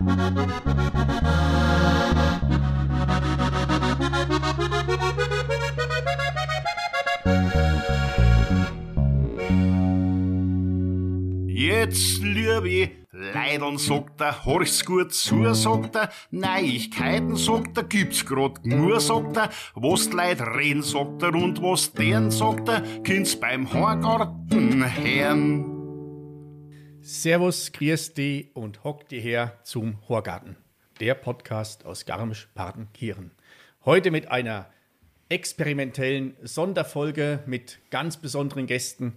Jetzt, liebe Leidern, sagt er, horch's gut zu, sagt er, Neuigkeiten, sagt er, gibt's grad nur, sagt er, was die Leute reden, sagt er, und was deren, sagt er, kind's beim Horgarten hören. Servus, grüß die und hock die her zum Horgarten, der Podcast aus Garmisch-Partenkirchen. Heute mit einer experimentellen Sonderfolge mit ganz besonderen Gästen,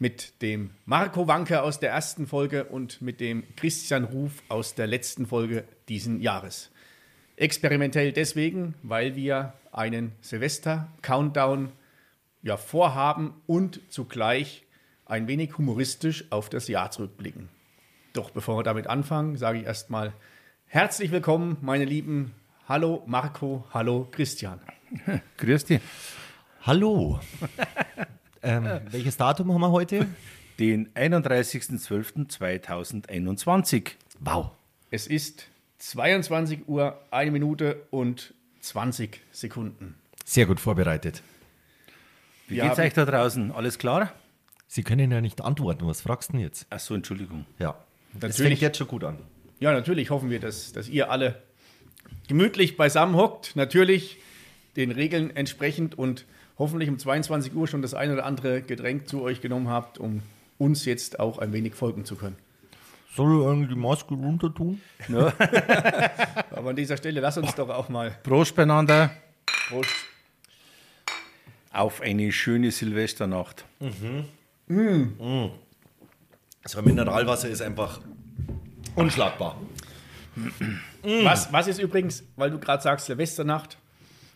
mit dem Marco Wanke aus der ersten Folge und mit dem Christian Ruf aus der letzten Folge diesen Jahres. Experimentell deswegen, weil wir einen Silvester-Countdown ja, vorhaben und zugleich ein wenig humoristisch auf das Jahr zurückblicken. Doch bevor wir damit anfangen, sage ich erstmal herzlich willkommen, meine Lieben. Hallo Marco, hallo Christian. Grüß dich. Hallo. ähm, welches Datum haben wir heute? Den 31.12.2021. Wow. Es ist 22 Uhr, 1 Minute und 20 Sekunden. Sehr gut vorbereitet. Wie Wir geht's euch da draußen? Alles klar? Sie können ja nicht antworten. Was fragst du denn jetzt? Ach so, Entschuldigung. Ja. Das Natürlich. fängt jetzt schon gut an. Ja, natürlich hoffen wir, dass, dass ihr alle gemütlich beisammen hockt. Natürlich den Regeln entsprechend und hoffentlich um 22 Uhr schon das ein oder andere Getränk zu euch genommen habt, um uns jetzt auch ein wenig folgen zu können. Soll ich eigentlich die Maske runter tun? Aber an dieser Stelle lass uns doch auch mal Prost beieinander Prost. auf eine schöne Silvesternacht. So ein Mineralwasser ist einfach unschlagbar. Was, was ist übrigens, weil du gerade sagst, Silvesternacht,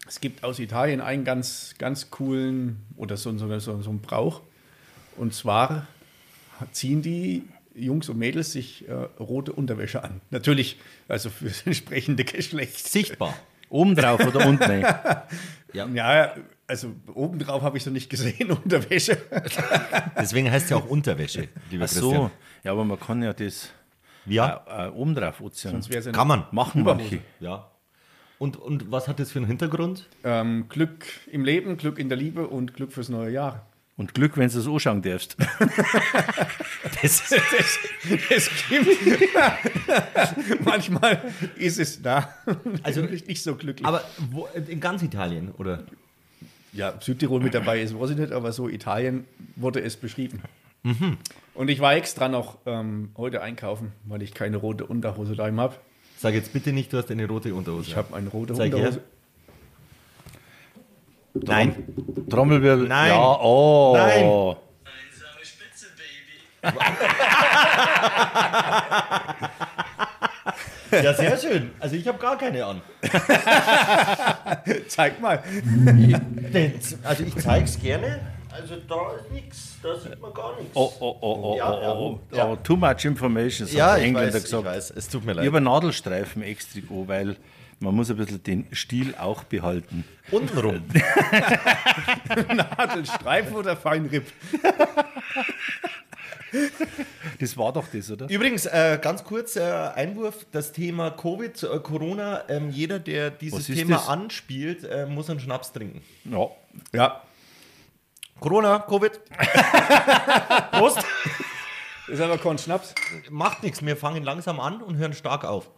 es gibt aus Italien einen ganz, ganz coolen oder so, so, so, so einen Brauch. Und zwar ziehen die Jungs und Mädels sich äh, rote Unterwäsche an. Natürlich, also für das entsprechende Geschlecht. Sichtbar. Oben drauf oder unten? Ja, also obendrauf habe ich so nicht gesehen, Unterwäsche. Deswegen heißt es ja auch Unterwäsche, lieber Ach so. Christian. Ja, aber man kann ja das Ja, äh, äh, oben drauf ozean. Ja kann man. Machen manche. Ja. Und, und was hat das für einen Hintergrund? ähm, Glück im Leben, Glück in der Liebe und Glück fürs neue Jahr. Und Glück, wenn du es anschauen darfst. Das, Es gibt. Manchmal ist es da. Also- nicht, nicht so glücklich. aber wo, in ganz Italien, oder? Ja, Südtirol mit dabei ist, weiß ich nicht, aber so Italien wurde es beschrieben. Mhm. Und ich war extra noch ähm, heute einkaufen, weil ich keine rote Unterhose daheim habe. Sag jetzt bitte nicht, du hast eine rote Unterhose. Ich habe eine rote Zeig Unterhose. her. Nein. Trommelwirbel. Nein. Ja, oh. Nein. Einsame Spitze, Baby. Ja, sehr schön. Also ich habe gar keine an. Zeig mal. Also ich zeige es gerne. Also da ist nichts, da sieht man gar nichts. Oh, oh, oh, oh, Ja, oh, oh, oh, ja. oh, Too much information, hat ja, der ich Engländer weiß, gesagt. ich weiß, es tut mir Ich leid. habe einen Nadelstreifen extra weil man muss ein bisschen den Stil auch behalten. Untenrum. Nadelstreifen oder Feinripp? Das war doch das, oder? Übrigens, äh, ganz kurz äh, Einwurf, das Thema Covid, äh, Corona, ähm, jeder, der dieses Thema das? anspielt, äh, muss einen Schnaps trinken. Ja. Ja. Corona, Covid. Prost. Ist aber kein Schnaps. Macht nichts, wir fangen langsam an und hören stark auf.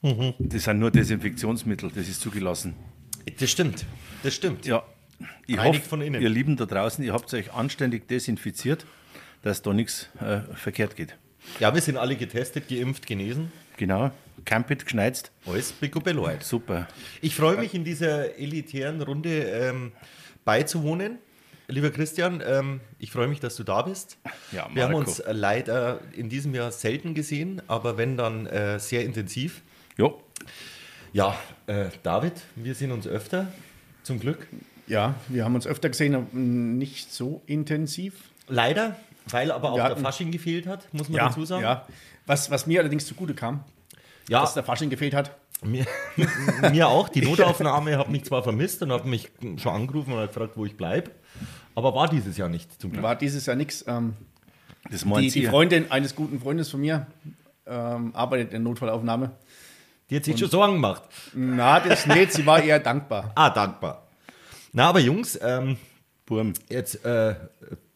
Das sind nur Desinfektionsmittel, das ist zugelassen. Das stimmt, das stimmt. Ja, ich Einig hoffe, ihr Lieben da draußen, ihr habt euch anständig desinfiziert, dass da nichts äh, verkehrt geht. Ja, wir sind alle getestet, geimpft, genesen. Genau, Campit, geschneizt, Alles heute. super. Ich freue mich, in dieser elitären Runde ähm, beizuwohnen. Lieber Christian, ähm, ich freue mich, dass du da bist. Ja, Wir haben Marco. uns äh, leider in diesem Jahr selten gesehen, aber wenn dann äh, sehr intensiv. Ja, Ja, äh, David, wir sehen uns öfter, zum Glück. Ja, wir haben uns öfter gesehen, aber nicht so intensiv. Leider, weil aber auch Wir der Fasching gefehlt hat, muss man Ja, dazu sagen. ja. Was, was mir allerdings zugute kam, Ja, dass der Fasching gefehlt hat. mir, mir auch. Die Notaufnahme hat mich zwar vermisst und hat mich schon angerufen und hat gefragt, wo ich bleibe, aber war dieses Jahr nicht, zum Glück. War dieses Jahr nichts. Ähm, das die, die. Freundin eines guten Freundes von mir ähm, arbeitet in der Notfallaufnahme. Die hat sich schon Sorgen gemacht. Na, das nicht, sie war eher dankbar. Ah, dankbar. Na, aber Jungs, ähm, Burm. jetzt äh,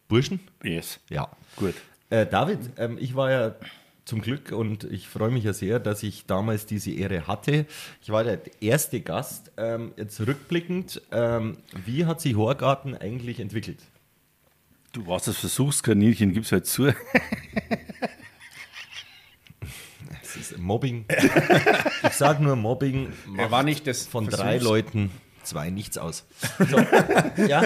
Burschen? Yes. Ja. Gut. Äh, David, ähm, ich war ja zum Glück und ich freue mich ja sehr, dass ich damals diese Ehre hatte. Ich war der erste Gast. Ähm, jetzt rückblickend, ähm, wie hat sich Horgarten eigentlich entwickelt? Du warst das Versuchskaninchen, gib's halt zu. Es ist Mobbing. ich sage nur Mobbing. Er war nicht das von Versuchs- drei Leuten zwei nichts aus. So, ja,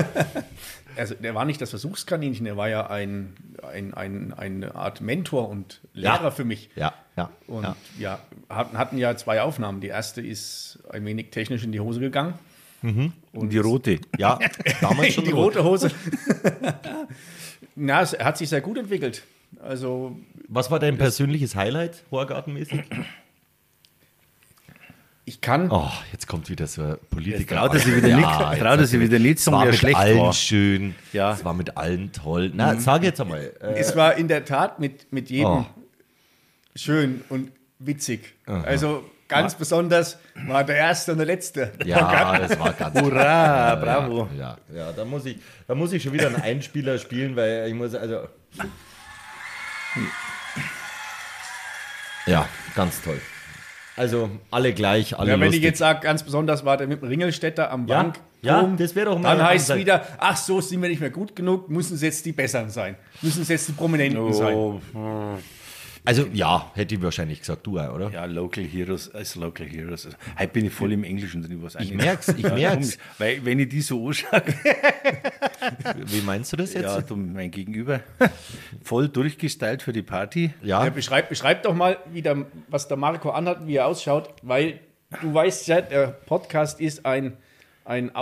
Also, der war nicht das Versuchskaninchen, er war ja ein, ein, ein, eine Art Mentor und Lehrer Ja. für mich. ja, ja. Und ja. ja, hatten, hatten ja zwei Aufnahmen. Die erste ist ein wenig technisch in die Hose gegangen. Und die rote. Ja, damals schon die rot. rote Hose. Na, es hat sich sehr gut entwickelt. Also, Was war dein persönliches Highlight, Horgartenmäßig? Ich kann. Oh, jetzt kommt wieder so ein Politiker. traut er sich wieder nicht- traut jetzt er sich wieder nicht Es sagen, war er mit schlecht allen war. schön. Ja. Es war mit allen toll. Na, sag jetzt einmal. Äh, Es war in der Tat mit, mit jedem Oh. schön und witzig. Also, ganz besonders war der erste und der letzte. ja, das war ganz Hurra, bravo. Ja, ja, da muss ich, da muss ich schon wieder einen Einspieler spielen, weil ich muss also. Ja, ganz toll. Also alle gleich, alle Ja, wenn lustig. ich jetzt sage, ganz besonders war der mit dem Ringelstädter am Ja, Bank. ja, rum, das wäre doch mal Dann heißt es wieder, ach so, sind wir nicht mehr gut genug, müssen es jetzt die Besseren sein. Müssen es jetzt die Prominenten sein. Also ja, hätte ich wahrscheinlich gesagt, du auch, oder? ja, Local Heroes als Local Heroes. Also, heute bin ich voll im Englischen drin. Was Ich merk's, ich merk's. Weil, wenn ich die so anschaue, Wie meinst du das jetzt? ja, du, mein Gegenüber, voll durchgestylt für die Party. Ja, Ja, beschreib, beschreib doch mal, wie der, was der Marco anhat, wie er ausschaut, weil du weißt ja, der Podcast ist ein, ein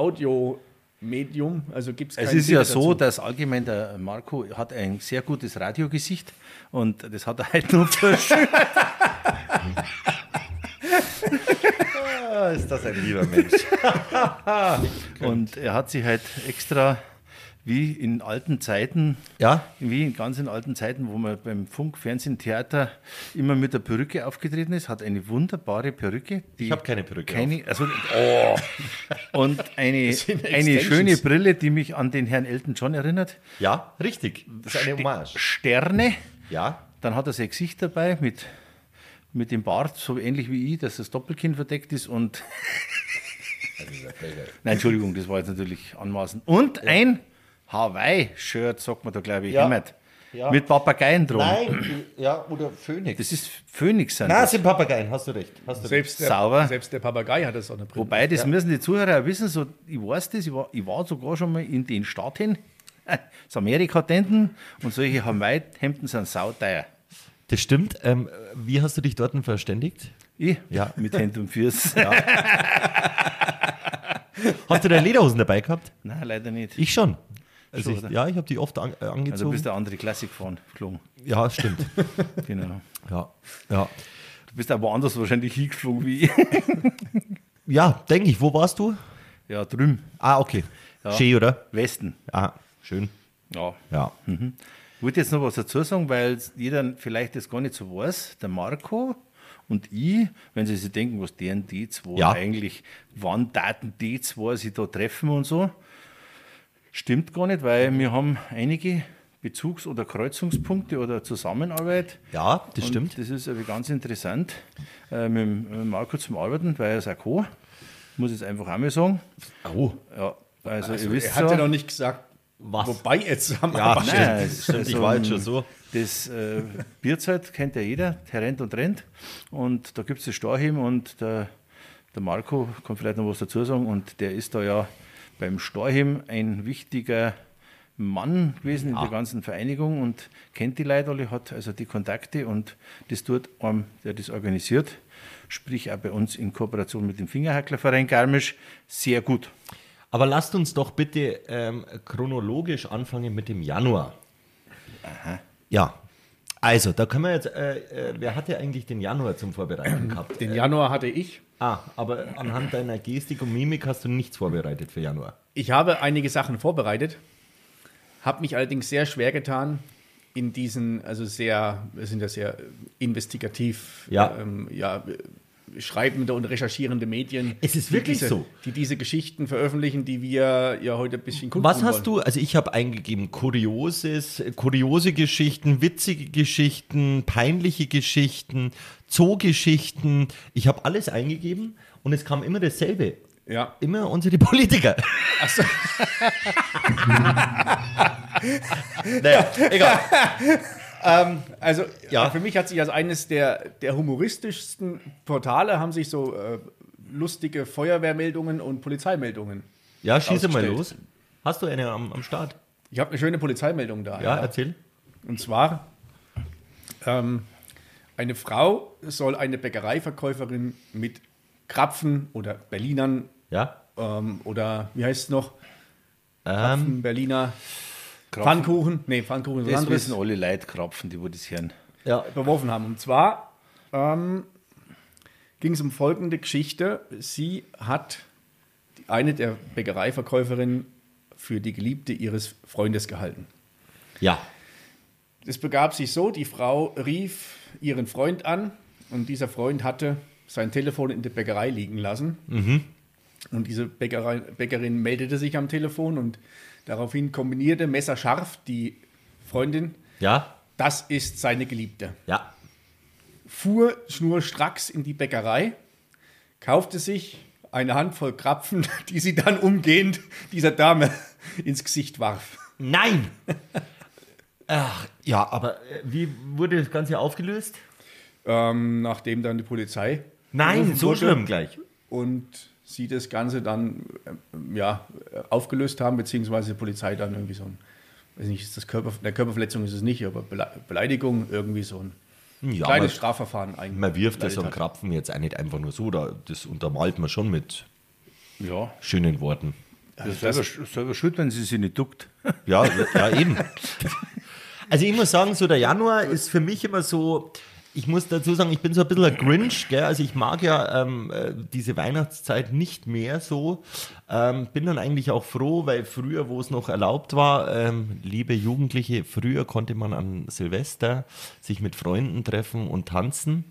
Audio-Medium, also gibt es Es ist ja so, dass allgemein der Marco hat ein sehr gutes Radiogesicht und das hat er halt nur verschön. Ah, ist das ein lieber Mensch. Und er hat sich halt extra wie in alten Zeiten, Ja, wie in ganz in alten Zeiten, wo man beim Funk, Fernsehen, Theater immer mit der Perücke aufgetreten ist, hat eine wunderbare Perücke. Die Ich hab keine Perücke Keine, also, oh. Und eine, eine schöne Brille, die mich an den Herrn Elton John erinnert. ja, richtig. Das ist eine Hommage. Sterne. Ja, Dann hat er sein Gesicht dabei mit, mit dem Bart, so ähnlich wie ich, dass das Doppelkinn verdeckt ist und. Nein, Entschuldigung, das war jetzt natürlich anmaßend. Und ein Hawaii-Shirt, sagt man da, glaube ich, Ja. Hemd. Ja. Mit Papageien drum. Nein, ja, oder Phönix. Das ist Phoenix. Sind Na, das. sind Papageien, hast du recht. Hast du recht. selbst der, Sauber. Selbst der Papagei hat das auch eine Brille. Wobei, das müssen die Zuhörer auch wissen, so, ich weiß das, ich war, ich war sogar schon mal in den Staaten, das Amerika-Tenten und solche Hawaii-Hemden sind sauteuer. Das stimmt. Ähm, wie hast du dich dort verständigt? Ich? Ja. Mit Händen und Füßen. Hast du deine Lederhosen dabei gehabt? Nein, leider nicht. Ich schon. Also ich, ja, ich habe die oft an, äh, Also du angezogen. bist der andere Klassik gefahren, geflogen. ja, stimmt. Genau. ja, ja. Du bist aber anders wahrscheinlich hingeflogen wie ich. ja denke ich. Wo warst du? Ja, drüben. Ah, okay. Schön, oder? Westen. Ah, schön. Ja. Ja. Ich wollte jetzt noch was dazu sagen, weil jeder vielleicht das gar nicht so weiß. Der Marco und ich, wenn Sie sich denken, was deren die zwei Ja. eigentlich, wann Daten die zwei sich da treffen und so, stimmt gar nicht, weil wir haben einige Bezugs- oder Kreuzungspunkte oder Zusammenarbeit. Ja, das Und stimmt. Das ist ganz interessant, äh, mit, Marco zum Arbeiten, weil er ist auch Co. Muss ich jetzt einfach auch mal sagen. Oh. Ja, also, ihr er wisst hat ja, noch nicht gesagt, Was? wobei jetzt haben wir Ja, stimmt. Nein, stimmt. Ich also, war jetzt schon so. Das äh, Bierzeit kennt ja jeder, der rennt und rennt. Und da gibt es das Storheben und der, der Marco kann vielleicht noch was dazu sagen. Und der ist da ja beim Storheben ein wichtiger Mann gewesen in der ganzen Vereinigung und kennt die Leute alle, hat also die Kontakte und das tut einem, der das organisiert, sprich auch bei uns in Kooperation mit dem Fingerhacklerverein Garmisch, sehr gut. Aber lasst uns doch bitte ähm, chronologisch anfangen mit dem Januar. Ja. Also, da können wir jetzt, äh, äh, wer hatte eigentlich den Januar zum Vorbereiten gehabt? Den Januar hatte ich. Ah, aber anhand deiner Gestik und Mimik hast du nichts vorbereitet für Januar. Ich habe einige Sachen vorbereitet, habe mich allerdings sehr schwer getan, in diesen, also sehr, wir sind ja sehr investigativ, Ja. ähm, ja, schreibende und recherchierende Medien. Es ist die wirklich diese, so. Die diese Geschichten veröffentlichen, die wir ja heute ein bisschen gucken Was hast wollen. du? Also ich habe eingegeben Kurioses, kuriose Geschichten, witzige Geschichten, peinliche Geschichten, Zoogeschichten. Ich habe alles eingegeben und es kam immer dasselbe. Ja. Immer unsere Politiker. Achso, naja, egal. also Ja. für mich hat sich als eines der, der humoristischsten Portale haben sich so äh, lustige Feuerwehrmeldungen und Polizeimeldungen. Ja, schieße mal los. Hast du eine am, am Start? Ich habe eine schöne Polizeimeldung da. Ja, erzähl. Und zwar, ähm, eine Frau soll eine Bäckereiverkäuferin mit Krapfen oder Berlinern Ja. ähm, oder wie heißt es noch? Ähm, Krapfen, Berliner Pfannkuchen, nee, Pfannkuchen ist was Das anderes, wissen alle Leute Krapfen, die wo das hören. ja. beworfen haben. Und zwar ähm, ging es um folgende Geschichte. Sie hat die, eine der Bäckereiverkäuferinnen für die Geliebte ihres Freundes gehalten. Ja. Es begab sich so, die Frau rief ihren Freund an und dieser Freund hatte sein Telefon in der Bäckerei liegen lassen. Und diese Bäckerei, Bäckerin meldete sich am Telefon und daraufhin kombinierte messerscharf die Freundin, Ja. das ist seine Geliebte. Ja. Fuhr schnurstracks in die Bäckerei, kaufte sich eine Handvoll Krapfen, die sie dann umgehend dieser Dame ins Gesicht warf. Nein! Ach, ja, aber äh, wie wurde das Ganze aufgelöst? Ähm, nachdem dann die Polizei Nein, so schlimm gleich. und sie das Ganze dann ähm, ja, aufgelöst haben, beziehungsweise die Polizei dann irgendwie so ein, weiß nicht, ist das Körper, der Körperverletzung ist es nicht, aber Bele- Beleidigung, irgendwie so ein Ja, kleines man, Strafverfahren eigentlich. man wirft das am. Krapfen jetzt auch nicht einfach nur so, da, das untermalt man schon mit Ja, schönen Worten. das ist selber, selber schuld, wenn sie sich nicht duckt. Ja, ja, eben. Also ich muss sagen, so der Januar ist für mich immer so, ich muss dazu sagen, ich bin so ein bisschen ein Grinch, gell? also ich mag ja ähm, äh, diese Weihnachtszeit nicht mehr so. Ähm, bin dann eigentlich auch froh, weil früher, wo es noch erlaubt war, ähm, liebe Jugendliche, früher konnte man an Silvester sich mit Freunden treffen und tanzen.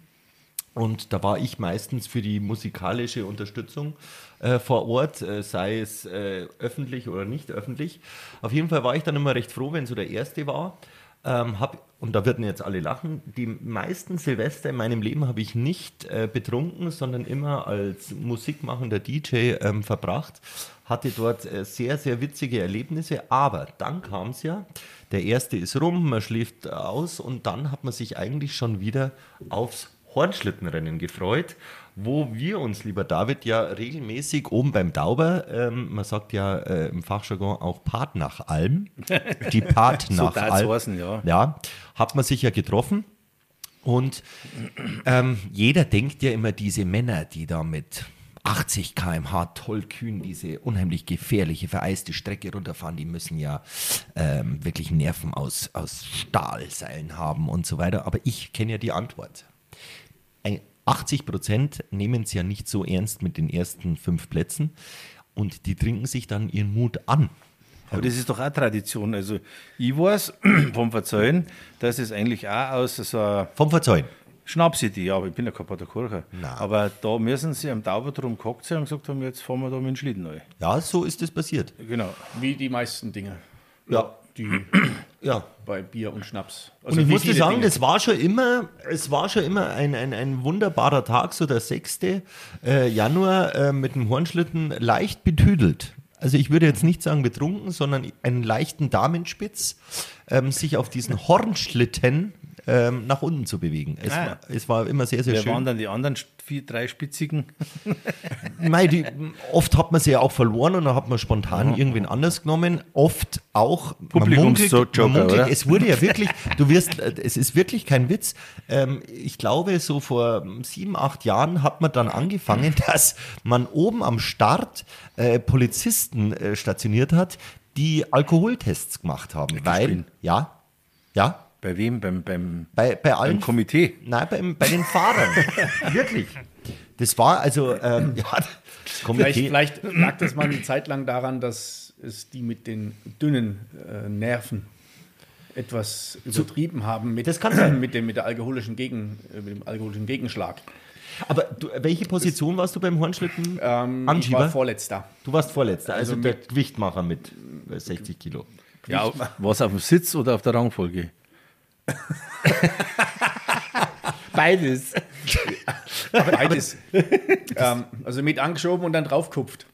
Und da war ich meistens für die musikalische Unterstützung äh, vor Ort, äh, sei es äh, öffentlich oder nicht öffentlich. Auf jeden Fall war ich dann immer recht froh, wenn so der erste war. Ähm, hab, und da würden jetzt alle lachen. Die meisten Silvester in meinem Leben habe ich nicht äh, betrunken, sondern immer als musikmachender DJ ähm, verbracht. Hatte dort äh, sehr, sehr witzige Erlebnisse. Aber dann kam es ja. Der erste ist rum, man schläft aus und dann hat man sich eigentlich schon wieder aufs Hornschlittenrennen gefreut, wo wir uns, lieber David, ja regelmäßig oben beim Dauber, ähm, man sagt ja äh, im Fachjargon auch Partnachalm, die So Partnachalm, heißen, ja. ja, hat man sich ja getroffen und ähm, jeder denkt ja immer, diese Männer, die da mit 80 km/h tollkühn diese unheimlich gefährliche, vereiste Strecke runterfahren, die müssen ja ähm, wirklich Nerven aus, aus Stahlseilen haben und so weiter. Aber ich kenne ja die Antwort. Ein- 80 Prozent nehmen es ja nicht so ernst mit den ersten fünf Plätzen und die trinken sich dann ihren Mut an. Aber das ist doch auch Tradition. Also ich weiß vom Verzeihen, dass es eigentlich auch aus so einer Vom Verzeihen. Schnapsidee, aber ich bin ja kein Paterkurcher. Aber da müssen sie am Tauber drum gehockt sein und gesagt haben, jetzt fahren wir da mit dem Schlitten neu. Ja, so ist es passiert. Genau. Wie die meisten Dinge, Ja. Die Ja, bei Bier und Schnaps. Und ich muss dir sagen, Dinge. das war schon immer, es war schon immer ein, ein, ein wunderbarer Tag, so der 6. Äh, Januar äh, mit dem Hornschlitten leicht betüdelt. Also ich würde jetzt nicht sagen betrunken, sondern einen leichten Damenspitz, ähm, sich auf diesen Hornschlitten ähm, nach unten zu bewegen. Es, Ah. war, es war immer sehr, sehr Wer schön. waren dann die anderen vier, drei Spitzigen? Mei, die, oft hat man sie ja auch verloren und dann hat man spontan irgendwen anders genommen. Oft auch Publikumsjoker? Es wurde ja wirklich, du wirst, äh, es ist wirklich kein Witz. Ähm, ich glaube, so vor sieben, acht Jahren hat man dann angefangen, dass man oben am Start äh, Polizisten äh, stationiert hat, die Alkoholtests gemacht haben. Weil, ja, ja, Bei wem? Beim, beim, bei, bei allen beim Komitee? Nein, bei, bei den Fahrern. Wirklich. Das war also, ähm, ja, das Vielleicht, Komitee. vielleicht lag das mal eine Zeit lang daran, dass es die mit den dünnen äh, Nerven etwas übertrieben haben mit, Das kann sein. mit, dem, mit, der alkoholischen Gegen, äh, mit dem alkoholischen Gegenschlag. Aber du, welche Position warst du beim Hornschlitten? Ähm, ich Anschieber? war Vorletzter. Du warst Vorletzter, also, Also der Gewichtmacher mit äh, 60 Kilo. Ja, was auf dem Sitz oder auf der Rangfolge? Beides. Beides. ähm, also mit angeschoben und dann draufkupft.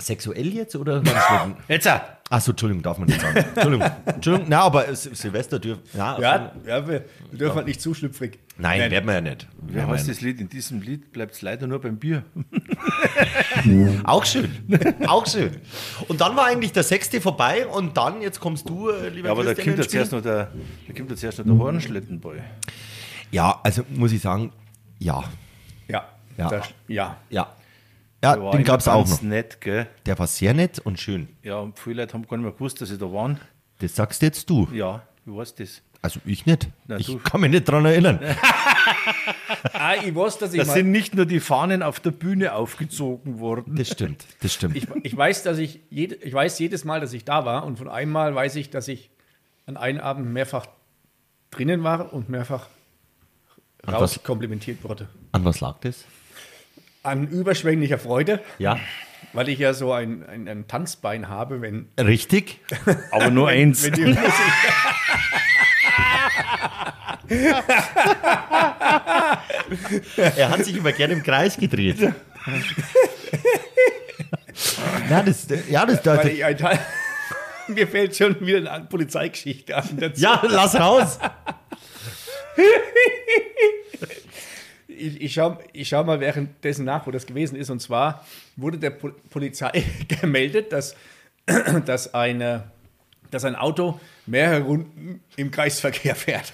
Sexuell jetzt oder? Jetzt! Achso, Entschuldigung, darf man nicht sagen. Entschuldigung, Entschuldigung. Na, aber äh, Sil- Silvester dürfen. Ja, Ja, ja wir, wir dürfen halt nicht zu schlüpfrig. Nein, Nein. werden wir ja nicht. Wie heißt das Lied? In diesem Lied bleibt es leider nur beim Bier. Auch schön. Auch schön. Und dann war eigentlich der Sechste vorbei und dann, jetzt kommst du, äh, lieber Ja, aber da Christian, kommt, ja ins Spiel. zuerst noch der, da kommt ja zuerst noch der Hornschlittenball. Ja, also muss ich sagen, ja. Ja. Ja. Das, ja. Ja. Ja, Der den gab es auch noch. nett? Der war sehr nett und schön. Ja, und viele Leute haben gar nicht mehr gewusst, dass sie da waren. Das sagst jetzt du. Ja, wie weißt du das? Also ich nicht. Na, ich du- kann mich nicht dran erinnern. Ah, ich weiß, dass ich Da mal, sind nicht nur die Fahnen auf der Bühne aufgezogen worden. Das stimmt, das stimmt. ich, ich weiß, dass ich, jede, ich weiß jedes Mal, dass ich da war und von einem Mal weiß ich, dass ich an einem Abend mehrfach drinnen war und mehrfach Und raus was- komplimentiert wurde. An was lag das? An überschwänglicher Freude, Ja. weil ich ja so ein, ein, ein Tanzbein habe, wenn, Richtig? Aber nur eins. wenn die Musik Er hat sich immer gerne im Kreis gedreht. ja, das, ja, das, Teil, Mir fällt schon wieder eine Polizeigeschichte an. Dazu. ja, lass raus. Ich, ich schaue ich schau mal währenddessen nach, wo das gewesen ist. Und zwar wurde der Pol Polizei gemeldet, dass, dass, eine, dass ein Auto mehrere Runden im Kreisverkehr fährt.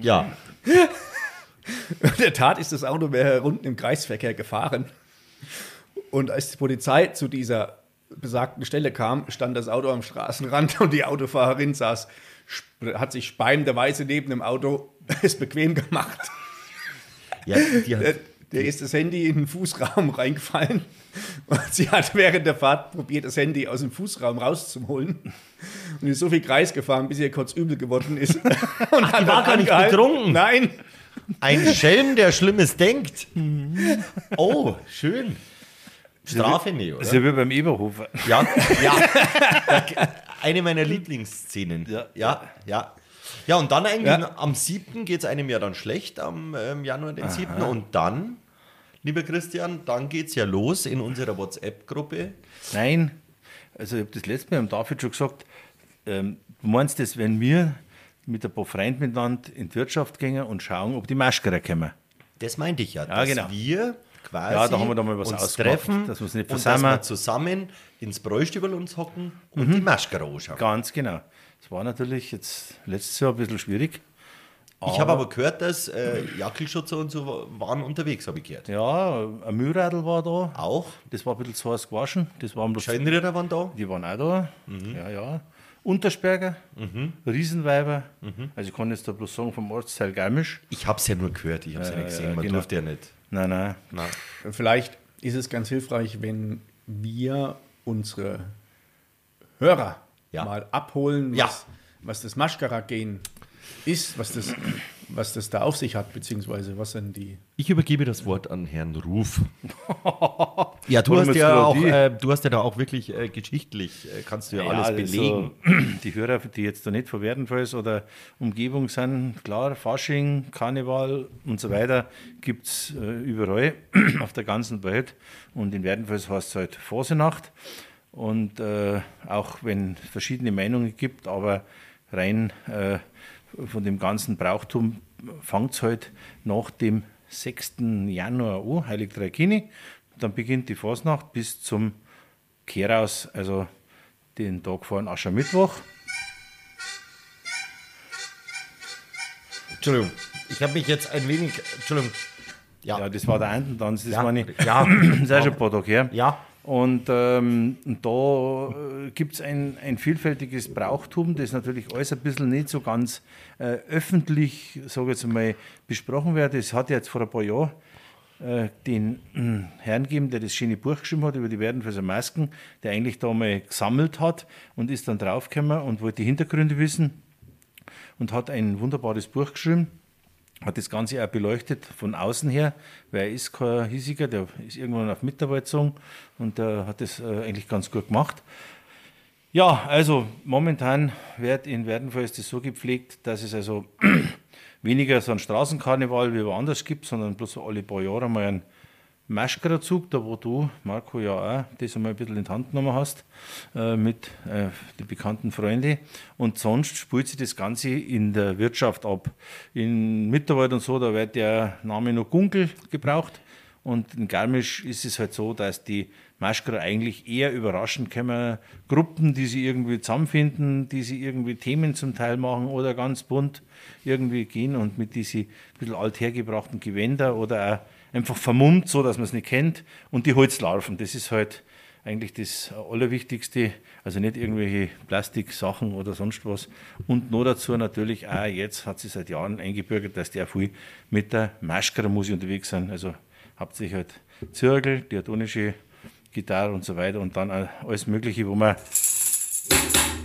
Ja, In der Tat ist das Auto mehrere Runden im Kreisverkehr gefahren. Und als die Polizei zu dieser besagten Stelle kam, stand das Auto am Straßenrand und die Autofahrerin saß, hat sich speimenderweise neben dem Auto es bequem gemacht. ja die hat, Der, der ist das Handy in den Fußraum reingefallen und sie hat während der Fahrt probiert, das Handy aus dem Fußraum rauszuholen und ist so viel Kreis gefahren, bis ihr kurz übel geworden ist. Und die war gar nicht betrunken? Nein. ein Schelm, der Schlimmes denkt. Oh, schön. Strafe, nee, Das ist oder? ja wie beim Eberhofer. Ja, ja. Eine meiner Lieblingsszenen. Ja. ja. Ja, ja und dann eigentlich Ja. am 7. geht es einem ja dann schlecht, am ähm, Januar den 7. Und dann, lieber Christian, dann geht es ja los in unserer WhatsApp-Gruppe. Nein, also ich habe das letzte Mal am David schon gesagt, ähm, du meinst das, wenn wir mit ein paar Freunden miteinander in die Wirtschaft gehen und schauen, ob die Maschkerer kommen. Das meinte ich ja, dass genau. wir quasi Ja, da haben wir da mal was uns treffen dass wir uns nicht und dass versammeln. wir zusammen ins Bräustübel uns hocken und die Maschkara anschauen. Ganz genau. Das war natürlich jetzt letztes Jahr ein bisschen schwierig. Ich habe aber gehört, dass äh, Jackelschutzer und so waren unterwegs, habe ich gehört. Ja, ein Mühlradl war da. Auch. Das war ein bisschen zu heiß gewaschen. Das waren Scheinritter waren da. die waren auch da. Ja, ja. Untersberger, Riesenweiber. Also ich kann jetzt da bloß sagen, vom Ortsteil Garmisch. Ich habe es ja nur gehört, ich habe es ja, Ja, nicht gesehen, ja, man genau. durfte ja nicht. Nein, nein. Na. Vielleicht ist es ganz hilfreich, wenn wir unsere Hörer Ja. mal abholen, was, Ja. was das Maschkara-Gen ist, was das, was das da auf sich hat, beziehungsweise was sind die. Ich übergebe das Wort an Herrn Ruf. ja, du hast ja, auch, äh, du hast ja da auch wirklich äh, geschichtlich, äh, kannst du ja, alles belegen. Also, die Hörer, die jetzt da nicht von Werdenfels oder Umgebung sind, klar, Fasching, Karneval und so weiter gibt es äh, überall auf der ganzen Welt. Und in Werdenfels heißt es halt Fasenacht. Und äh, auch wenn es verschiedene Meinungen gibt, aber rein äh, von dem ganzen Brauchtum fängt es halt nach dem 6. Januar an, Heilig Drei Kini. Dann beginnt die Fasnacht bis zum Kehraus, also den Tag vor Aschermittwoch. Entschuldigung, ich habe mich jetzt ein wenig, Entschuldigung, ja, Ja, das war der Ententanz, das Ja. war nicht. Ja. das ist auch schon ein paar Tage her. Ja. Und ähm, da äh, gibt es ein, ein vielfältiges Brauchtum, das natürlich alles ein bisschen nicht so ganz äh, öffentlich, sage ich jetzt mal, besprochen wird. Das hat jetzt vor ein paar Jahren äh, den äh, Herrn geben, der das schöne Buch geschrieben hat über die Werdenfelser Masken, der eigentlich da mal gesammelt hat und ist dann draufgekommen und wollte die Hintergründe wissen und hat ein wunderbares Buch geschrieben hat das Ganze auch beleuchtet von außen her, weil er ist kein Hiesiger, der ist irgendwann auf Mitarbeit gezogen und äh, hat das äh, eigentlich ganz gut gemacht. Ja, also momentan wird in Werdenfall ist das so gepflegt, dass es also weniger so einen Straßenkarneval wie woanders gibt, sondern bloß alle paar Jahre mal einen Maschkererzug, da wo du, Marco, ja auch das einmal ein bisschen in die Hand genommen hast äh, mit äh, den bekannten Freunden. Und sonst spielt sich das Ganze in der Wirtschaft ab. In Mitarbeit und so, da wird der Name noch Gunkel gebraucht. Und in Garmisch ist es halt so, dass die Maschkerer eigentlich eher überraschend kommen. Gruppen, die sie irgendwie zusammenfinden, die sie irgendwie Themen zum Teil machen oder ganz bunt irgendwie gehen und mit diesen ein bisschen althergebrachten Gewänder oder auch einfach vermummt, so dass man es nicht kennt. Und die Holzlarven, das ist halt eigentlich das Allerwichtigste. Also nicht irgendwelche Plastiksachen oder sonst was. Und noch dazu natürlich auch, jetzt hat sich seit Jahren eingebürgert, dass die auch viel mit der Maschkara-Musik unterwegs sind. Also hauptsächlich halt Zirkel, diatonische Gitarre und so weiter und dann alles Mögliche, wo man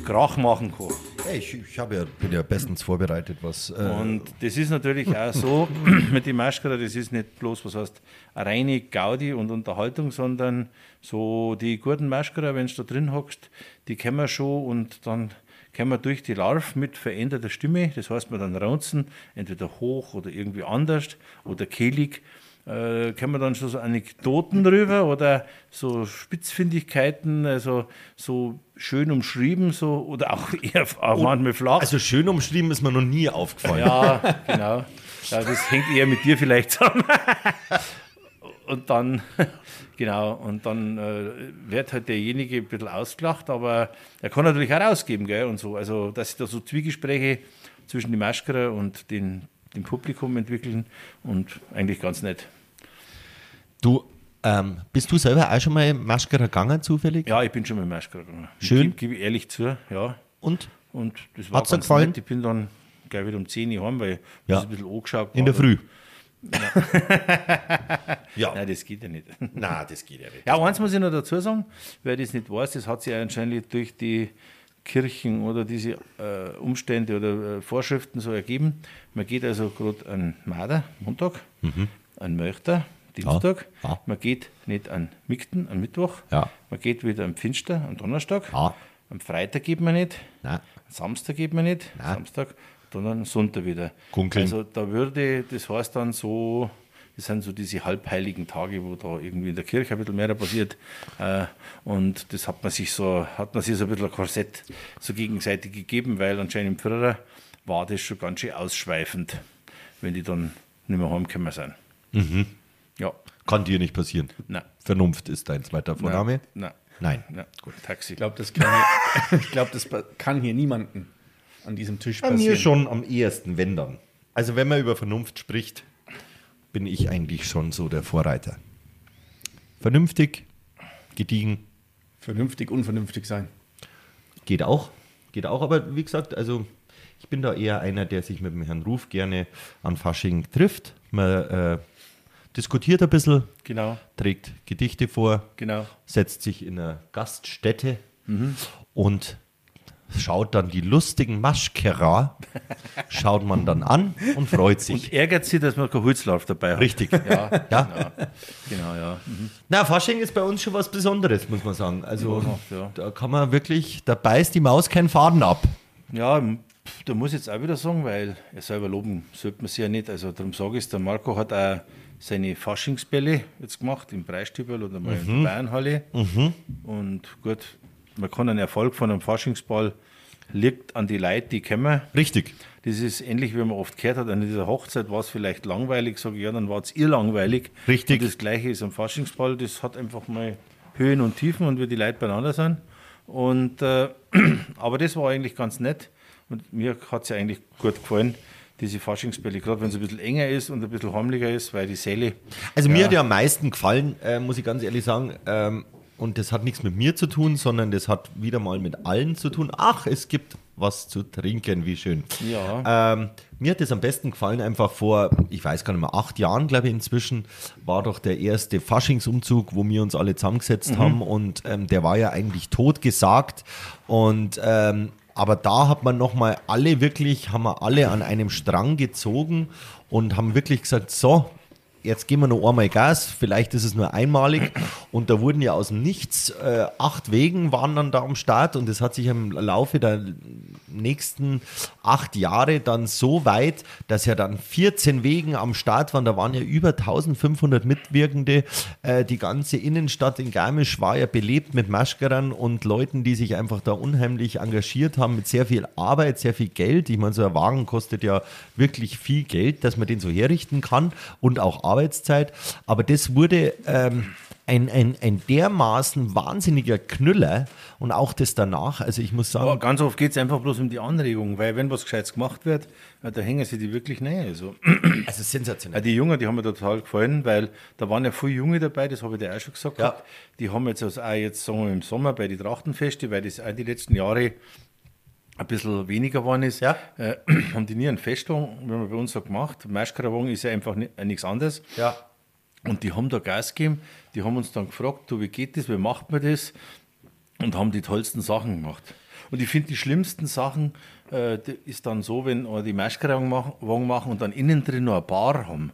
Krach machen kann. Hey, ich ich ja, bin ja bestens vorbereitet, was. Äh, Und das ist natürlich auch so mit den Maschkara, das ist nicht bloß, was heißt, eine reine Gaudi und Unterhaltung, sondern so die guten Maschkara, wenn du da drin hockst, die kennen wir schon und dann können wir durch die Larv mit veränderter Stimme, das heißt, wir dann raunzen, entweder hoch oder irgendwie anders oder kehlig, äh, können wir dann schon so Anekdoten drüber oder so Spitzfindigkeiten, also so schön umschrieben, so oder auch eher auch manchmal flach. also schön umschrieben ist mir noch nie aufgefallen. Ja, genau. Ja, das hängt eher mit dir vielleicht zusammen. Und dann, genau, und dann äh, wird halt derjenige ein bisschen ausgelacht, aber er kann natürlich auch rausgeben, gell, und so. Also, dass sich da so Zwiegespräche zwischen dem Maschkerer und den, dem Publikum entwickeln und eigentlich ganz nett. Du, ähm, bist du selber auch schon mal Maschkara gegangen, zufällig? Ja, ich bin schon mit dem Maschkerer gegangen. Schön. Gebe geb ich ehrlich zu, ja. Und? Und das war Hat's ganz gefallen? nett. Ich bin dann gleich wieder um 10 Uhr heim, weil Ja. das ein bisschen angeschaut In der. Früh. ja. Nein, das geht ja nicht. Na, das geht ja nicht. Ja, eins muss ich noch dazu sagen, wer das nicht weiß, das hat sich anscheinend durch die Kirchen oder diese äh, Umstände oder äh, Vorschriften so ergeben. Man geht also gerade an Mader, Montag, an Möchter, Dienstag. Mhm. Ja. Man geht nicht an Mikten, am Mittwoch. Ja. Man geht wieder am Pfinster, am Donnerstag. Ja. Am Freitag geht man nicht. Nein. Am Samstag geht man nicht. Nein. Samstag, am Sonntag wieder. Gunkeln. Also da würde, das heißt dann so, das sind so diese halbheiligen Tage, wo da irgendwie in der Kirche ein bisschen mehr passiert. Äh, und das hat man sich so, hat man sich so ein bisschen ein Korsett so gegenseitig gegeben, weil anscheinend im Pfarrer war das schon ganz schön ausschweifend, wenn die dann nicht mehr heimgekommen sind. Ja, Kann dir nicht passieren. nein. Vernunft ist dein zweiter Vorname. Nein. Nein. Nein. Gut, Taxi. Ich glaube, das, kann hier- ich glaub, das kann hier niemanden an diesem Tisch Bei passieren. mir schon am ehesten, wenn dann. Also wenn man über Vernunft spricht, bin ich eigentlich schon so der Vorreiter. Vernünftig, gediegen, Vernünftig, unvernünftig sein. geht auch. Geht auch, aber wie gesagt, also ich bin da eher einer, der sich mit dem Herrn Ruf gerne an Fasching trifft. Man äh, diskutiert ein bisschen, Genau, trägt Gedichte vor, genau. setzt sich in eine Gaststätte und schaut dann die lustigen Maschkera, schaut man dann an und freut sich. Und ärgert sie, dass man kein Holzlauf dabei hat. Richtig. Ja, Ja. genau, ja. Na, Fasching ist bei uns schon was Besonderes, muss man sagen. Also Ja, ja. da kann man wirklich, da beißt die Maus keinen Faden ab. Ja, da muss ich jetzt auch wieder sagen, weil er selber loben sollte man sich ja nicht. Also darum sage ich es, der Marco hat auch seine Faschingsbälle jetzt gemacht im Preisstübel oder mal in der Bayernhalle. Und gut, man kann einen Erfolg von einem Faschingsball liegt an die Leute, die kommen. Richtig. Das ist ähnlich, wie man oft gehört hat, an dieser Hochzeit war es vielleicht langweilig, sage ich, ja, dann war es ihr langweilig. Richtig. Und das Gleiche ist am Faschingsball, das hat einfach mal Höhen und Tiefen und wie die Leute beieinander sind. Und, äh, aber das war eigentlich ganz nett und mir hat es ja eigentlich gut gefallen, diese Faschingsbälle, gerade wenn es ein bisschen enger ist und ein bisschen heimlicher ist, weil die Säle, Also mir hat ja am meisten gefallen, äh, muss ich ganz ehrlich sagen. Ähm, und das hat nichts mit mir zu tun, sondern das hat wieder mal mit allen zu tun. Ach, es gibt was zu trinken, wie schön. Ja. Ähm, mir hat es am besten gefallen, einfach vor, ich weiß gar nicht mehr, acht Jahren, glaube ich, inzwischen, war doch der erste Faschingsumzug, wo wir uns alle zusammengesetzt haben und ähm, der war ja eigentlich totgesagt und ähm, aber da hat man nochmal alle wirklich, haben wir alle an einem Strang gezogen und haben wirklich gesagt, so, jetzt geben wir noch einmal Gas, vielleicht ist es nur einmalig. Und da wurden ja aus dem Nichts äh, acht Wegen waren dann da am Start und es hat sich im Laufe der nächsten acht Jahre dann so weit, dass ja dann 14 Wegen am Start waren. Da waren ja über 1500 Mitwirkende. Äh, die ganze Innenstadt in Garmisch war ja belebt mit Maschkerern und Leuten, die sich einfach da unheimlich engagiert haben mit sehr viel Arbeit, sehr viel Geld. Ich meine, so ein Wagen kostet ja wirklich viel Geld, dass man den so herrichten kann und auch Arbeitszeit. Aber das wurde ähm, ein, ein, ein dermaßen wahnsinniger Knüller und auch das danach. Also ich muss sagen, Aber ganz oft geht es einfach bloß um die Anregung, weil wenn was Gescheites gemacht wird, ja, da hängen sie die wirklich näher. Also, also sensationell. ja, die Jungen, die haben mir total gefallen, weil da waren ja viele Junge dabei, das habe ich dir auch schon gesagt. Ja. Die haben jetzt also auch jetzt, sagen wir, im Sommer bei den Trachtenfeste, weil das auch die letzten Jahre ein bisschen weniger geworden ist, Ja. äh, haben die nie einen Festwagen, wenn man bei uns so gemacht. Maschkarawagen ist ja einfach äh, nichts anderes. Ja. Und die haben da Gas gegeben, die haben uns dann gefragt, du, wie geht das, wie macht man das? Und haben die tollsten Sachen gemacht. Und ich finde, die schlimmsten Sachen äh, die ist dann so, wenn wir die Maschkarawagen machen, Wagen machen und dann innen drin noch eine Bar haben.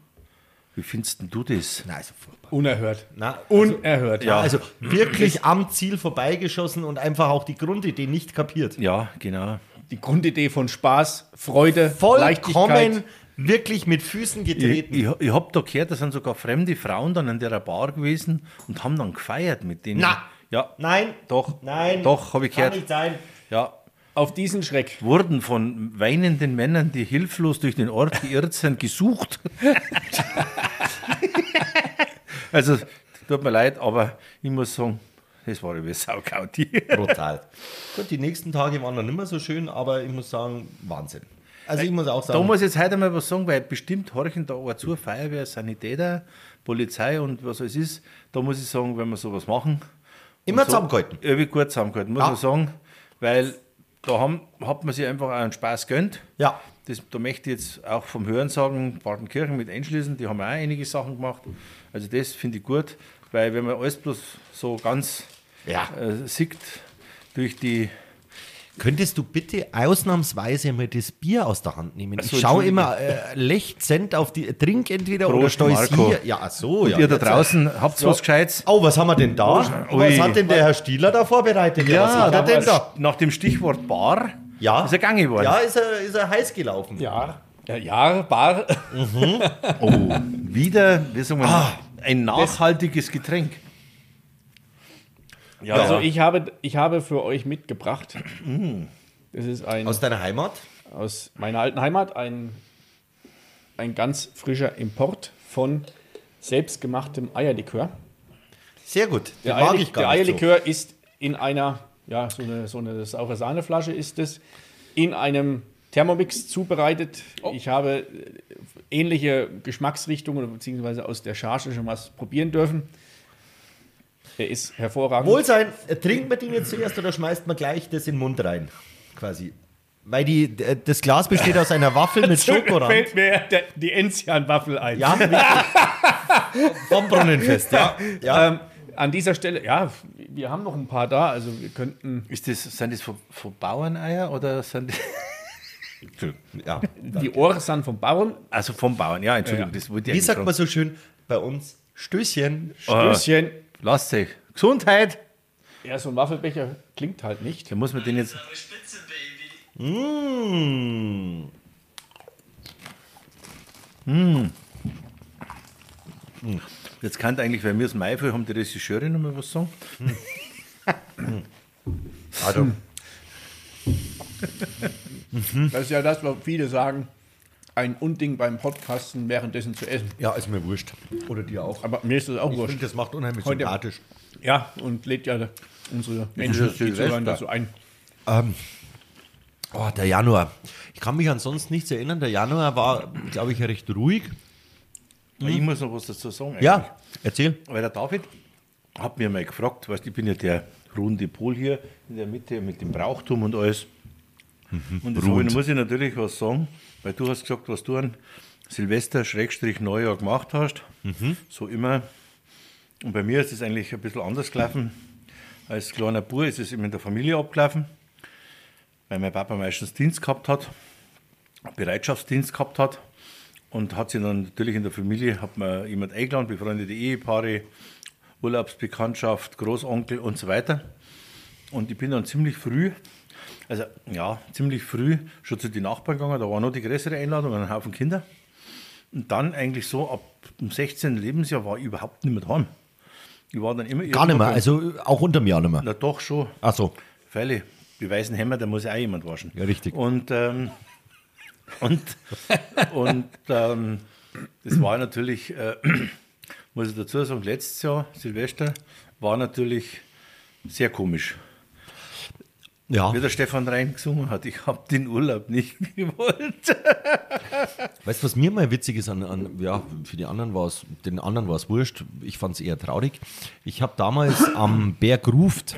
Wie findest denn du das? Nein, so furchtbar. Unerhört. Na, also- Unerhört. Ja, also wirklich am Ziel vorbeigeschossen und einfach auch die Grundidee nicht kapiert. Ja, genau. Die Grundidee von Spaß, Freude, Vollkommen Leichtigkeit. Wirklich mit Füßen Ich, getreten. ich, ich habe da gehört, da sind sogar fremde Frauen dann in der Bar gewesen und haben dann gefeiert mit denen. Na. Ja, Nein, doch. nein, Doch, habe ich kann gehört. nicht sein. Ja, Auf diesen Schreck. wurden von weinenden Männern, die hilflos durch den Ort geirrt sind, gesucht. also, tut mir leid, aber ich muss sagen, das war über Saugauti. Brutal. Gut, die nächsten Tage waren dann nicht mehr so schön, aber ich muss sagen, Wahnsinn. Also ich muss auch Da sagen, muss ich jetzt heute mal was sagen, weil bestimmt horchen da auch zu, Feuerwehr, Sanitäter, Polizei und was es ist. Da muss ich sagen, wenn wir sowas machen. Immer so, zusammengehalten. Irgendwie gut zusammengehalten, muss Ja. man sagen. Weil da haben, hat man sich einfach einen Spaß gönnt. Ja. Das, da möchte ich jetzt auch vom Hören sagen, Partenkirchen mit einschließen, die haben auch einige Sachen gemacht. Also das finde ich gut, weil wenn man alles bloß so ganz Ja. äh, sieht durch die könntest du bitte ausnahmsweise mal das Bier aus der Hand nehmen? So, ich schaue immer äh, lechzend auf die, trink entweder oder Prost, steuß Marco. hier. Ja, so, ja. ihr da jetzt, draußen habt was Gescheites. Oh, was haben wir denn da? Ui. Was hat denn der Herr Stieler da vorbereitet? was hat er denn da? nach dem Stichwort Bar Ja. ist er gang geworden. Ja, ist er, ist er heiß gelaufen. Ja. Ja, ja, Bar. Oh, wieder, wie sagen wir, Ah. ein nachhaltiges Getränk. Ja, Also ja. ich habe, ich habe für euch mitgebracht. Das ist ein Aus deiner Heimat? aus meiner alten Heimat ein, ein ganz frischer Import von selbstgemachtem Eierlikör. Sehr gut. Den Der, mag Eierli ich gar der nicht so. Eierlikör ist in einer, ja, so eine, so eine saure Sahneflasche ist es, in einem Thermomix zubereitet. Oh. Ich habe äh, ähnliche Geschmacksrichtungen beziehungsweise aus der Charge schon was probieren dürfen. Er ist hervorragend. Wohlsein, äh, trinkt man den jetzt zuerst oder schmeißt man gleich das in den Mund rein? Quasi. Weil die, d- das Glas besteht aus einer Waffel mit Schokorand. fällt mir der, die Enzian-Waffel ein. Ja. Vom Brunnenfest, ja. ja. Ähm, an dieser Stelle, ja, wir haben noch ein paar da, also wir könnten Ist das, sind das von, von Bauerneier oder sind die, ja. die Ohren sind vom Bauern, also vom Bauern? Ja, Entschuldigung, Ja. das ich Wie sagt man so schön bei uns? Stößchen. Stößchen. Lasst euch. Gesundheit! Ja, so ein Waffelbecher klingt halt nicht. Da muss man den jetzt. Baby. Mmh. Jetzt kann eigentlich, weil wir es Mai haben, die Regisseure noch mal was sagen. Also, Das ist ja das, was viele sagen, ein Unding beim Podcasten währenddessen zu essen. ja, ist mir wurscht. Oder dir auch. Aber mir ist das auch Ich wurscht. finde, das macht unheimlich Heute- sympathisch. Ja, und lädt ja unsere Menschen, die zuhören, dazu ein. Oh, der Januar. Ich kann mich ansonsten nichts erinnern. Der Januar war, glaube ich, recht ruhig. Ich muss noch was dazu sagen. eigentlich. Ja, erzähl. Weil der David hat mir mal gefragt, weißt, ich bin ja der runde Pol hier in der Mitte mit dem Brauchtum und alles. Und das habe ich, muss ich natürlich was sagen, weil du hast gesagt, was du an Silvester Schrägstrich Neujahr gemacht hast. So immer. Und bei mir ist es eigentlich ein bisschen anders gelaufen. Als kleiner Bub ist es immer in der Familie abgelaufen, weil mein Papa meistens Dienst gehabt hat, Bereitschaftsdienst gehabt hat. Und hat sich dann natürlich in der Familie, hat man jemand eingeladen, befreundete Ehepaare, Urlaubsbekanntschaft, Großonkel und so weiter. Und ich bin dann ziemlich früh, also ja, ziemlich früh schon zu den Nachbarn gegangen. Da war noch die größere Einladung, ein Haufen Kinder. Und dann eigentlich so ab dem 16. Lebensjahr war ich überhaupt nicht mehr daheim. Ich war dann immer Gar nicht mehr, also auch unterm Jahr nicht mehr. Na doch schon. Ach so. Freilich, die weißen Hämmer, da muss ja auch jemand waschen. Ja, richtig. Und, ähm, und, und ähm, das war natürlich, äh, muss ich dazu sagen, letztes Jahr, Silvester, war natürlich sehr komisch. Ja, Wie der Stefan Rein gesungen hat, ich habe den Urlaub nicht gewollt. weißt du, was mir mal witzig ist, an, an, ja, für die anderen war es, den anderen war es wurscht, ich fand es eher traurig. Ich habe damals am Berg Ruft,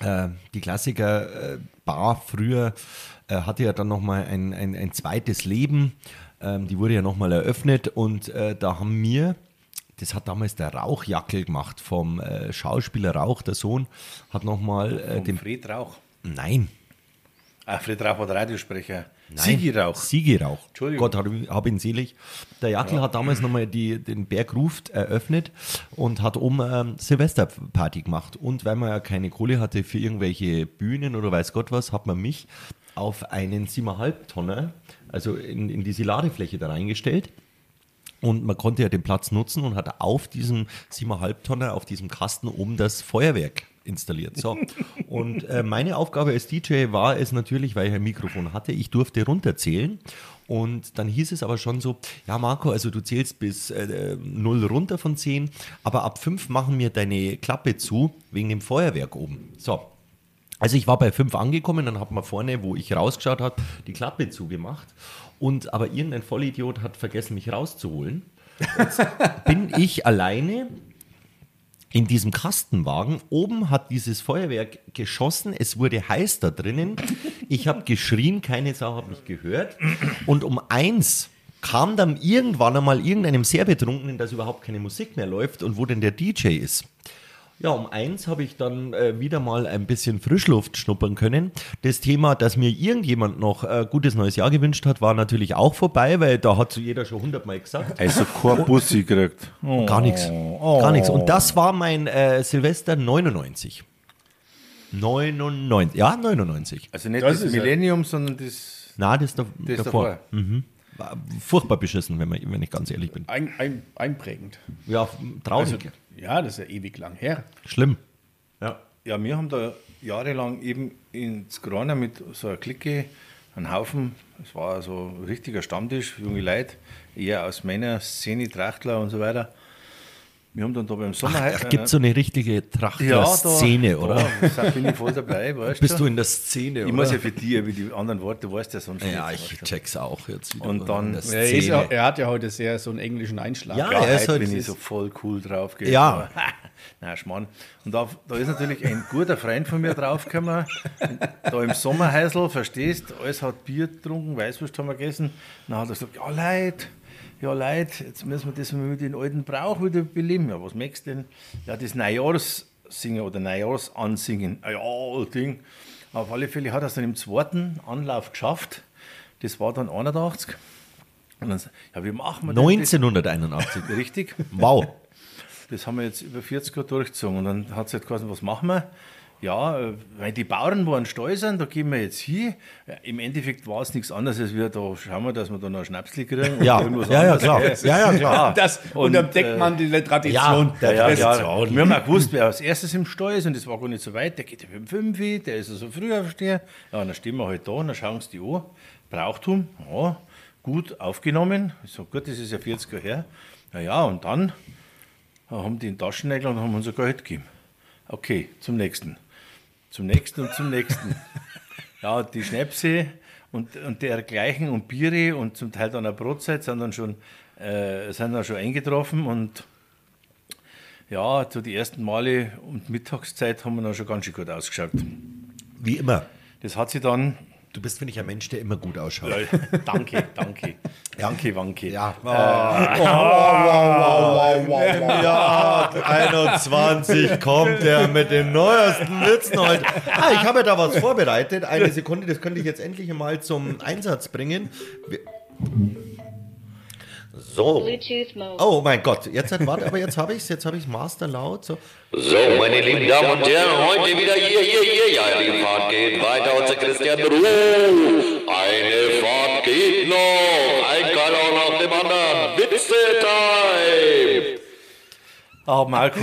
äh, die Klassiker äh, Bar früher, äh, hatte ja dann nochmal ein, ein, ein zweites Leben, ähm, die wurde ja nochmal eröffnet und äh, da haben wir, das hat damals der Rauchjackel gemacht vom äh, Schauspieler Rauch, der Sohn, hat nochmal äh, den, Fred Rauch. nein, Ah, Fred Rauch war der Radiosprecher. Nein, Sigi Rauch. Sigi Rauch. Entschuldigung. Gott hab, ihn selig. Der Jackel hat damals nochmal die, den Berg Ruft eröffnet und hat um ähm, Silvesterparty gemacht. Und weil man ja keine Kohle hatte für irgendwelche Bühnen oder weiß Gott was, hat man mich auf einen 7,5 Tonner, also in, in diese Ladefläche da reingestellt. Und man konnte ja den Platz nutzen und hat auf diesem 7,5 Tonner, auf diesem Kasten oben das Feuerwerk installiert. So. Und äh, meine Aufgabe als DJ war es natürlich, weil ich ein Mikrofon hatte, ich durfte runterzählen. Und dann hieß es aber schon so, ja Marco, also du zählst bis äh, 0 runter von 10, aber ab 5 machen wir deine Klappe zu, wegen dem Feuerwerk oben. So, also ich war bei 5 angekommen, dann hat man vorne, wo ich rausgeschaut habe, die Klappe zugemacht. Und aber irgendein Vollidiot hat vergessen, mich rauszuholen. Jetzt bin ich alleine in diesem Kastenwagen. Oben hat dieses Feuerwerk geschossen. Es wurde heiß da drinnen. Ich habe geschrien, keine Sau hat mich gehört. Und um eins kam dann irgendwann einmal irgendeinem sehr Betrunkenen, dass überhaupt keine Musik mehr läuft und wo denn der DJ ist. Ja, um eins habe ich dann äh, wieder mal ein bisschen Frischluft schnuppern können. Das Thema, dass mir irgendjemand noch äh, gutes neues Jahr gewünscht hat, war natürlich auch vorbei, weil da hat so jeder schon hundertmal gesagt. Also kein Bussi gekriegt. Oh. Gar nichts. Gar nichts. Und das war mein äh, Silvester 99. 99. Ja, 99. Also nicht Das das, ist ja- Millennium, sondern das, Na, das, da, das davor. davor. War furchtbar beschissen, wenn, man, wenn ich ganz ehrlich bin. Ein, ein, einprägend. Ja, traurig. Also, ja, das ist ja ewig lang her. Schlimm. Ja. Ja, wir haben da jahrelang eben ins Graner mit so einer Clique, einen Haufen, es war so ein richtiger Stammtisch, junge Leute, eher aus meiner Szene, Trachtler und so weiter. Wir haben dann da beim Sommer Ach, gibt so eine richtige ja, da, Trachtler-Szene, oder? Da bin ich voll dabei, weißt Bist du du? in der Szene, Ich oder? muss ja für dich, wie die anderen Worte, du weißt ja sonst ja, ich weißt du. check's auch jetzt wieder. Und dann- Er, ist, ja- er hat ja heute sehr so einen englischen Einschlag. Ja, Ja, er ist heute halt bin ich so voll cool drauf. gell. Ja. Nein, Schmarrn. Und da, da ist natürlich ein guter Freund von mir draufgekommen. Da im Sommerhäusl, verstehst, alles hat Bier getrunken, Weißwurst haben wir gegessen. Dann hat er gesagt, ja Leute, ja Leute, jetzt müssen wir das mal mit den alten Brauch wieder beleben. Ja, was möchtest du denn? Ja, das Neujahrssingen oder Neujahrsansingen. Ah Ja, Ding. Auf alle Fälle hat er es dann im zweiten Anlauf geschafft. Das war dann 81. Und dann, ja, wie machen wir denn das? 1981. Richtig. Wow. Das haben wir jetzt über 40 Jahre durchgezogen. Und dann hat es halt geheißen, was machen wir? Ja, äh, weil die Bauern waren steu sind, da gehen wir jetzt hin. Ja, Im Endeffekt war es nichts anderes, als wir da schauen wir, dass wir da noch ein Schnapsli kriegen. und Ja, irgendwas ja, ja, anderes. klar. Ja, ja, klar. Das Und, unterm Deckmantel der Tradition. ja, Ja, ja, Das- ja. Wir haben auch gewusst, wer als erstes im Stall ist und das war gar nicht so weit. Der geht ja mit dem 5, der ist ja so früh aufstehen. Ja, und dann stehen wir halt da und dann schauen sie die an. Brauchtum, ja, gut aufgenommen. Ich sag, gut, das ist ja 40 Jahre her. Ja, ja, und dann haben die den Taschennägel und haben uns ein Geld gegeben. Okay, zum nächsten. Zum nächsten und zum nächsten. ja, die Schnäpse und, und dergleichen und Biere und zum Teil dann auch Brotzeit sind dann schon, äh, sind dann schon eingetroffen und ja, zu die ersten Male und Mittagszeit haben wir dann schon ganz schön gut ausgeschaut. Wie immer. Das hat sich dann Du bist, finde ich, ein Mensch, der immer gut ausschaut. danke, danke. Danke, Wanke. Ja. wow, wow, wow, wow. Ja, 21 kommt er mit den neuesten Witzen heute. Ah, ich habe da was vorbereitet. Eine Sekunde, das könnte ich jetzt endlich mal zum Einsatz bringen. Wir- So. Oh mein Gott, jetzt hat, warte, aber jetzt habe ich es, jetzt habe ich es Master laut. So. So, meine lieben Damen und Herren, heute wieder hier, hier, hier. Ja, die Fahrt geht weiter. Unser Christian Ruh. Eine Fahrt geht noch. Ein Karl nach dem anderen. Witze-Time. Ah, Marco,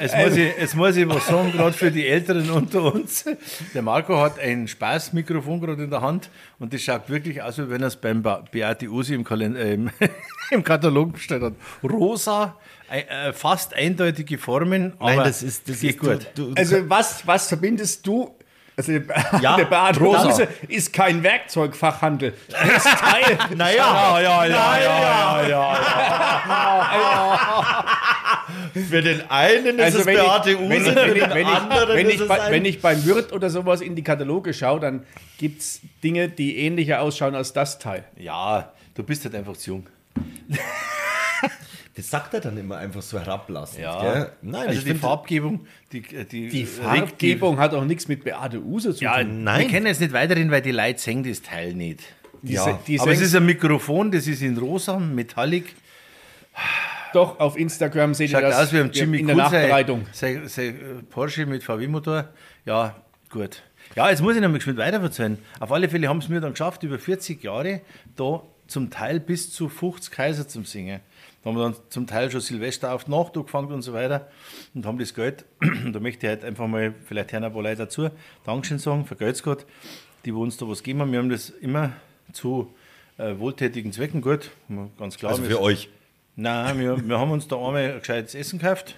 jetzt muss, ich, jetzt muss ich was sagen, gerade für die Älteren unter uns. Der Marco hat ein Spaßmikrofon gerade in der Hand und das schaut wirklich aus, wie wenn er es beim Beate Usi im, Kalender, äh, im, im Katalog bestellt hat. Rosa, äh, fast eindeutige Formen, aber Nein, das ist, das geht ist gut. Du, du, Also was, was verbindest du? Also Ja, der Beate rosa. Huse ist kein Werkzeugfachhandel. Das ist Teil. naja, ja, ja, ja, ja, ja. für den einen ist Also es wenn ich, Beate Use, für den wenn, ich, anderen wenn, ist ich es bei, ein... wenn ich beim Wirt oder sowas in die Kataloge schaue, dann gibt es Dinge, die ähnlicher ausschauen als das Teil. ja, du bist halt einfach zu jung. Das sagt er dann immer einfach so herablassend. Ja. Gell? Nein, also die Farbgebung, die, die, Die regt Farbgebung hat auch nichts mit Beate Use zu Ja, tun. Nein. wir können jetzt nicht weiterhin, weil die Leute sehen das Teil nicht. Diese, die Aber es ist ein Mikrofon, das ist in rosa, metallic. doch auf Instagram seht ihr Schaut das aus wie ein Jimmy in der Nachbereitung. Sein, sein äh, Porsche mit VW-Motor. Ja, gut. Ja, jetzt muss ich noch mal geschwind weiter erzählen. Auf alle Fälle haben es mir dann geschafft, über 40 Jahre da zum Teil bis zu 50 Kaiser zum Singen. Da haben wir dann zum Teil schon Silvester auf die Nacht angefangen und so weiter und haben das Geld, da möchte ich halt einfach mal vielleicht hören ein paar Leute dazu, Dankeschön sagen, vergelt's Gott, die wo uns da was geben haben. Wir haben das immer zu äh, wohltätigen Zwecken, gut, ganz klar. also wir- für euch. Nein, wir, wir haben uns da einmal ein gescheites Essen gekauft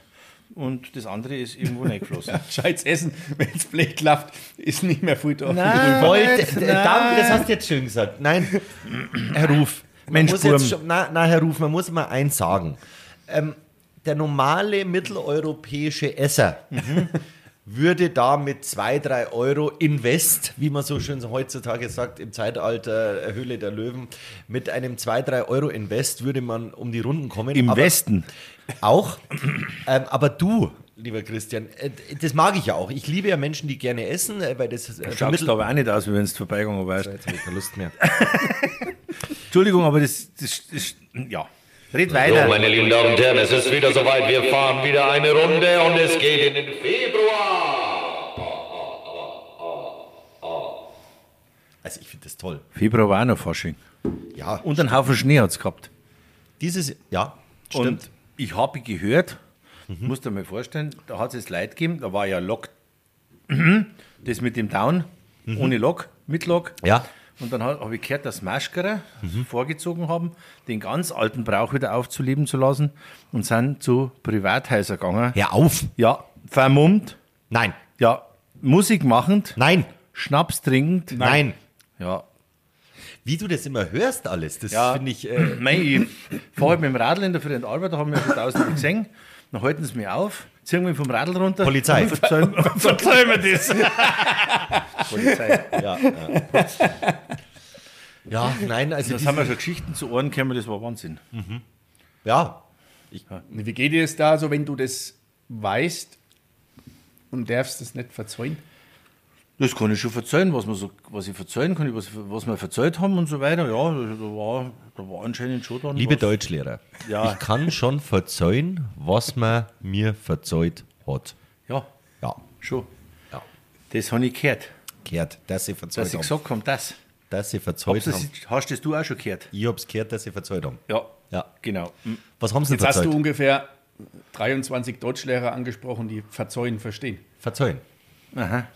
und das andere ist irgendwo reingeflossen. Scheiß Essen, wenn es Blech klafft, ist nicht mehr viel da. Nein, d- nein. danke, das hast du jetzt schön gesagt. Nein, Herr Ruf. Man Mensch, muss jetzt schon, na, na, Herr Ruf, man muss mal eins sagen. Ähm, der normale mitteleuropäische Esser würde da mit 2, 3 Euro Invest, wie man so schön heutzutage sagt, im Zeitalter Höhle der Löwen, mit einem 2, 3 Euro Invest würde man um die Runden kommen. Im Aber- Westen. Auch. ähm, aber du, lieber Christian, äh, das mag ich ja auch. Ich liebe ja Menschen, die gerne essen, äh, weil das äh, Schaust aber auch nicht aus, wie wenn es vorbeigegangen wärst. Jetzt habe ich keine Lust mehr. Entschuldigung, aber das, das, das ja. Red So, weiter. meine lieben Damen und Herren, es ist wieder soweit. Wir fahren wieder eine Runde und es geht in den Februar. Also ich finde das toll. Februar war auch noch Fasching. Ja, Und einen Haufen Schnee hat es gehabt. dieses, ja, stimmt. Und ich habe gehört, musst dir mal vorstellen, da hat es Leute gegeben, da war ja Lok, das mit dem Down, ohne Lok, mit Lok. Ja. Und dann habe ich gehört, dass Maschkerer vorgezogen haben, den ganz alten Brauch wieder aufzuleben zu lassen und sind zu Privathäusern gegangen. Hör auf. Ja, vermummt, Nein, ja, Musik machend, nein, Schnaps trinkend. nein. Ja, Wie du das immer hörst alles, das Ja. finde ich... Äh, Mei, ich fahre halt mit dem Radl in der Früh in Arbeit, da haben wir schon tausend gesehen. Dann halten sie mich auf, ziehen mich vom Radl runter. Polizei. Verzeihen mir das. Polizei. ja, ja. ja, nein, also... Das haben wir schon Geschichten zu Ohren gekommen, das war Wahnsinn. ja, Wie geht dir das da so, wenn du das weißt und darfst es nicht verzeihen? Das kann ich schon verzeihen, was, man so, was ich verzeihen kann, was, was wir verzeiht haben und so weiter. Ja, da war, da war anscheinend schon dann liebe was. Deutschlehrer, Ja. ich kann schon verzeihen, was man mir verzeiht hat. Ja, Ja, schon. ja. Das habe ich gehört. Gehört, dass sie Dass verzeiht ich haben. gesagt habe, das. Dass sie verzeiht Hast, haben. hast das du auch schon gehört? Ich hab's gehört, dass sie verzeiht haben. Ja, Ja. genau. Hm. Was haben sie Jetzt hast verzeiht? du ungefähr 23 Deutschlehrer angesprochen, die verzeihen verstehen. Verzeihen. Aha.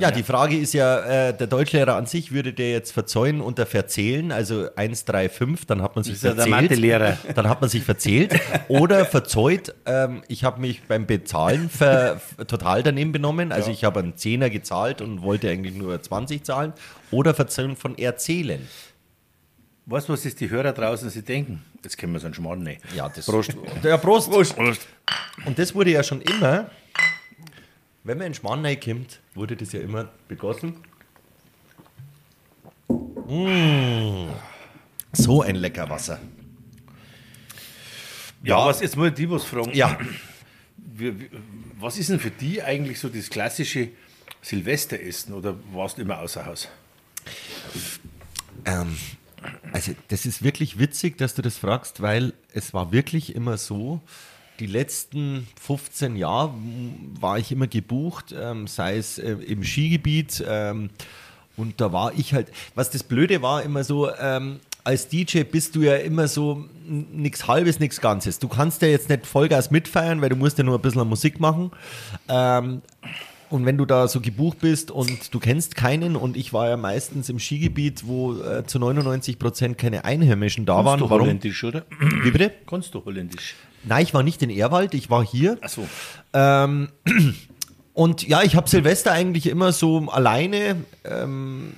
Ja, die Frage ist ja, äh, der Deutschlehrer an sich würde der jetzt verzeihen unter verzählen, also 1, 3, 5, dann hat man sich ja der verzählt. Mathelehrer. Dann hat man sich verzählt. Oder verzeiht, ähm, ich habe mich beim Bezahlen ver, total daneben benommen, also ich habe einen Zehner gezahlt und wollte eigentlich nur 20 zahlen. Oder verzeihen von erzählen. Weißt du, was ist die Hörer draußen sie denken? Jetzt können wir so einen Schmarrn nehmen. Ja, das Prost. Ja, Prost. Prost. Und das wurde ja schon immer, wenn man in Schmarrn kommt, wurde das ja immer begossen. So ein lecker Wasser. Ja, was jetzt mal die was fragen. Ja. Was ist denn für die eigentlich so das klassische Silvesteressen oder warst du immer außer Haus? Ähm, also das ist wirklich witzig, dass du das fragst, weil es war wirklich immer so, die letzten 15 Jahre war ich immer gebucht, ähm, sei es äh, im Skigebiet ähm, und da war ich halt, was das Blöde war immer so, ähm, als DJ bist du ja immer so nichts Halbes, nichts Ganzes. Du kannst ja jetzt nicht Vollgas mitfeiern, weil du musst ja nur ein bisschen Musik machen. Ähm, und wenn du da so gebucht bist und du kennst keinen und ich war ja meistens im Skigebiet, wo äh, zu 99 Prozent keine Einheimischen da waren. du Warum? holländisch, oder? Wie bitte? Kannst du holländisch? Nein, ich war nicht in Erwald, ich war hier. Achso. Ähm, und ja, ich habe Silvester eigentlich immer so alleine ähm,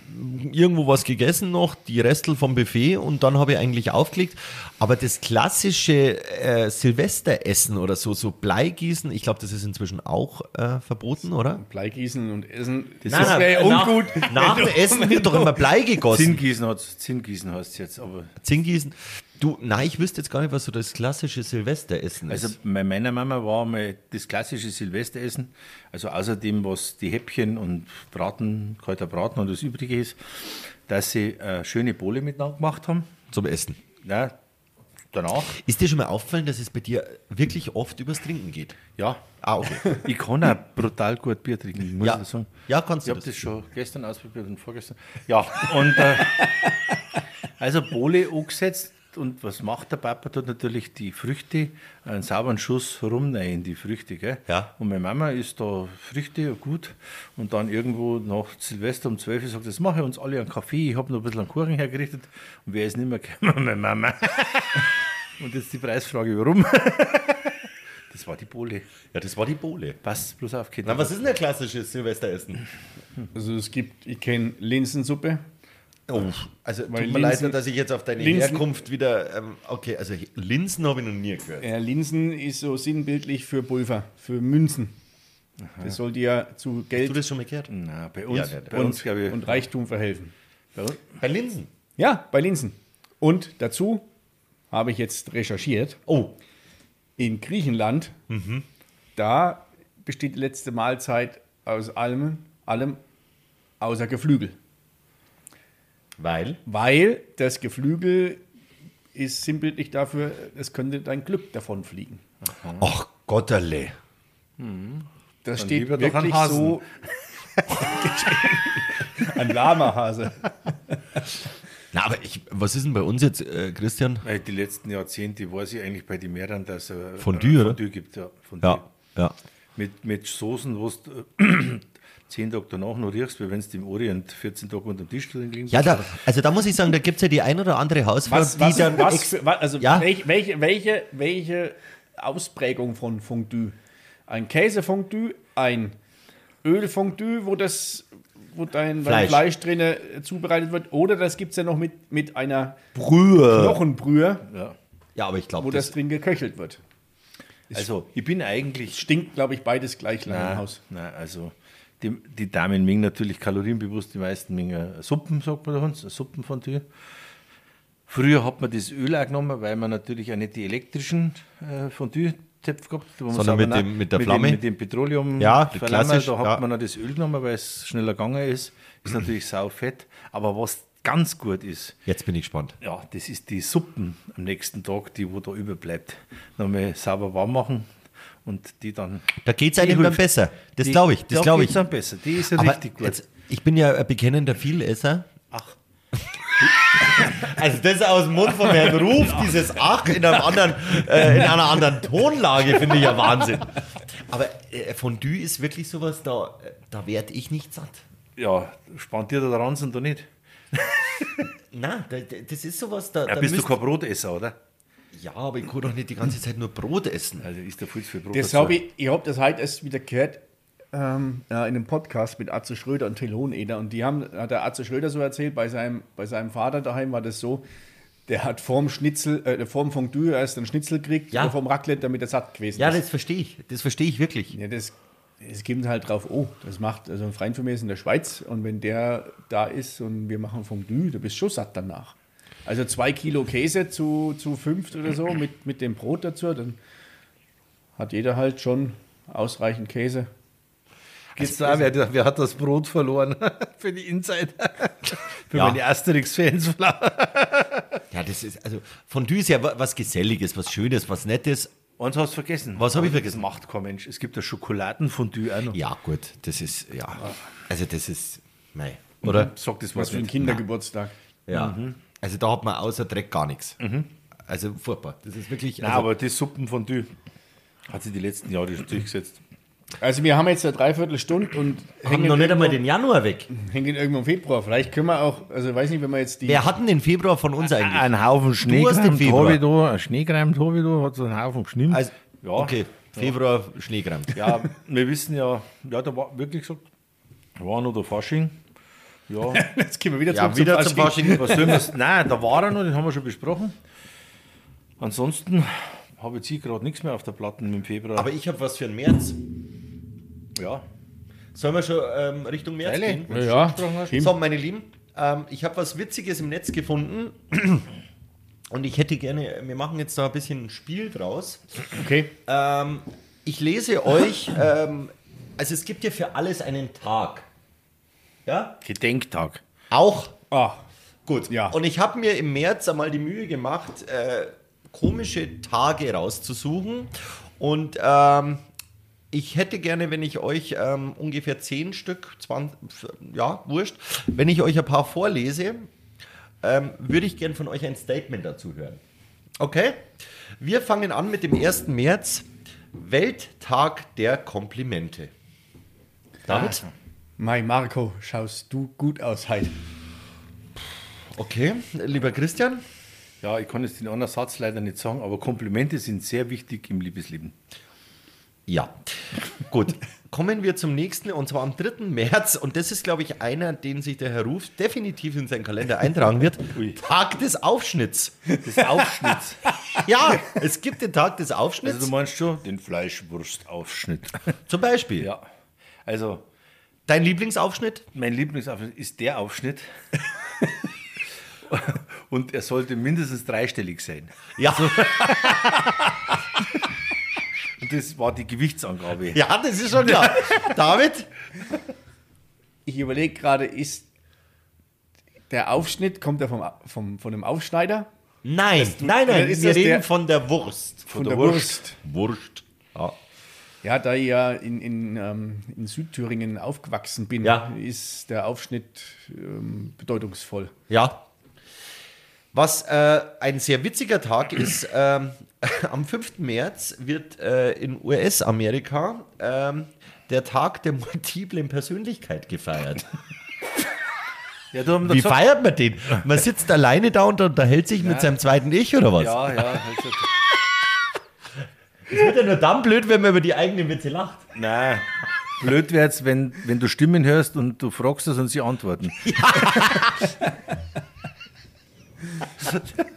irgendwo was gegessen noch, die Restel vom Buffet und dann habe ich eigentlich aufgelegt. Aber das klassische äh, Silvesteressen oder so, so Bleigießen, ich glaube, das ist inzwischen auch äh, verboten, oder? Bleigießen und Essen. Das Nein, nein, wäre nach- ungut. Nach dem Essen wird doch immer Blei gegossen. Zinngießen hat's, Zinngießen heißt jetzt, aber. Zinngießen. Du, nein, ich wüsste jetzt gar nicht, was so das klassische Silvesteressen Also ist. bei meiner Mama war mal das klassische Silvesteressen, also außerdem, was die Häppchen und Braten, kalter Braten und das Übrige ist, dass sie äh, schöne Bowle miteinander gemacht haben. Zum Essen. Ja, danach, Ist dir schon mal aufgefallen, dass es bei dir wirklich oft übers Trinken geht? ja, Ah, okay. ich kann auch brutal gut Bier trinken, muss Ja. ich sagen. Ja, kannst Ich du habe das. schon gestern ausprobiert und vorgestern. Ja, und äh, also Bowle angesetzt und was macht der Papa? Tut natürlich die Früchte, einen sauberen Schuss rum rein in die Früchte. Gell? Ja. Und meine Mama ist da Früchte gut und dann irgendwo nach Silvester um 12 Uhr sagt, das mache ich uns alle einen Kaffee, ich habe noch ein bisschen einen Kuchen hergerichtet und wer ist nicht mehr gekommen? Meine Mama. und jetzt die Preisfrage, warum? das war die Bowle. Ja, das war die Bohle. Passt bloß auf, Kinder. Na, was ist denn der klassische Silvesteressen? Also es gibt, ich kenne Linsensuppe. Oh, also Weil tut mir leid, Linsen- dass ich jetzt auf deine Linsen- Herkunft wieder. Ähm, okay, also Linsen habe ich noch nie gehört. Ja, Linsen ist so sinnbildlich für Pulver, für Münzen. Das soll dir zu Hast Geld du das schon mal gehört? Na, bei uns, Ja, bei uns ich, und Reichtum verhelfen. bei Bei Linsen. Ja, bei Linsen. Und dazu habe ich jetzt recherchiert. Oh, In Griechenland, da besteht die letzte Mahlzeit aus allem, allem außer Geflügel. Weil? Weil das Geflügel ist sinnbildlich dafür, es könnte dein Glück davon fliegen. Ach Gotterle. Das Dann steht wirklich an Hasen. so. Ein Lamahase. Na, aber ich, was ist denn bei uns jetzt, äh, Christian? weil die letzten Jahrzehnte weiß ich eigentlich bei den Mehrern, dass es äh, Fondue? Fondue gibt. Ja, Fondue. Ja, ja. Mit, mit Soßen, wo du äh, zehn Tage danach noch riechst, wie wenn du im Orient 14 Tage unter dem Tisch drin liegst. Ja, da, also da muss ich sagen, da gibt es ja die ein oder andere Hausfrau, Was, die was, dann. was, für, was also Ja. welche, welche, welche, welche Ausprägung von Fondue? Ein Käsefondue, ein Ölfondue, wo das wo dein Fleisch. Fleisch, drin äh, zubereitet wird, oder das gibt es ja noch mit, mit einer Brühe. Knochenbrühe, Ja. Ja, aber ich wo glaube, das das. drin geköchelt wird. Also, ich bin eigentlich. Stinkt, glaube ich, beides gleich lange im Haus. nein, also die, die Damen mengen natürlich kalorienbewusst die meisten mengen Suppen, sagt man da uns, Suppenfondue. Früher hat man das Öl auch genommen, weil man natürlich auch nicht die elektrischen äh, Fondue-Töpfe gehabt hat. Sondern mit noch- dem- mit der mit Flamme? Dem, mit dem Petroleum. Ja, klassisch, Da hat ja. man auch das Öl genommen, weil es schneller gegangen ist. Ist natürlich saufett. Aber was ganz gut ist, Jetzt bin ich gespannt. ja, das ist die Suppen am nächsten Tag, die wo da überbleibt. Nochmal sauber warm machen und die dann. Da geht es einem dann besser. Das glaube ich. Das da glaube ich. dann besser. Die ist ja Aber richtig gut. Jetzt, ich bin ja ein bekennender Vielesser. Ach. Also das aus dem Mund von Herrn Ruf, dieses Ach in, anderen, äh, in einer anderen Tonlage, finde ich ja Wahnsinn. Aber äh, Fondue ist wirklich sowas, da, da werde ich nicht satt. Ja, spannt dir da dran sind da nicht. Nein, da, da, das ist sowas, da, Ja, da bist du kein Brotesser, oder? Ja, aber ich kann doch nicht die ganze Zeit nur Brot essen. Also ist da viel zu viel Brot Das habe ich, ich habe das heute erst wieder gehört ähm, ja, in einem Podcast mit Atze Schröder und Till Hoheneder. Und die haben, hat der Atze Schröder so erzählt, bei seinem, bei seinem Vater daheim war das so, der hat vorm Schnitzel, äh, vorm Fondue erst einen Schnitzel gekriegt Ja. vorm Raclette, damit er satt gewesen Ja, ist. das verstehe ich. Das verstehe ich wirklich. Ja, das es gibt halt drauf, oh, das macht, also ein Freund von mir ist in der Schweiz und wenn der da ist und wir machen Fondue, du bist schon satt danach. Also zwei Kilo Käse zu, zu fünft oder so mit, mit dem Brot dazu, dann hat jeder halt schon ausreichend Käse. Geht's da, wer, wer hat das Brot verloren? Für die Insider. Für Ja. meine Asterix-Fans. Ja, das ist, also Fondue ist ja wa- was Geselliges, was Schönes, was Nettes. Eins hast du vergessen. Was hab ich Das vergessen? macht kein Mensch. Es gibt das Schokoladenfondue auch noch. Ja, gut, das ist, ja. Also das ist, mei, oder? Sag das Was für ein nicht. Kindergeburtstag. Ja. Also da hat man außer Dreck gar nichts. Also furchtbar. Das ist wirklich, Nein, also, aber das Suppenfondue hat sich die letzten Jahre durchgesetzt. Also wir haben jetzt eine Dreiviertelstunde und haben noch nicht einmal den Januar weg. hängen irgendwo im Februar. Vielleicht können wir auch, also ich weiß nicht, wenn wir jetzt die. Wer hat denn den Februar von uns eigentlich? Ein Haufen hast den Februar. da, ein Schneekram habe ich da, hat so einen Haufen geschnitten. Also, ja, Okay, Februar Schneekram. ja, wir wissen ja, ja, da war wirklich gesagt, war noch der Fasching. Ja, Jetzt gehen wir wieder Ja, wieder zum zum Fasching. Fasching. was nein, da war er noch, den haben wir schon besprochen. Ansonsten habe ich jetzt gerade nichts mehr auf der Platte im Februar. Aber ich habe was für den März. ja, Sollen wir schon ähm, Richtung März Eile. gehen? Ja, Tim. So, meine Lieben, ähm, ich habe was Witziges im Netz gefunden. Und ich hätte gerne, wir machen jetzt da ein bisschen ein Spiel draus. okay. Ähm, ich lese euch, ähm, also es gibt ja für alles einen Tag. Ja? Gedenktag. Auch Ah, gut. Ja. Und ich habe mir im März einmal die Mühe gemacht, äh, komische Tage rauszusuchen. Und ähm, ich hätte gerne, wenn ich euch ähm, ungefähr 10 Stück, 20, ja, wurscht, wenn ich euch ein paar vorlese, ähm, würde ich gern von euch ein Statement dazu hören. Okay? Wir fangen an mit dem 1. März, Welttag der Komplimente. David? Mai Marco, schaust du gut aus heute. Okay, lieber Christian. Ja, ich kann jetzt den anderen Satz leider nicht sagen, aber Komplimente sind sehr wichtig im Liebesleben. Ja, gut. Kommen wir zum nächsten und zwar am 3. März. Und das ist, glaube ich, einer, den sich der Herr Ruf definitiv in seinen Kalender eintragen wird. Ui. Tag des Aufschnitts. Das Aufschnitt. Ja, es gibt den Tag des also Aufschnitts. du meinst schon den Fleischwurstaufschnitt. Zum Beispiel. Ja. Also Dein Lieblingsaufschnitt? mein Lieblingsaufschnitt ist der Aufschnitt. Und er sollte mindestens dreistellig sein. Ja, Und das war die Gewichtsangabe. ja das ist schon klar. David? Ich überlege gerade, ist der Aufschnitt, kommt er vom, vom, von dem Aufschneider? Nein, nein, oder nein. ist Wir das reden der- von der Wurst. Von, der Wurst. Wurst. Ja. Ja, da ich ja in, in, ähm, in Südthüringen aufgewachsen bin, Ja. ist der Aufschnitt ähm, bedeutungsvoll. Ja. Was äh, ein sehr witziger Tag ist, ähm, am 5. März wird äh, in US-Amerika ähm, der Tag der multiplen Persönlichkeit gefeiert. Ja, Wie feiert man den? Man sitzt alleine da und unterhält sich mit seinem zweiten Ich oder was? Ja, ja. Also, Es wird ja nur dann blöd, wenn man über die eigenen Witze lacht. nein. Blöd wird's, wenn, wenn du Stimmen hörst und du fragst das und sie antworten.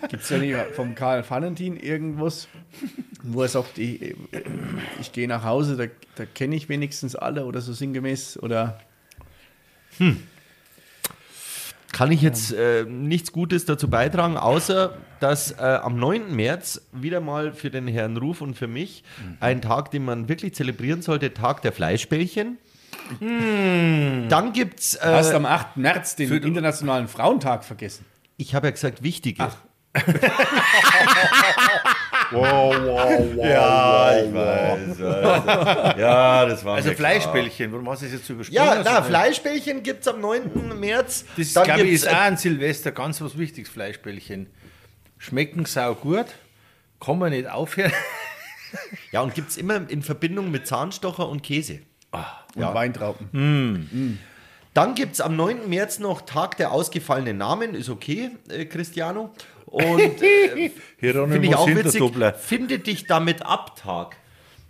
Gibt es ja nicht vom Karl Valentin irgendwas, wo er sagt, ich, ich gehe nach Hause, da, da kenne ich wenigstens alle oder so sinngemäß? Oder Kann ich jetzt äh, nichts Gutes dazu beitragen, außer dass äh, am 9. März wieder mal für den Herrn Ruf und für mich ein Tag, den man wirklich zelebrieren sollte, Tag der Fleischbällchen. Dann gibt es, hast äh, am 8. März den Internationalen Frauentag vergessen. ich habe ja gesagt, wichtige. Ja, ich weiß. Ja, das war Also Fleischbällchen, warum hast du das jetzt übersprungen? Ja, Also, na, Fleischbällchen gibt es am 9. März. Das Dann glaube ich gibt's, ist auch an Silvester ganz was Wichtiges, Fleischbällchen. Schmecken sau gut, kann man nicht aufhören. Ja, und gibt es immer in Verbindung mit Zahnstocher und Käse. Und Weintrauben. Dann gibt es am 9. März noch Tag der ausgefallenen Namen, ist okay, äh, Cristiano. Und äh, finde ich auch witzig, finde dich damit ab Tag.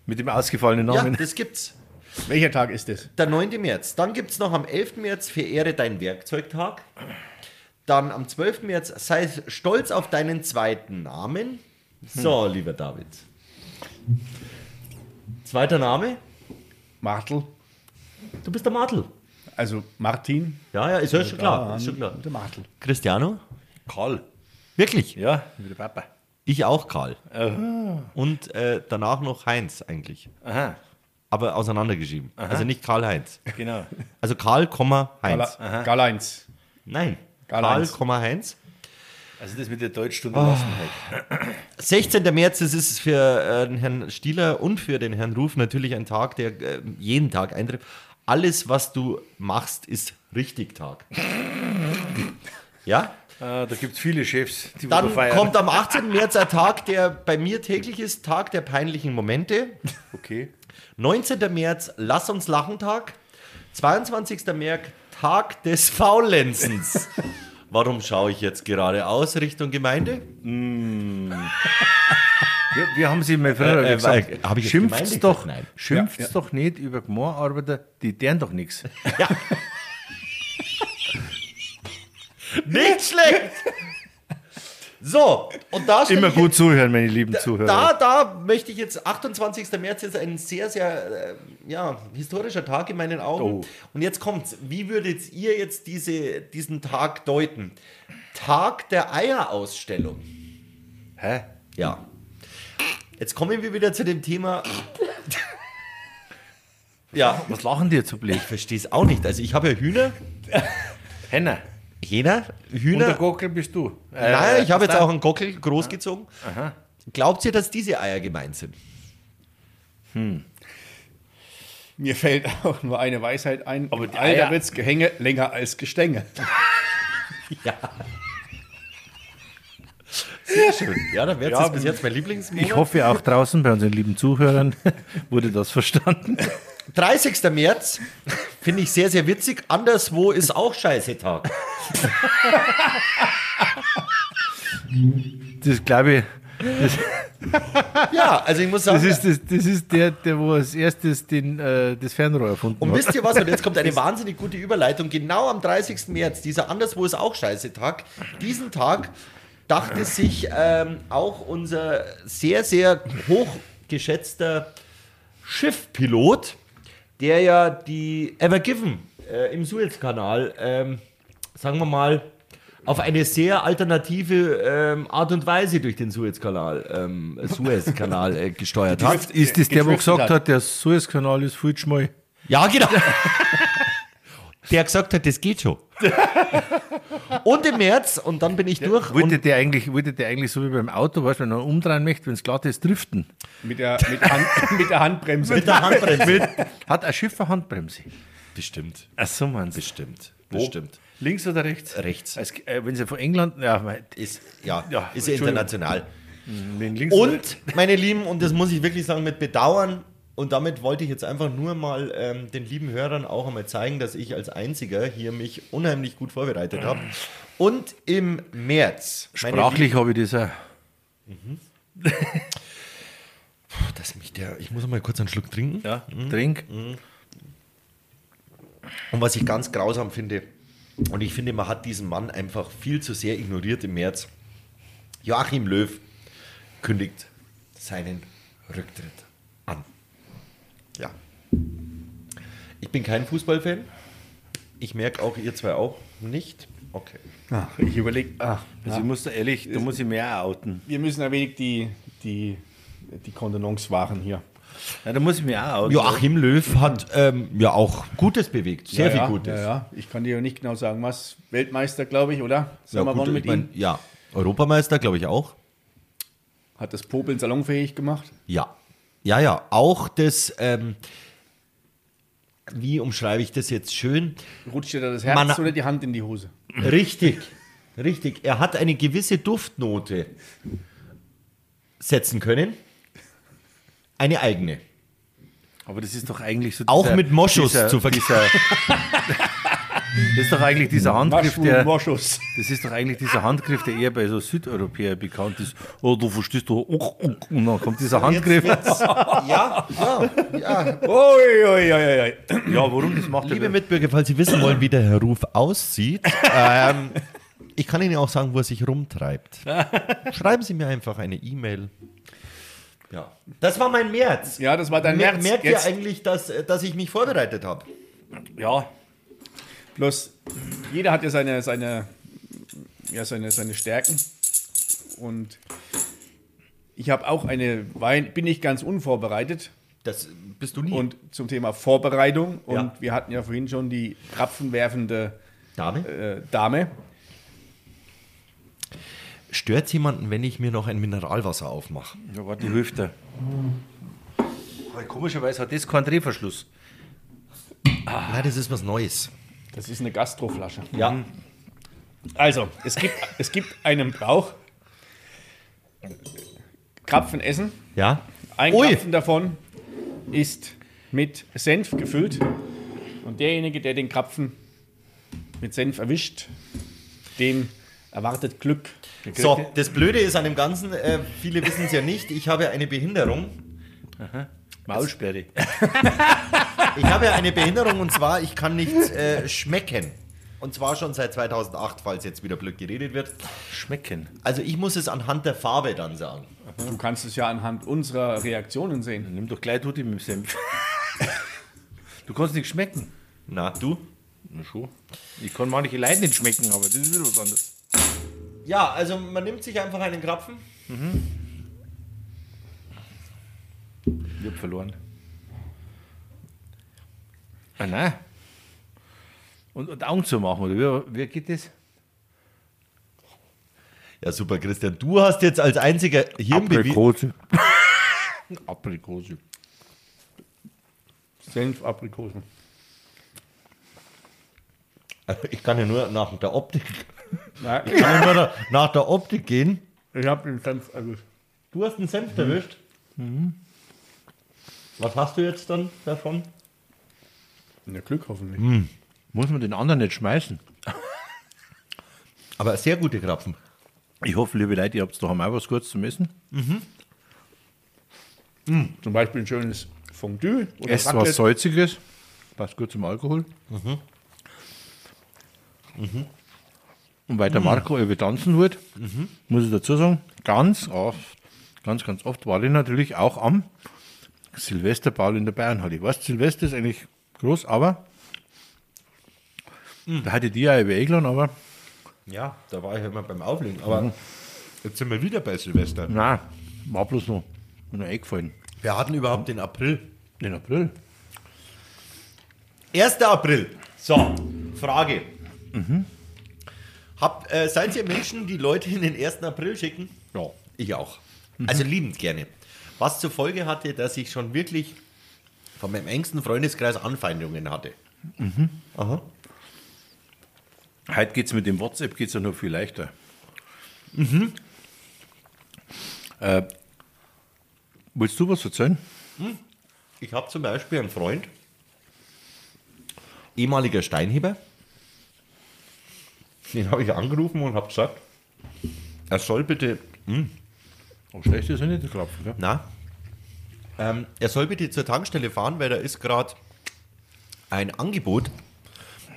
Mit dem ausgefallenen Ja, Namen. das gibt's. Welcher Tag ist das? Der 9. März. Dann gibt es noch am 11. März Verehre dein Werkzeugtag. Dann am 12. März sei stolz auf deinen zweiten Namen. So, lieber David. Zweiter Name? Martel. Du bist der Martel. Also Martin. Ja, ja, ist ja schon klar. Ist schon klar. Der Martel. Cristiano? Karl. Wirklich? Ja, wie der Papa. Ich auch Karl. Und äh, danach noch Heinz eigentlich. Aha, Aber auseinandergeschrieben. Also nicht Karl-Heinz. genau. Also Karl, Heinz. Karl-Heinz. Nein. Karl, Heinz. Also das mit der Deutschstunde lassen halt. 16. März, das ist für äh, den Herrn Stieler und für den Herrn Ruf natürlich ein Tag, der äh, jeden Tag eintrifft. Alles, was du machst, ist richtig Tag. ja? Ah, da gibt es viele Chefs, die Dann feiern. kommt am 18. März ein Tag, der bei mir täglich ist, Tag der peinlichen Momente. Okay. 19. März, Lass uns lachen Tag. 22. März, Tag des Faulenzens. Warum schaue ich jetzt gerade aus Richtung Gemeinde? Wir, wir haben sie mal früher Äh, äh, gesagt, weil- hab ich schimpft's doch? Nein. schimpft's Ja, ja. doch nicht über Gemorarbeiter, die deren doch nichts. Nicht schlecht! So, und da Immer gut zuhören, meine lieben Zuhörer. Da, da möchte ich jetzt, 28. März ist ein sehr, sehr äh, ja, historischer Tag in meinen Augen. Oh. Und jetzt kommt's. Wie würdet ihr jetzt diese, diesen Tag deuten? Tag der Eierausstellung. Hä? Ja. Jetzt kommen wir wieder zu dem Thema. ja, Was lachen die jetzt so blöd? ich verstehe es auch nicht. Also ich habe ja Hühner. Henna. Hähner, Und der Hühner. Gockel bist du. Äh, Nein, ich habe jetzt auch einen Gockel großgezogen. Glaubt ihr, dass diese Eier gemeint sind? Mir fällt auch nur eine Weisheit ein. Aber die Alter Eier- wird's Gehänge länger als Gestänge. Sehr schön. Ja, dann wäre Ja, das bis jetzt mein Lieblingsmonat. Ich hoffe auch draußen bei unseren lieben Zuhörern wurde das verstanden. 30. März finde ich sehr, sehr witzig. Anderswo ist auch scheiße Tag. Das glaube ich, Ja, also ich muss sagen. das ist, das, das ist der, der wo als erstes den, äh, das Fernrohr erfunden und hat. wisst ihr was? Und jetzt kommt eine wahnsinnig gute Überleitung. Genau am 30. März, dieser Anderswo ist auch scheiße Tag. Diesen Tag dachte sich ähm, auch unser sehr, sehr hochgeschätzter Schiffpilot, der ja die Ever Given äh, im Suezkanal, ähm, sagen wir mal, auf eine sehr alternative ähm, Art und Weise durch den Suezkanal, ähm, Suezkanal äh, gesteuert hat. Ist das der, wo gesagt hat. hat, der Suezkanal ist viel schmal? Ja, genau. Der gesagt hat, das geht schon. Und im März, und dann bin ich durch. Wollte der, eigentlich, wollte der eigentlich so wie beim Auto, weißt du, wenn er umdrehen möchte, wenn es glatt ist, driften? Mit der, mit, Hand, mit der Handbremse. mit der Handbremse. Hat ein Schiff eine Handbremse? Bestimmt. Ach so, meinst du? Bestimmt. Wo? Bestimmt. Links oder rechts? Rechts. Als, äh, wenn sie von England, ja, mein- Ist, ja, Ja, ist ja international. oder- Und, meine Lieben, und das muss ich wirklich sagen, mit Bedauern, und damit wollte ich jetzt einfach nur mal ähm, den lieben Hörern auch einmal zeigen, dass ich als Einziger hier mich unheimlich gut vorbereitet habe. Und im März. sprachlich habe ich das auch. Lieben, dass mich der, ich muss mal kurz einen Schluck trinken. Ja, trink. Und was ich ganz grausam finde, und ich finde, man hat diesen Mann einfach viel zu sehr ignoriert im März. Joachim Löw kündigt seinen Rücktritt. Ja. Ich bin kein Fußballfan. Ich merke auch, ihr zwei auch nicht. Okay. Ach, ich überlege, ach, Also ich muss da ehrlich, da muss ich mehr outen. wir müssen ein wenig die, die, die Kontenance wahren hier. Ja, da muss ich mir auch outen. Joachim Löw hat ähm, ja auch Gutes bewegt. Sehr ja, viel ja, Gutes. Ja, ja. Ich kann dir nicht genau sagen, was. Weltmeister, glaube ich, oder? Ja, Sagen wir gut, mal mit ich mein, ihm. ja, Europameister, glaube ich auch. Hat das Popeln salonfähig gemacht? Ja. Ja, ja. Auch das, ähm, wie umschreibe ich das jetzt schön? Rutscht dir da das Herz Man- oder die Hand in die Hose? Richtig. Richtig. Er hat eine gewisse Duftnote setzen können. Eine eigene. Aber das ist doch eigentlich so. Auch mit Moschus dieser, zu dieser, Das ist doch eigentlich dieser Handgriff, der. Das ist doch eigentlich dieser Handgriff, der eher bei so Südeuropäern bekannt ist. Oh, du verstehst doch. Oh, oh, und dann kommt dieser Handgriff. Ja, ja, ja. Ui, ui. Ja, warum? Das macht Liebe er. Mitbürger, falls Sie wissen wollen, wie der Herr Ruf aussieht, ähm, ich kann Ihnen auch sagen, wo er sich rumtreibt. Schreiben Sie mir einfach eine E-Mail. Ja. Das war mein März. Ja, das war dein Mer März. Merkt Jetzt- ihr eigentlich, dass, dass ich mich vorbereitet habe? Ja, Bloß, jeder hat ja seine, seine, ja, seine, seine Stärken. Und ich habe auch eine Wein, bin nicht ganz unvorbereitet. Das bist du nie. Und zum Thema Vorbereitung. Und Ja. wir hatten ja vorhin schon die krapfenwerfende Dame? äh, Dame. Stört jemanden, wenn ich mir noch ein Mineralwasser aufmache? ja warte, die. Aber komischerweise hat das keinen Drehverschluss. Nein, das ist was Neues. Das ist eine Gastroflasche. Ja. Also, es gibt, es gibt einen Brauch. Krapfen essen. Ja. Ein Ui. Krapfen davon ist mit Senf gefüllt. Und derjenige, der den Krapfen mit Senf erwischt, den erwartet Glück. So, das Blöde ist an dem Ganzen, äh, viele wissen es ja nicht, ich habe ja eine Behinderung. Maulsperre. Ich habe ja eine Behinderung und zwar, ich kann nicht äh, schmecken. Und zwar schon seit 2008, falls jetzt wieder blöd geredet wird. Schmecken. Also ich muss es anhand der Farbe dann sagen. Du kannst es ja anhand unserer Reaktionen sehen. Nimm doch gleich Tutti mit dem Senf. Du kannst nicht schmecken. Na, du? Na schon. Ich kann manche Leute nicht schmecken, aber das ist wieder was anderes. Ja, also man nimmt sich einfach einen Krapfen. Ich hab verloren. Ah, nein. Und, und Augen zu machen, oder wie, wie geht das? Ja, super, Christian. Du hast jetzt als einziger Hirnbewegung. Aprikose. Aprikose. Senf, Aprikosen. Ich kann ja nur nach der Optik. Nein, Ich kann ja nur nach- der Optik gehen. ich habe den Senf erwischt. Du hast einen Senf erwischt. Was hast du jetzt dann davon? Na, Glück hoffentlich. Muss man den anderen nicht schmeißen? Aber sehr gute Krapfen. Ich hoffe, liebe Leute, ihr habt daheim auch was Gutes zum Essen. Zum Beispiel ein schönes Fondue oder Esst Raclette. was Salziges. Passt gut zum Alkohol. Und weil der Marco über tanzen wird, muss ich dazu sagen, ganz oft, ganz, ganz oft war ich natürlich auch am Silvesterball in der Bayernhalle. Ich weiß, Silvester ist eigentlich groß, aber da hatte die ja über aber Ja, da war ich ja immer beim Auflegen. Aber jetzt sind wir wieder bei Silvester. nein, war bloß noch, noch eingefallen. Wir hatten überhaupt den April. Den April. 1. April. So, Frage. Habt, äh, seid ihr Menschen, die Leute in den 1. April schicken? Ja, ich auch. Also liebend gerne. Was zur Folge hatte, dass ich schon wirklich von meinem engsten Freundeskreis Anfeindungen hatte. Aha. Heute geht es mit dem WhatsApp geht's ja noch viel leichter. Äh, willst du was erzählen? Ich habe zum Beispiel einen Freund, ehemaliger Steinheber. Den habe ich angerufen und habe gesagt, er soll bitte Aber schlecht ist ja nicht der Klapfen, gell? Na? Ähm, er soll bitte zur Tankstelle fahren, weil da ist gerade ein Angebot,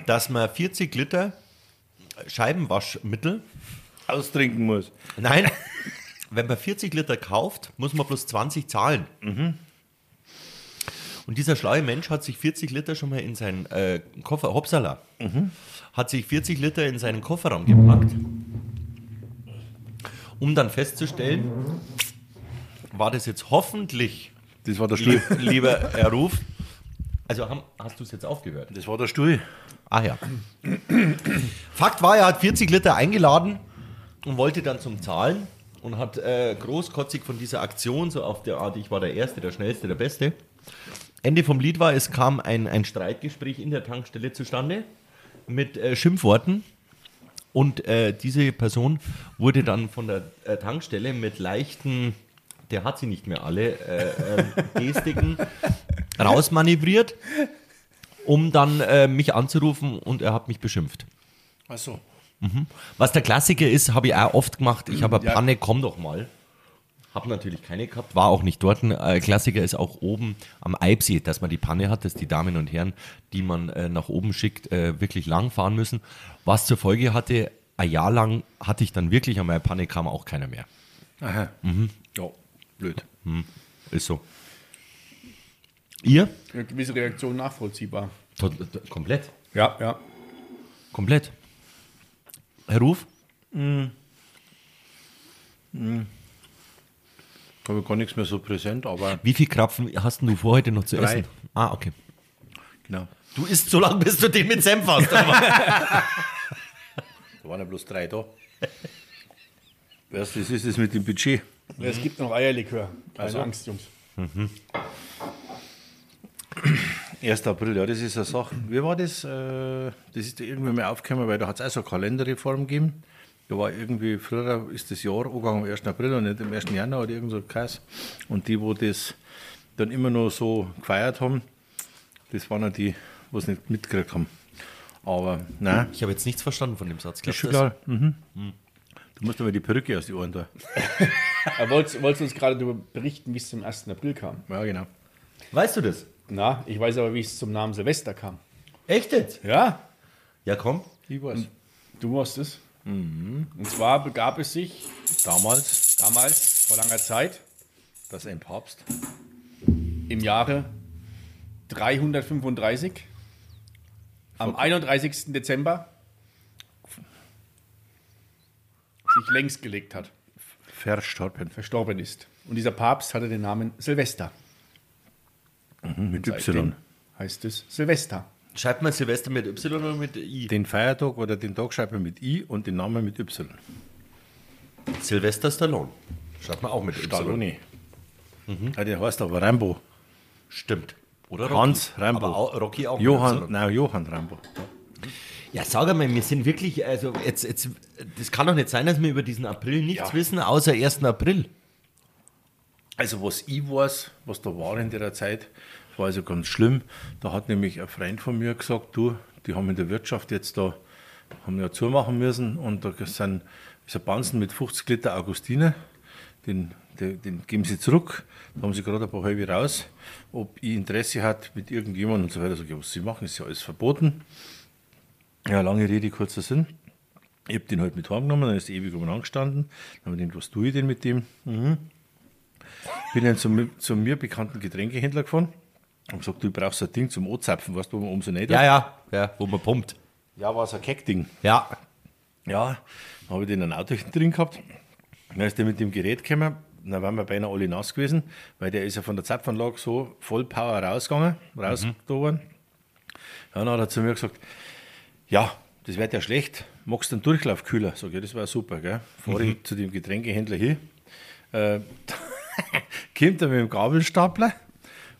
dass man 40 Liter Scheibenwaschmittel, Austrinken muss. nein, wenn man 40 Liter kauft, muss man plus 20 zahlen. Und dieser schlaue Mensch hat sich 40 Liter schon mal in seinen äh, Koffer, Hopsala, hat sich 40 Liter in seinen Kofferraum gepackt, um dann festzustellen, war das jetzt hoffentlich Das war der Stuhl. Lieb, lieber Herr Ruf. Also haben, hast du es jetzt aufgehört? Das war der Stuhl. Ah ja. Fakt war, er hat 40 Liter eingeladen und wollte dann zum Zahlen und hat äh, großkotzig von dieser Aktion, so auf der Art, ich war der Erste, der Schnellste, der Beste. Ende vom Lied war, es kam ein, ein Streitgespräch in der Tankstelle zustande mit äh, Schimpfworten. Und äh, diese Person wurde dann von der äh, Tankstelle mit leichten, der hat sie nicht mehr alle, äh, ähm, Gestiken rausmanövriert, um dann äh, mich anzurufen und er hat mich beschimpft. Achso. Was der Klassiker ist, habe ich auch oft gemacht. Ich habe eine Ja. Panne, komm doch mal. Habe natürlich keine gehabt, war auch nicht dort. Äh, Klassiker ist auch oben am Eibsee, dass man die Panne hat, dass die Damen und Herren, die man äh, nach oben schickt, äh, wirklich lang fahren müssen. Was zur Folge hatte, ein Jahr lang hatte ich dann wirklich an meiner Panne, kam auch keiner mehr. Aha. Ja, blöd. Ist so. Ihr? Eine gewisse Reaktion nachvollziehbar. To- to- Komplett. Ja, ja. Komplett. Herr Ruf? Habe ich gar nichts mehr so präsent, aber Wie viel Krapfen hast denn du vor, heute noch zu Drei. essen? Ah, okay. genau. Du isst so lange, bis du den mit Senf hast. Da waren ja bloß drei da. Weißt du, das ist es mit dem Budget. Es gibt noch Eierlikör. Keine Also. Angst, Jungs. 1. April, ja, das ist eine Sache. Wie war das? Äh, Das ist da irgendwie mal aufgekommen, weil da hat es auch so eine Kalenderreform gegeben. Da war irgendwie, früher ist das Jahr angegangen am 1. April und nicht am 1. Januar oder irgend so Kreis. Und die, wo das dann immer noch so gefeiert haben, das waren ja die, die es nicht mitgekriegt haben. Aber nein, Ich habe jetzt nichts verstanden von dem Satz. ist schon klar. Mhm. Du musst aber die Perücke aus die Ohren da. Wolltest, wolltest du uns gerade darüber berichten, wie es zum 1. April kam? Ja, genau. Weißt du das? Na, ich weiß aber, wie es zum Namen Silvester kam. Echt jetzt? Ja, Ja, komm. Ich weiß. du wusstest. Und zwar begab es sich Damals, damals, vor langer Zeit, dass ein Papst im Jahre 335, am 31. Dezember, sich längst gelegt hat, verstorben. verstorben ist. Und dieser Papst hatte den Namen Silvester. Mit Seitdem Y. heißt es Silvester. Schreibt man Silvester mit Y oder mit I? Den Feiertag oder den Tag schreibt man mit I und den Namen mit Y. Silvester Stallone. Schreibt man auch mit Y. Stallone. Ja, der heißt aber Rambo. Stimmt. Oder Hans Rambo. Aber auch, Rocky auch. Johann, nein, Johann Rambo. Ja, sag einmal, wir sind wirklich, also jetzt, jetzt, das kann doch nicht sein, dass wir über diesen April nichts wissen, außer 1. April. Also was ich weiß, was da war in der Zeit, war also ganz schlimm. Da hat nämlich ein Freund von mir gesagt, du, die haben in der Wirtschaft jetzt da, haben ja zumachen müssen und da sind, ist ein Banzen mit 50 Liter Augustiner, den, den, den geben sie zurück, da haben sie gerade ein paar halbe raus, ob ich Interesse hat mit irgendjemandem und so weiter. Sag ich, was sie machen, ist ja alles verboten. Ja, lange Rede, kurzer Sinn. Ich habe den halt mit heimgenommen, dann ist er ewig um angestanden. Dann habe ich gedacht, was tue ich denn mit dem? Mhm. Bin dann zum, zum mir bekannten Getränkehändler gefahren und gesagt, du brauchst so ein Ding zum Anzapfen, weißt du, wo man oben so nicht Ja, ja, ja, wo man pumpt. Ja, war so ein Keckding. Ja. Ja, dann habe ich den ein Auto drin gehabt. Dann ist der mit dem Gerät gekommen. Dann waren wir beinahe alle nass gewesen, weil der ist ja von der Zapfanlage so voll Power rausgegangen, rausgetan worden. Ja, dann hat er zu mir gesagt, ja, das wird ja schlecht, magst du einen Durchlaufkühler? Sag ich, ja, das war super, gell? Fahre ich zu dem Getränkehändler hin, äh, kommt er mit dem Gabelstapler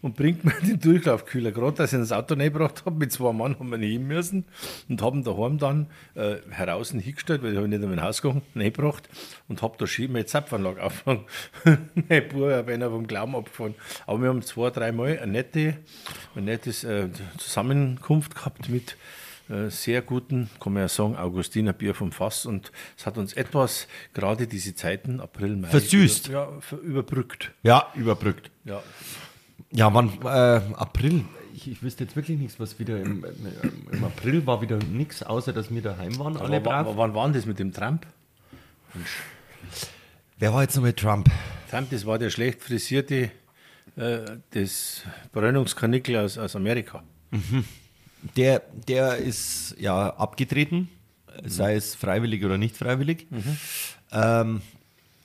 und bringt mir den Durchlaufkühler. Gerade, dass ich das Auto reingebracht habe, mit zwei Mann haben wir nehmen müssen und haben daheim dann äh, heraus hingestellt, weil ich habe nicht in mein Haus gegangen, reingebracht und habe da schön meine Zapfanlage aufgefangen. mein Bruder habe einer vom Glauben abgefahren. Aber wir haben zwei, dreimal eine nette, ein nettes äh, Zusammenkunft gehabt mit äh, sehr guten, kann man ja sagen, Augustiner Bier vom Fass und es hat uns etwas, gerade diese Zeiten, April, Mai, Versüßt. Über, ja, überbrückt. Ja, überbrückt. Ja. Ja, wann, äh, April. Ich, ich wüsste jetzt wirklich nichts, was wieder im, im, April war wieder nichts, außer dass wir daheim waren, alle Aber wa- brav. wann war denn das mit dem Trump? Wer war jetzt noch mit Trump? Trump, das war der schlecht frisierte, äh, das Bräunungskanickel aus, aus Amerika. Der, der ist ja abgetreten, sei es freiwillig oder nicht freiwillig. Ähm,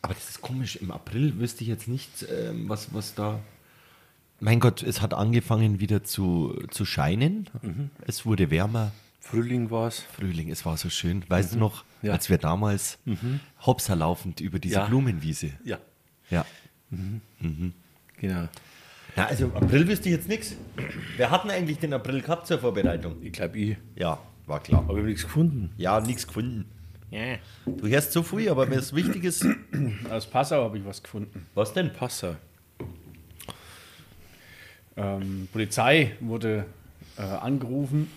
aber das ist komisch. Im April wüsste ich jetzt nicht, ähm, was, was da. Mein Gott, es hat angefangen wieder zu, zu scheinen. Es wurde wärmer. Frühling war es. Frühling, es war so schön. Weißt du noch, Ja. als wir damals Hopser laufend über diese Ja. Blumenwiese. Ja, Ja. genau. Na, also im April wüsste ich jetzt nichts. Wer hat denn eigentlich den April gehabt zur Vorbereitung? Ich glaube, ich. Ja, war klar. Aber ich habe nichts gefunden. Ja, nichts gefunden. Ja. Du hörst so viel, aber wenn es wichtig ist, Aus Passau habe ich was gefunden. was denn? Passau. Ähm, Polizei wurde äh, angerufen,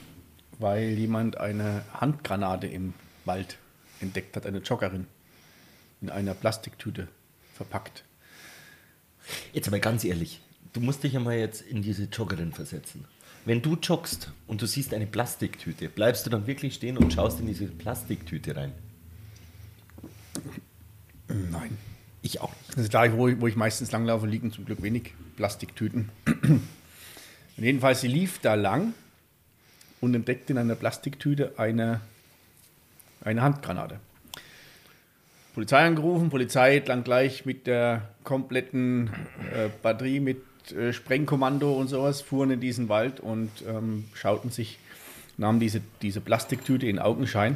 weil jemand eine Handgranate im Wald entdeckt hat, eine Joggerin, in einer Plastiktüte verpackt. Jetzt aber ganz ehrlich, du musst dich einmal jetzt in diese Joggerin versetzen. Wenn du joggst und du siehst eine Plastiktüte, bleibst du dann wirklich stehen und schaust in diese Plastiktüte rein? Nein. Ich auch. Also da, wo ich, wo ich meistens langlaufe, liegen zum Glück wenig Plastiktüten. Und jedenfalls, sie lief da lang und entdeckte in einer Plastiktüte eine, eine Handgranate. Polizei angerufen, Polizei dann gleich mit der kompletten äh, Batterie mit äh, Sprengkommando und sowas, fuhren in diesen Wald und ähm, schauten sich, nahmen diese, diese Plastiktüte in Augenschein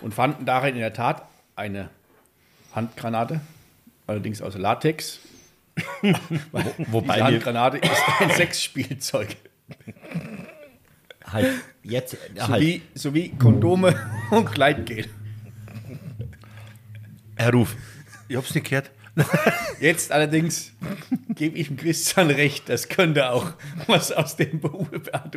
und fanden darin in der Tat eine Handgranate, allerdings aus Latex. Wobei Die wir Handgranate ist ein Sexspielzeug. halt jetzt halt, Sowie, sowie Kondome und Gleitgel. Herr Ruf, Ich hab's nicht gehört. Jetzt allerdings gebe ich dem Christian recht, das könnte auch was aus dem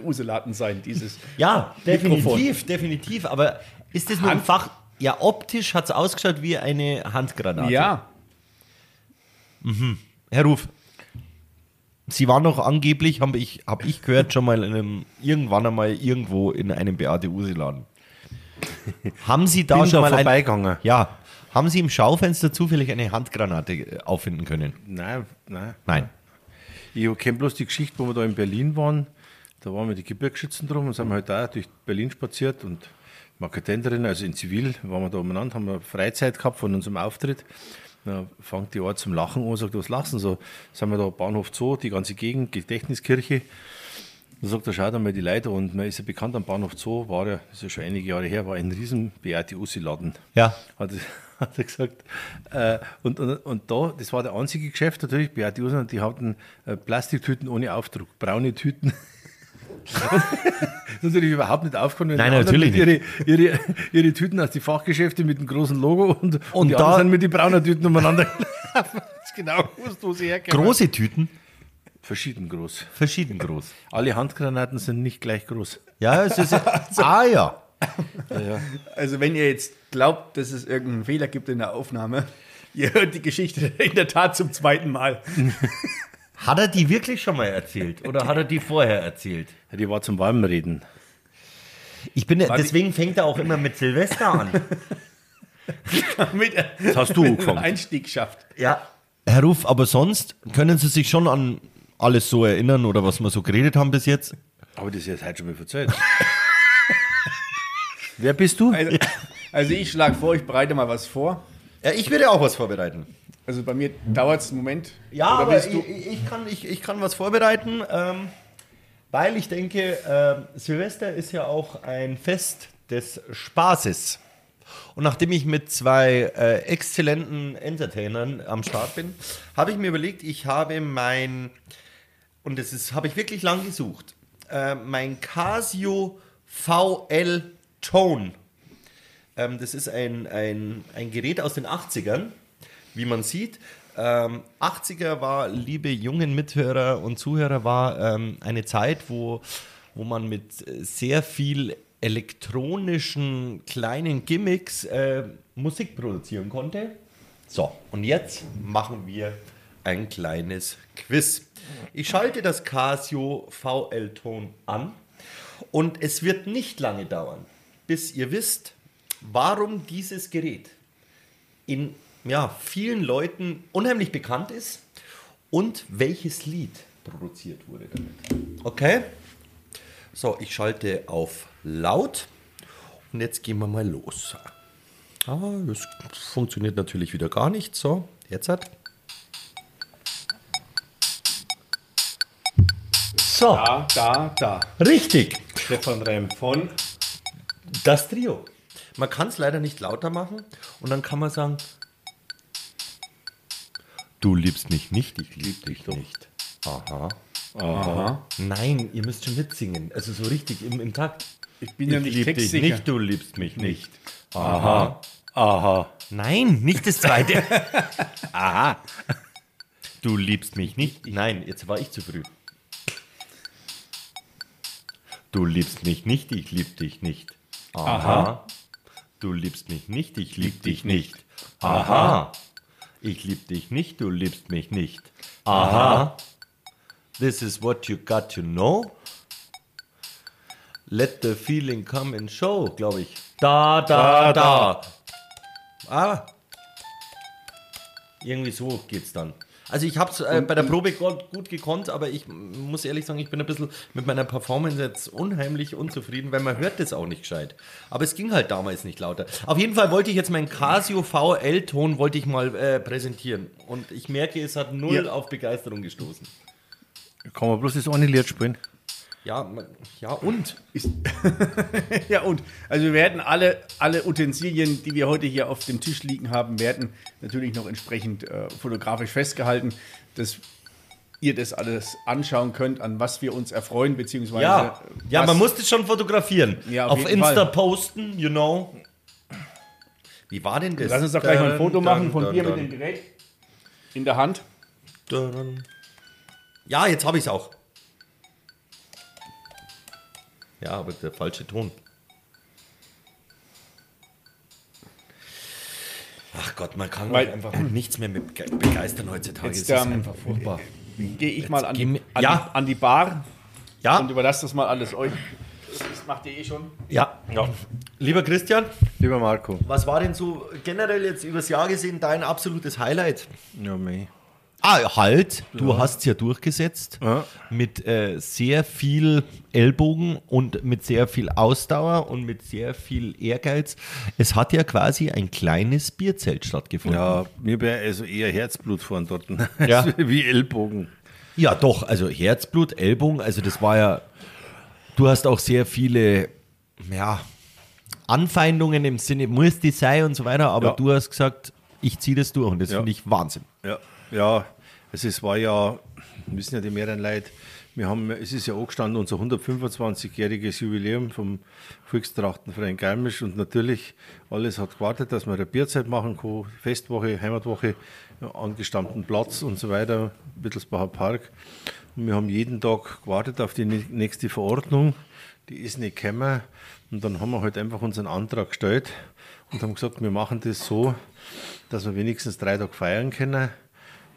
Uselaten sein, dieses Ja, Mikrofon. definitiv, definitiv. Aber ist das nur ein Hand- Fach? Ja, optisch hat es ausgeschaut wie eine Handgranate. Ja, Herr Ruf, Sie waren doch angeblich, habe ich, hab ich gehört, schon mal in einem, irgendwann einmal irgendwo in einem Beate Use-Laden. Haben Sie da Bin schon da mal vorbeigegangen. Ja. Haben Sie im Schaufenster zufällig eine Handgranate äh, auffinden können? Nein, nein. Nein. Ich kenne bloß die Geschichte, wo wir da in Berlin waren. Da waren wir die Gebirgsschützen drum und sind halt da durch Berlin spaziert und Marketenderin, also in Zivil, waren wir da umeinander, haben wir Freizeit gehabt von unserem Auftritt. Da fängt die Art zum Lachen an und sagt, was lachen so? Sind wir da Bahnhof Zoo, die ganze Gegend, Gedächtniskirche. Da sagt er, schaut einmal die Leute und man ist ja bekannt am Bahnhof Zoo, war ja, das ist ja schon einige Jahre her, war ein riesen Beate Ussi-Laden Ja. hat, hat er gesagt. Äh, und, und, und da, das war der einzige Geschäft natürlich, Beate Usen, die hatten äh, Plastiktüten ohne Aufdruck, braune Tüten. das ist natürlich überhaupt nicht wenn Nein, natürlich ihre, ihre, ihre Tüten aus die Fachgeschäfte mit dem großen Logo und, und, Und die da- anderen sind mit den braunen Tüten umeinander gelaufen. Genau gewusst, wo sie herkommen. Große Tüten, Verschieden groß. verschieden groß. Alle Handgranaten sind nicht gleich groß. Ja, es ist. ah ja. also wenn ihr jetzt glaubt, dass es irgendeinen Fehler gibt in der Aufnahme, ihr hört die Geschichte in der Tat zum zweiten Mal. Hat er die wirklich schon mal erzählt oder hat er die vorher erzählt? Ja, die war zum Warmreden. Ich bin, War deswegen fängt er auch immer mit Silvester an. Mit, Das hast du mit angefangen. einem Einstieg schafft. Ja. Herr Ruf, aber sonst können Sie sich schon an alles so erinnern oder was wir so geredet haben bis jetzt? Aber das ist jetzt heute schon mal verzeiht. Wer bist du? Also, also ich schlage vor, ich bereite mal was vor. Ja, ich würde auch was vorbereiten. Also bei mir dauert es einen Moment. Ja, Oder aber ich, ich, kann, ich, ich kann was vorbereiten, ähm, weil ich denke, ähm, Silvester ist ja auch ein Fest des Spaßes. Und nachdem ich mit zwei äh, exzellenten Entertainern am Start bin, habe ich mir überlegt, ich habe mein, und das ist, habe ich wirklich lang gesucht, äh, mein Casio VL Tone. Ähm, das ist ein, ein, ein Gerät aus den 80ern, wie man sieht. Ähm, 80er war, liebe jungen Mithörer und Zuhörer, war ähm, eine Zeit, wo, wo man mit äh, sehr viel elektronischen kleinen Gimmicks äh, Musik produzieren konnte. So, und jetzt machen wir ein kleines Quiz. Ich schalte das Casio VL-Ton an und es wird nicht lange dauern, bis ihr wisst, warum dieses Gerät in ja, vielen Leuten unheimlich bekannt ist und welches Lied produziert wurde damit. Okay? So, ich schalte auf laut und jetzt gehen wir mal los. Ah, das funktioniert natürlich wieder gar nicht. So, jetzt hat. So, da, da, da. richtig. Stefan Rehm von Das Trio. Man kann es leider nicht lauter machen und dann kann man sagen, du liebst mich nicht, ich lieb dich nicht. Aha. Aha. Nein, ihr müsst schon mitsingen. Also so richtig im, im Takt. Ich bin ja Ich nicht lieb dich textsicher. nicht, du liebst mich nicht. Aha. Aha. Nein, nicht das zweite. Aha. Du liebst mich nicht. Nein, jetzt war ich zu früh. Du liebst mich nicht, ich lieb dich nicht. Aha. Du liebst mich nicht, ich lieb dich nicht. Aha. Ich lieb dich nicht, du liebst mich nicht. Aha. This is what you got to know. Let the feeling come and show, glaube ich. Da, da, da. Ah. Irgendwie so geht's dann. Also ich habe es äh, bei der Probe gut, gekonnt, aber ich muss ehrlich sagen, ich bin ein bisschen mit meiner Performance jetzt unheimlich unzufrieden, weil man hört das auch nicht gescheit. Aber es ging halt damals nicht lauter. Auf jeden Fall wollte ich jetzt meinen Casio VL-Ton wollte ich mal äh, präsentieren. Und ich merke, es hat null Ja. auf Begeisterung gestoßen. Kann man bloß das eine Lied spielen? Ja, ja und? Ja, und also wir werden alle, alle Utensilien, die wir heute hier auf dem Tisch liegen haben, werden natürlich noch entsprechend äh, fotografisch festgehalten, dass ihr das alles anschauen könnt, an was wir uns erfreuen, beziehungsweise Ja, ja man muss das schon fotografieren. Ja, auf auf Insta Fall. posten, you know. Wie war denn das? Lass uns doch gleich mal ein Foto machen von dir mit dem Gerät in der Hand. Ja, jetzt habe ich es auch. Ja, aber der falsche Ton. Ach Gott, man kann Weil- einfach nichts mehr mit bege- begeistern heutzutage. Jetzt, es ist ähm, einfach furchtbar. Gehe ich mal an, geh an, Ja. die, an die Bar Ja, und überlasse das mal alles euch. Das macht ihr eh schon. ja, Lieber Christian, Lieber Marco. was war denn so generell jetzt übers Jahr gesehen dein absolutes Highlight? Ja, mei. Ah, halt, du hast es ja durchgesetzt Ja. mit äh, sehr viel Ellbogen und mit sehr viel Ausdauer und mit sehr viel Ehrgeiz. Es hat ja quasi ein kleines Bierzelt stattgefunden. Ja, mir wäre also eher Herzblut vorn dort. Ja. Wie Ellbogen. Ja, doch, also Herzblut, Ellbogen, also das war ja, du hast auch sehr viele, ja, Anfeindungen im Sinne, muss die sein und so weiter, aber Ja. du hast gesagt, ich ziehe das durch und das Ja. finde ich Wahnsinn. Ja, ja also es war ja, wissen ja die mehreren Leute, wir haben, es ist ja angestanden, unser 125-jähriges Jubiläum vom Volkstrachtenverein Garmisch und natürlich alles hat gewartet, dass wir eine Bierzeit machen kann, Festwoche, Heimatwoche, angestammten Platz und so weiter, Wittelsbacher Park. Und wir haben jeden Tag gewartet auf die nä- nächste Verordnung, die ist nicht gekommen und dann haben wir halt einfach unseren Antrag gestellt und haben gesagt, wir machen das so, dass wir wenigstens drei Tage feiern können.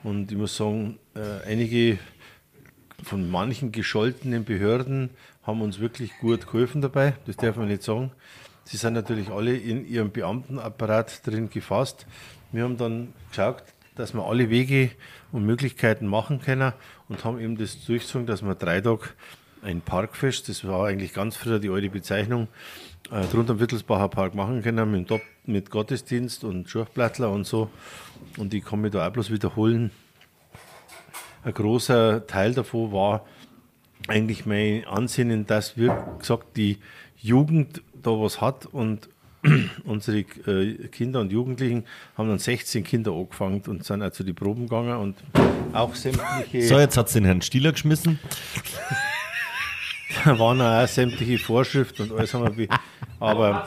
Und ich muss sagen, äh, einige von manchen gescholtenen Behörden haben uns wirklich gut geholfen dabei. Das darf man nicht sagen. Sie sind natürlich alle in ihrem Beamtenapparat drin gefasst. Wir haben dann geschaut, dass wir alle Wege und Möglichkeiten machen können und haben eben das durchgezogen, dass wir drei Tage ein Parkfest, das war eigentlich ganz früher die alte Bezeichnung, äh, drunter am Wittelsbacher Park machen können mit, mit Gottesdienst und Schurchplattler und so. Und ich kann mich da auch bloß wiederholen. Ein großer Teil davon war eigentlich mein Ansinnen, dass wir gesagt die Jugend da was hat und unsere äh, Kinder und Jugendlichen haben dann 16 Kinder angefangen und sind auch zu die Proben gegangen und auch sämtliche So, jetzt hat es den Herrn Stieler geschmissen. waren auch sämtliche Vorschriften und alles haben wir be- aber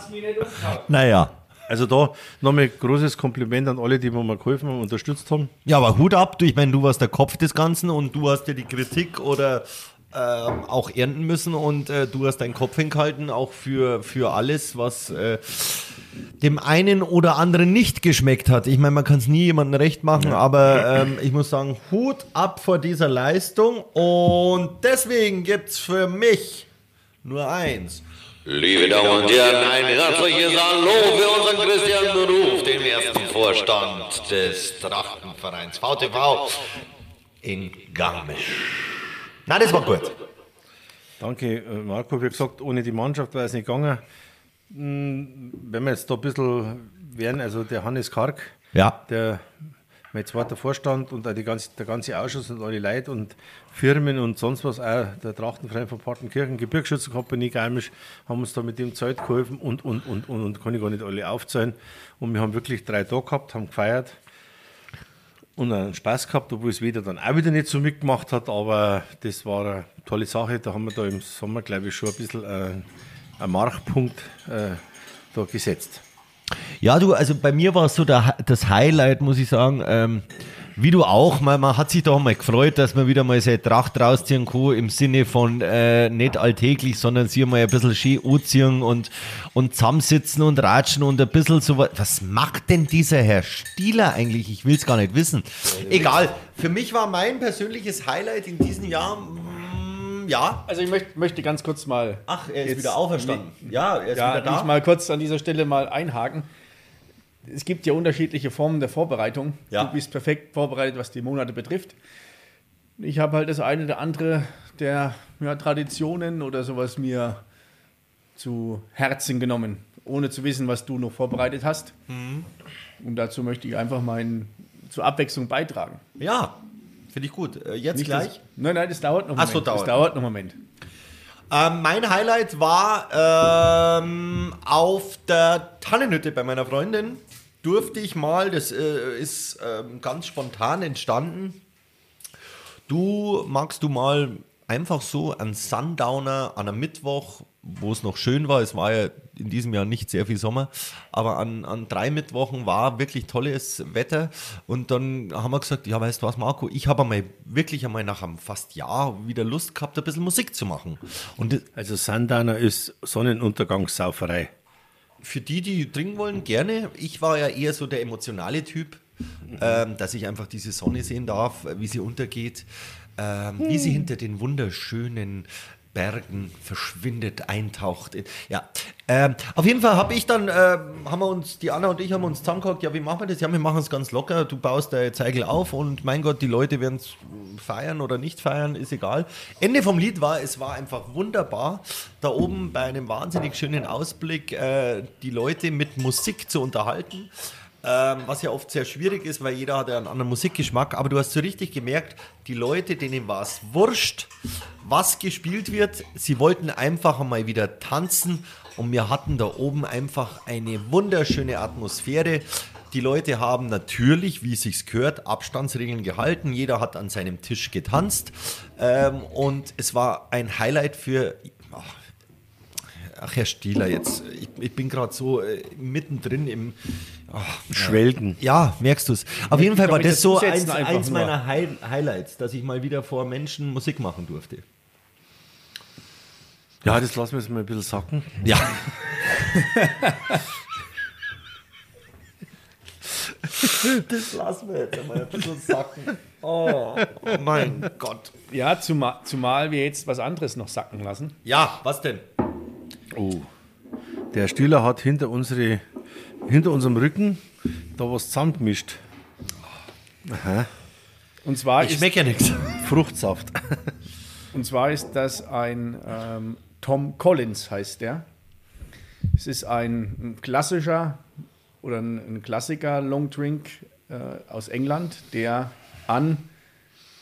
Naja. Also da nochmal großes Kompliment an alle, die mir mal geholfen haben und unterstützt haben. Ja, aber Hut ab, du, ich meine, du warst der Kopf des Ganzen und du hast ja die Kritik oder ähm, auch ernten müssen und äh, du hast deinen Kopf hingehalten, auch für, für alles, was äh, dem einen oder anderen nicht geschmeckt hat. Ich meine, man kann es nie jemandem recht machen, aber ähm, ich muss sagen, Hut ab vor dieser Leistung und deswegen gibt es für mich nur eins. Liebe Damen und Herren, ein herzliches Hallo für unseren Christian Beruf, den ersten Vorstand des Trachtenvereins VTV in Garmisch. Na, das war gut. Danke, äh, Marco. Wie gesagt, ohne die Mannschaft wäre es nicht gegangen. Hm, Wenn wir jetzt da ein bisschen wären, also der Hannes Karg, Ja. der mein zweiter Vorstand und auch ganze, der ganze Ausschuss und alle Leute und Firmen und sonst was, auch der Trachtenverein von Partenkirchen, Gebirgsschützenkompanie Garmisch, haben uns da mit dem Zeit geholfen und, und, und, und, und kann ich gar nicht alle aufzählen. Und wir haben wirklich drei Tage gehabt, haben gefeiert und einen Spaß gehabt, obwohl es wieder dann auch wieder nicht so mitgemacht hat, aber das war eine tolle Sache. Da haben wir da im Sommer, glaube ich, schon ein bisschen äh, einen Markpunkt äh, da gesetzt. Ja, du, also bei mir war es so der, das Highlight, muss ich sagen. Ähm, wie du auch, man, man hat sich doch mal gefreut, dass man wieder mal seine Tracht rausziehen kann, im Sinne von äh, nicht alltäglich, sondern sie mal ein bisschen schön anziehen und, und zusammensitzen und ratschen und ein bisschen so was. Was macht denn dieser Herr Stieler eigentlich? Ich will es gar nicht wissen. Egal, für mich war mein persönliches Highlight in diesem Jahr, ja. Also ich möchte, möchte ganz kurz mal. Ach, er ist wieder auferstanden. Ja, er ist Ja, wieder da. ich mal kurz an dieser Stelle mal einhaken. es gibt ja unterschiedliche Formen der Vorbereitung. Ja. Du bist perfekt vorbereitet, was die Monate betrifft. Ich habe halt das eine oder andere der ja, Traditionen oder sowas mir zu Herzen genommen, ohne zu wissen, was du noch vorbereitet hast. Mhm. Und dazu möchte ich einfach meinen zur Abwechslung beitragen. Ja, finde ich gut. Äh, jetzt Nicht, gleich. dass- nein, nein, das dauert noch einen Ach so, Moment. Das dauert. dauert noch einen Moment. Ähm, mein Highlight war ähm, auf der Tannenhütte bei meiner Freundin. Durfte ich mal, das äh, ist ähm, ganz spontan entstanden. Du magst du mal einfach so an Sundowner an einem Mittwoch, wo es noch schön war, es war ja in diesem Jahr nicht sehr viel Sommer, aber an, an drei Mittwochen war wirklich tolles Wetter und dann haben wir gesagt, ja weißt du was Marco, ich habe einmal wirklich einmal nach einem fast Jahr wieder Lust gehabt, ein bisschen Musik zu machen. Und Also Sundowner ist Sonnenuntergangssauferei. für die, die trinken wollen, gerne. Ich war ja eher so der emotionale Typ, ähm, dass ich einfach diese Sonne sehen darf, wie sie untergeht, ähm, wie sie hinter den wunderschönen Bergen verschwindet, eintaucht. in- Ja, ähm, auf jeden Fall habe ich dann, ähm, haben wir uns, die Anna und ich haben uns zusammengehockt, ja, wie machen wir das? Ja, wir machen es ganz locker. Du baust der Zeigel auf und mein Gott, die Leute werden es feiern oder nicht feiern, ist egal. Ende vom Lied war, es war einfach wunderbar, da oben bei einem wahnsinnig schönen Ausblick äh, die Leute mit Musik zu unterhalten. Ähm, was ja oft sehr schwierig ist, weil jeder hat ja einen anderen Musikgeschmack. Aber du hast so richtig gemerkt, die Leute, denen war es wurscht, was gespielt wird. Sie wollten einfach einmal wieder tanzen. Und wir hatten da oben einfach eine wunderschöne Atmosphäre. Die Leute haben natürlich, wie es sich gehört, Abstandsregeln gehalten. Jeder hat an seinem Tisch getanzt. Ähm, und es war ein Highlight für. Ach, Ach, Herr Stieler, jetzt, ich, ich bin gerade so äh, mittendrin im. Ach, Schwelgen. ja, merkst du es. Auf jeden Fall war das so eins, eins meiner Hi Highlights, dass ich mal wieder vor Menschen Musik machen durfte. Ja, das lassen wir jetzt mal ein bisschen sacken. Ja. das lassen wir jetzt mal ein bisschen sacken. Oh, mein Gott. Ja, zumal, zumal wir jetzt was anderes noch sacken lassen. Ja, was denn? Oh. Der Stiller hat hinter, unsere, hinter unserem Rücken da was zusammengemischt. Und zwar, Ich ist, schmecke ja nichts. Fruchtsaft. und zwar ist das ein ähm, Tom Collins, heißt der. Es ist ein, ein klassischer oder ein, ein Klassiker Long Drink äh, aus England, der an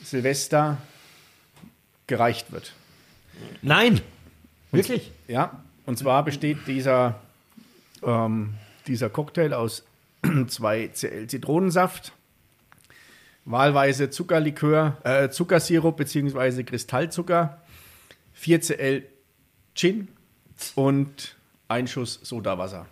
Silvester gereicht wird. Nein. Wirklich? Ja, und zwar besteht dieser, ähm, dieser Cocktail aus 2 Cl Zitronensaft, wahlweise Zuckerlikör, äh, Zuckersirup bzw. Kristallzucker, 4 Cl Gin und ein Schuss Sodawasser.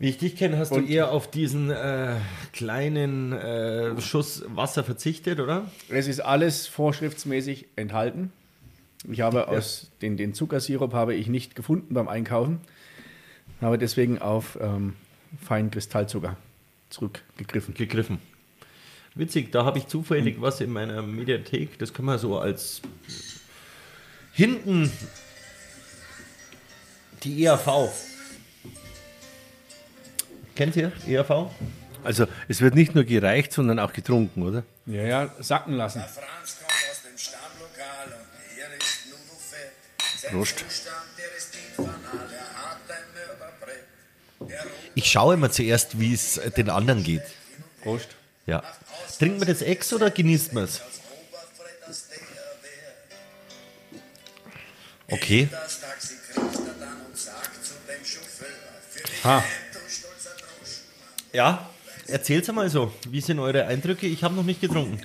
Wie ich dich kenne, hast Und- du eher auf diesen äh, kleinen äh, Schuss Wasser verzichtet, oder? Es ist alles vorschriftsmäßig enthalten. Ich habe aus den, den Zuckersirup habe ich nicht gefunden beim Einkaufen, habe deswegen auf ähm, feinen Kristallzucker zurückgegriffen. Gegriffen. Witzig, da habe ich zufällig was in meiner Mediathek, das können wir so als hinten die ERV. Kennt ihr E ERV? Also es wird nicht nur gereicht, sondern auch getrunken, oder? Ja, ja, sacken lassen. Franz kommt aus dem Stammlokal und hier ist Nudelfett. Sein Prost. Ich schaue immer zuerst, wie es den anderen geht. Prost. Ja. Trinkt man das ex oder genießt man es? Okay. Ha. Ja. Erzähl's mal so. Wie sind eure Eindrücke? Ich habe noch nicht getrunken.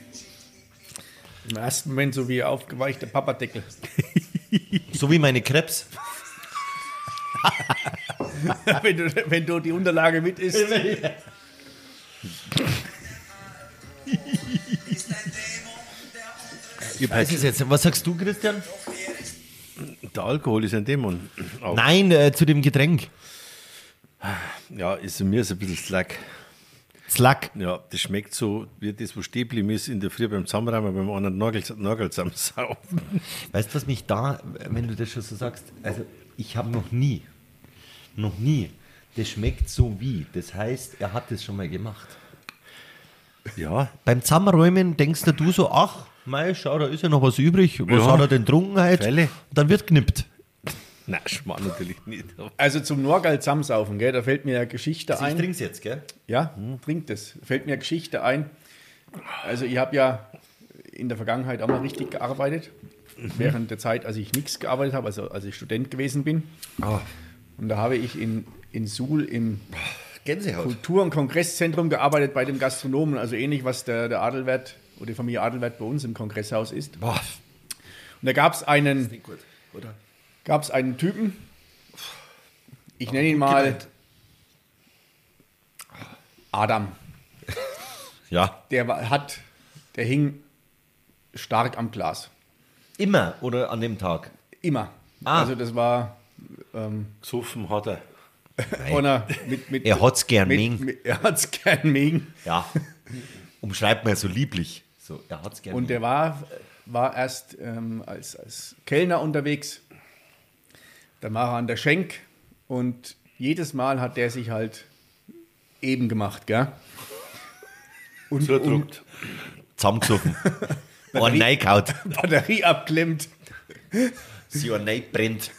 Im ersten Moment so wie aufgeweichte Papadeckel. So wie meine Krebs. wenn, du, wenn du die Unterlage mit isst. Ich Was ist jetzt? Was sagst du, Christian? Der Alkohol ist ein Dämon. Auch. Nein, äh, zu dem Getränk. Ja, ist mir ist ein bisschen slack. Slack. Ja, das schmeckt so, wie das, was stehen geblieben ist in der Früh beim Zusammenräumen, beim anderen Nagel, Nagel zusammensaufen. Weißt du, was mich da, wenn du das schon so sagst, also ich habe noch nie, noch nie das schmeckt so wie. Das heißt, er hat das schon mal gemacht. Ja, Beim Zusammenräumen denkst du so, ach, mei, schau, da ist ja noch was übrig. Was Ja. hat er denn getrunken heute? Freilich. Dann wird knippt. nein, Schmarrn natürlich nicht. Also zum Norgal zusammensaufen, gell, da fällt mir eine Geschichte Also ich ein. trink's jetzt, gell? Ja, trinkt es. Fällt mir eine Geschichte ein. Also ich habe ja in der Vergangenheit auch mal richtig gearbeitet. Während der Zeit, als ich nichts gearbeitet habe, also als ich Student gewesen bin. Und da habe ich in, in Suhl im Gänsehaut. Kultur- und Kongresszentrum gearbeitet bei dem Gastronomen, also ähnlich, was der, der Adelwert oder die Familie Adelwert bei uns im Kongresshaus ist. Boah, Und da gab es einen, einen Typen, ich nenne ihn mal Adam. Ja. Der war, hat, der hing stark am Glas. Immer oder an dem Tag? Immer. Ah. Also das war ähm, Gesoffen hat er. einer mit, mit Er hat's gern mit, mengen. mit, Er hat's gern mengen. Ja. Umschreibt man so lieblich. So, er hat's gerne. Und der war, war erst ähm, als, als Kellner unterwegs. Dann war er an der Schenk und jedes Mal hat der sich halt eben gemacht, gell? Und, Zudruckt. zusammengesoffen. oh und Batterie abklemmt, Sie oh nein, brennt.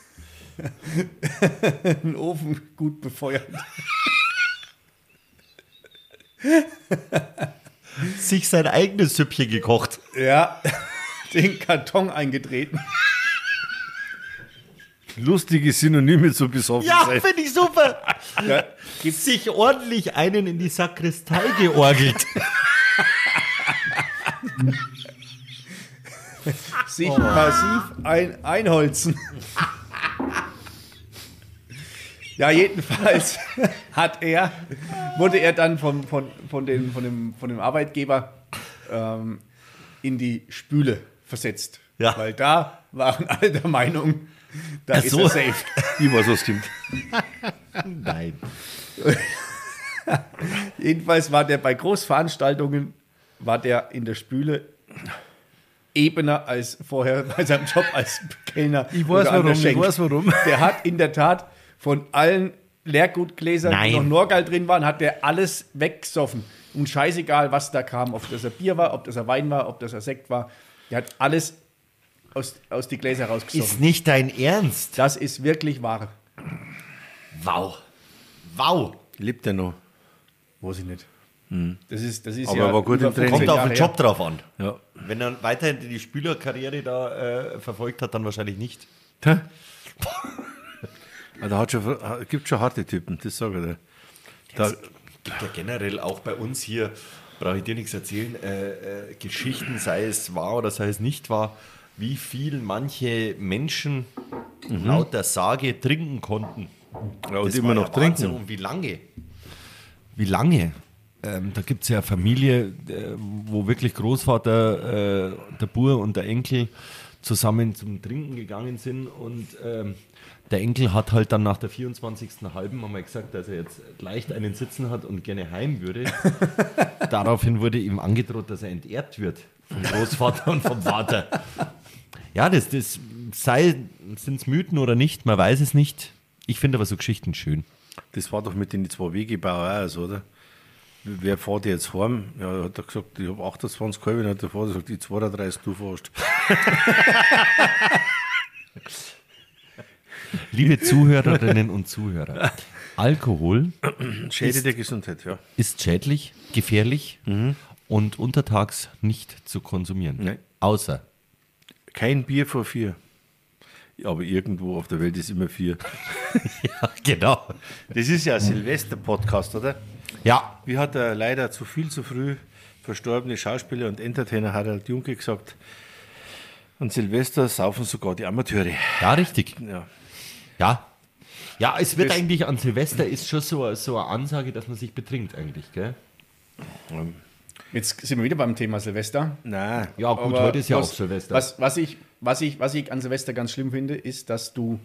den Ofen gut befeuert. Sich sein eigenes Süppchen gekocht. Ja, den Karton eingetreten. Lustige Synonyme zu besoffen Ja, sein. finde ich super. Ja, Gibt sich ordentlich einen in die Sakristei georgelt. sich massiv ein, einholzen. Ja, jedenfalls hat er, wurde er dann von, von, von, den, von, dem, von dem Arbeitgeber ähm, in die Spüle versetzt. Ja. Weil da waren alle der Meinung, da Ach ist so. er safe. Weiß, was stimmt. Nein. Jedenfalls war der bei Großveranstaltungen, war der in der Spüle ebener als vorher bei seinem Job als Kellner. Ich weiß warum, ich weiß warum. Der hat in der Tat von allen Leergutgläsern, Nein. die noch Norgal drin waren, hat der alles weggesoffen. Und scheißegal, was da kam, ob das ein Bier war, ob das ein Wein war, ob das ein Sekt war. Der hat alles aus, aus die Gläser Ist rausgesoffen. nicht dein Ernst? Das ist wirklich wahr. Wow. Wow. Lebt er noch? Weiß ich nicht. Das ist, das ist Aber ja er war gut im Training. 15 Kommt auf den her. Job drauf an. Ja. Wenn er weiterhin die Spielerkarriere da äh, verfolgt hat, dann wahrscheinlich nicht. Da hat schon, gibt schon harte Typen, das sage ich dir. Da, gibt ja generell auch bei uns hier, brauche ich dir nichts erzählen, äh, äh, Geschichten, sei es wahr oder sei es nicht wahr, wie viel manche Menschen laut der Sage trinken konnten. ja, und Das immer noch Wahnsinn. trinken. Und wie lange? Wie lange? Ähm, da gibt es ja eine Familie, äh, wo wirklich Großvater, äh, der Bur und der Enkel zusammen zum Trinken gegangen sind und ähm, der Enkel hat halt dann nach der 24. halben einmal gesagt, dass er jetzt leicht einen Sitzen hat und gerne heim würde. Daraufhin wurde ihm angedroht, dass er enterbt wird vom Großvater und vom Vater. Ja, das, das sei, sind es Mythen oder nicht, man weiß es nicht. Ich finde aber so Geschichten schön. Das war doch mit den zwei Wegebauern auch so, oder? Wer fährt jetzt heim? Ja, hat er gesagt, ich habe 28 Kalben, hat der Vater gesagt, die 32 du fährst. Liebe Zuhörerinnen und Zuhörer, Alkohol Schädigt der Gesundheit, ja. ist schädlich, gefährlich und untertags nicht zu konsumieren. Nein. Außer Kein Bier vor vier. Aber irgendwo auf der Welt ist immer vier. ja, genau. Das ist ja ein Silvester-Podcast, oder? Ja, Wie hat der leider zu viel zu früh verstorbene Schauspieler und Entertainer Harald Junke gesagt, an Silvester saufen sogar die Amateure. ja, richtig. Ja. Ja. Ja, es wird Das- eigentlich an Silvester ist schon so, so eine Ansage, dass man sich betrinkt eigentlich, gell? Jetzt sind wir wieder beim Thema Silvester. Nein, Ja, gut, Aber heute ist ja was, auch Silvester. Was, was, ich, was, ich, was ich an Silvester ganz schlimm finde, ist, dass du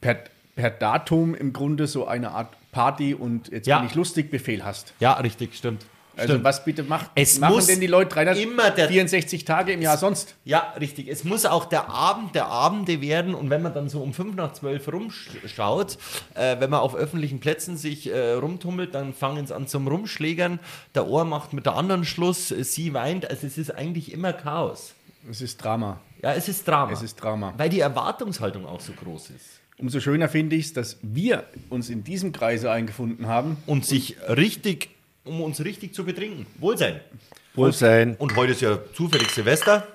per, per Datum im Grunde so eine Art Party und jetzt Ja. bin ich lustig Befehl hast. Ja, richtig, stimmt. Also Stimmt. was bitte macht, Es machen muss denn die Leute immer der- 364 Tage im Jahr sonst? Ja, richtig. Es muss auch der Abend der Abende werden. Und wenn man dann so um 5 nach 12 rumschaut, äh, wenn man auf öffentlichen Plätzen sich äh, rumtummelt, dann fangen sie an zum Rumschlägern. Der Ohr macht mit der anderen Schluss, äh, sie weint. Also es ist eigentlich immer Chaos. Es ist Drama. Ja, es ist Drama. Es ist Drama. Weil die Erwartungshaltung auch so groß ist. Umso schöner finde ich es, dass wir uns in diesem Kreise eingefunden haben. Und sich richtig, um uns richtig zu betrinken. Wohlsein. Wohlsein. Und heute ist ja zufällig Silvester.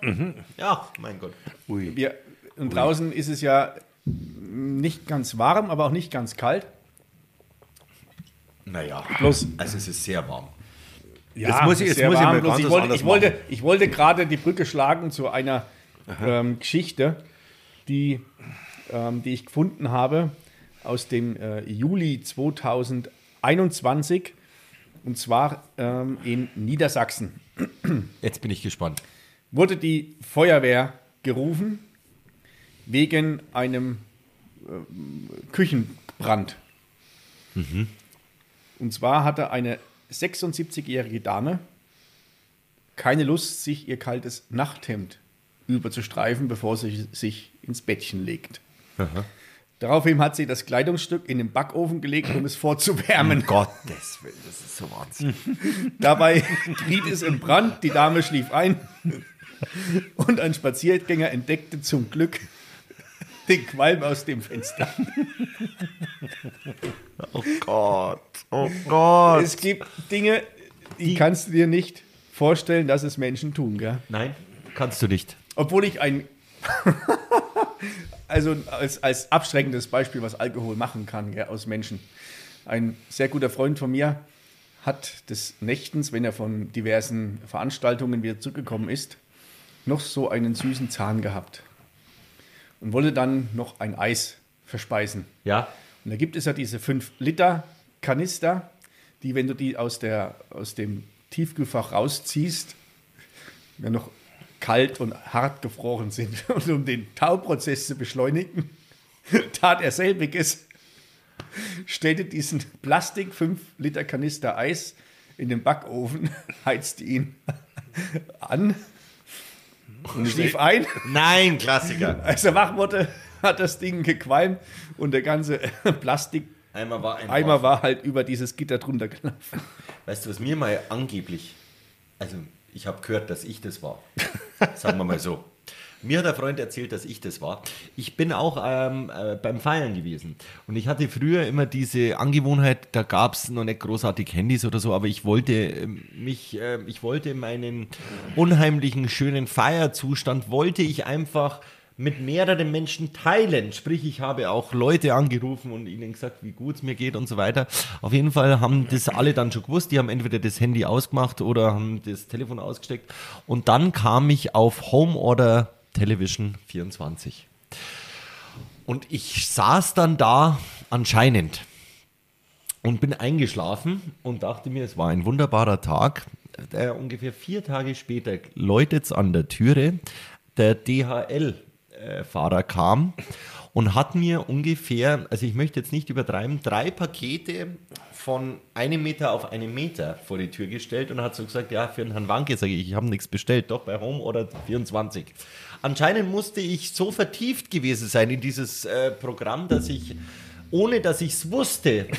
Ja, mein Gott. Wir, und draußen ist es ja nicht ganz warm, aber auch nicht ganz kalt. Naja, Bloß- also es ist sehr warm. Ja, Jetzt muss ich- jetzt sehr muss ich warm, mal bloß ich wollte, ich, wollte, ich wollte gerade die Brücke schlagen zu einer ähm, Geschichte, die, ähm, die ich gefunden habe aus dem äh, Juli 2021 und zwar ähm, in Niedersachsen. Jetzt bin ich gespannt. Wurde die Feuerwehr gerufen wegen einem ähm, Küchenbrand. Und zwar hatte eine 76-jährige Dame keine Lust, sich ihr kaltes Nachthemd überzustreifen, bevor sie sich ins Bettchen legt. Daraufhin hat sie das Kleidungsstück in den Backofen gelegt, um es vorzuwärmen. Gottes Willen, das ist so Wahnsinn. Dabei geriet es in Brand, die Dame schlief ein und ein Spaziergänger entdeckte zum Glück den Qualm aus dem Fenster. Oh Gott, oh Gott. Es gibt Dinge, die kannst du dir nicht vorstellen, dass es Menschen tun, gell? Nein, kannst du nicht. Obwohl ich ein, also als, als abschreckendes Beispiel, was Alkohol machen kann, gell, aus Menschen. Ein sehr guter Freund von mir hat des Nächtens, wenn er von diversen Veranstaltungen wieder zurückgekommen ist, noch so einen süßen Zahn gehabt und wollte dann noch ein Eis verspeisen. Ja, Und da gibt es ja diese 5 Liter Kanister, die, wenn du die aus, der, aus dem Tiefkühlfach rausziehst, ja noch kalt und hart gefroren sind. Und um den Tauprozess zu beschleunigen, tat er selbiges, stellte diesen Plastik 5 Liter Kanister Eis in den Backofen, heizte ihn an und schlief ein. nein, Klassiker. Als er wach wurde, hat das Ding gequalmt und der ganze Plastik Einmal war Eimer war halt über dieses Gitter drunter gelaufen. Weißt du, was mir mal angeblich, also ich habe gehört, dass ich das war. Sagen wir mal so. Mir hat ein Freund erzählt, dass ich das war. Ich bin auch ähm, äh, beim Feiern gewesen. Und ich hatte früher immer diese Angewohnheit, da gab es noch nicht großartig Handys oder so, aber ich wollte ähm, mich, äh, ich wollte meinen unheimlichen, schönen Feierzustand, wollte ich einfach mit mehreren Menschen teilen. Sprich, ich habe auch Leute angerufen und ihnen gesagt, wie gut es mir geht und so weiter. Auf jeden Fall haben das alle dann schon gewusst. Die haben entweder das Handy ausgemacht oder haben das Telefon ausgesteckt. Und dann kam ich auf Home Order Television 24. Und ich saß dann da anscheinend und bin eingeschlafen und dachte mir, es war ein wunderbarer Tag. Äh, ungefähr vier Tage später läutet es an der Türe. Der DHL-Fahrer kam und hat mir ungefähr, also ich möchte jetzt nicht übertreiben, drei Pakete von einem Meter auf einen Meter vor die Tür gestellt und hat so gesagt, ja, für einen Herrn Wanke sage ich, ich habe nichts bestellt, doch bei Home Order 24. Anscheinend musste ich so vertieft gewesen sein in dieses äh, Programm, dass ich ohne dass ich es wusste,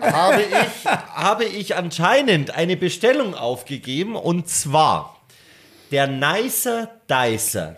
habe, ich, habe ich anscheinend eine Bestellung aufgegeben und zwar der Nicer Dicer.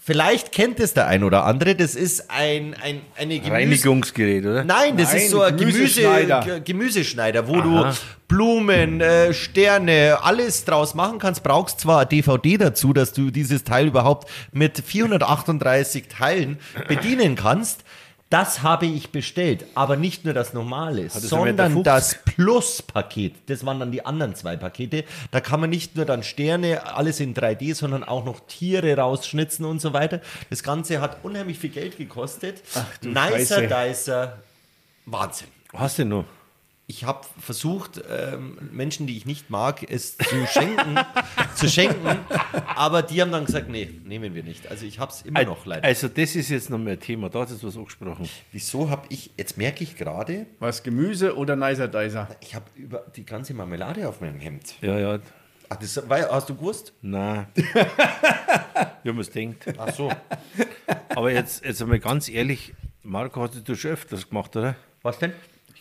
Vielleicht kennt es der ein oder andere. Das ist ein, ein, eine Gemüse Reinigungsgerät, oder? Nein, das Nein, ist so ein Gemüse, Gemüseschneider. Ge- Gemüseschneider, wo du Blumen, äh, Sterne, alles draus machen kannst. Brauchst zwar eine DVD dazu, dass du dieses Teil überhaupt mit 438 Teilen bedienen kannst. Das habe ich bestellt, aber nicht nur das normale, das sondern das Plus-Paket. Das waren dann die anderen zwei Pakete. Da kann man nicht nur dann Sterne, alles in 3D, sondern auch noch Tiere rausschnitzen und so weiter. Das Ganze hat unheimlich viel Geld gekostet. du Nicer Scheiße. Dicer, Wahnsinn. Hast du noch? Ich habe versucht, ähm, Menschen, die ich nicht mag, es zu schenken zu schenken. Aber die haben dann gesagt, nee, nehmen wir nicht. Also ich habe es immer noch leider. Also, das ist jetzt noch mehr ein Thema. Da hat jetzt was angesprochen. Wieso habe ich, jetzt merke ich gerade, Was, Gemüse oder Nicer Dicer? ich habe über die ganze Marmelade auf meinem Hemd. Ja, ja. Ach, das, war, hast du gewusst? Nein. ich habe mir denkt. Ach so. Aber jetzt, jetzt einmal ganz ehrlich, Marco, hast du schon öfters gemacht, oder? Was denn?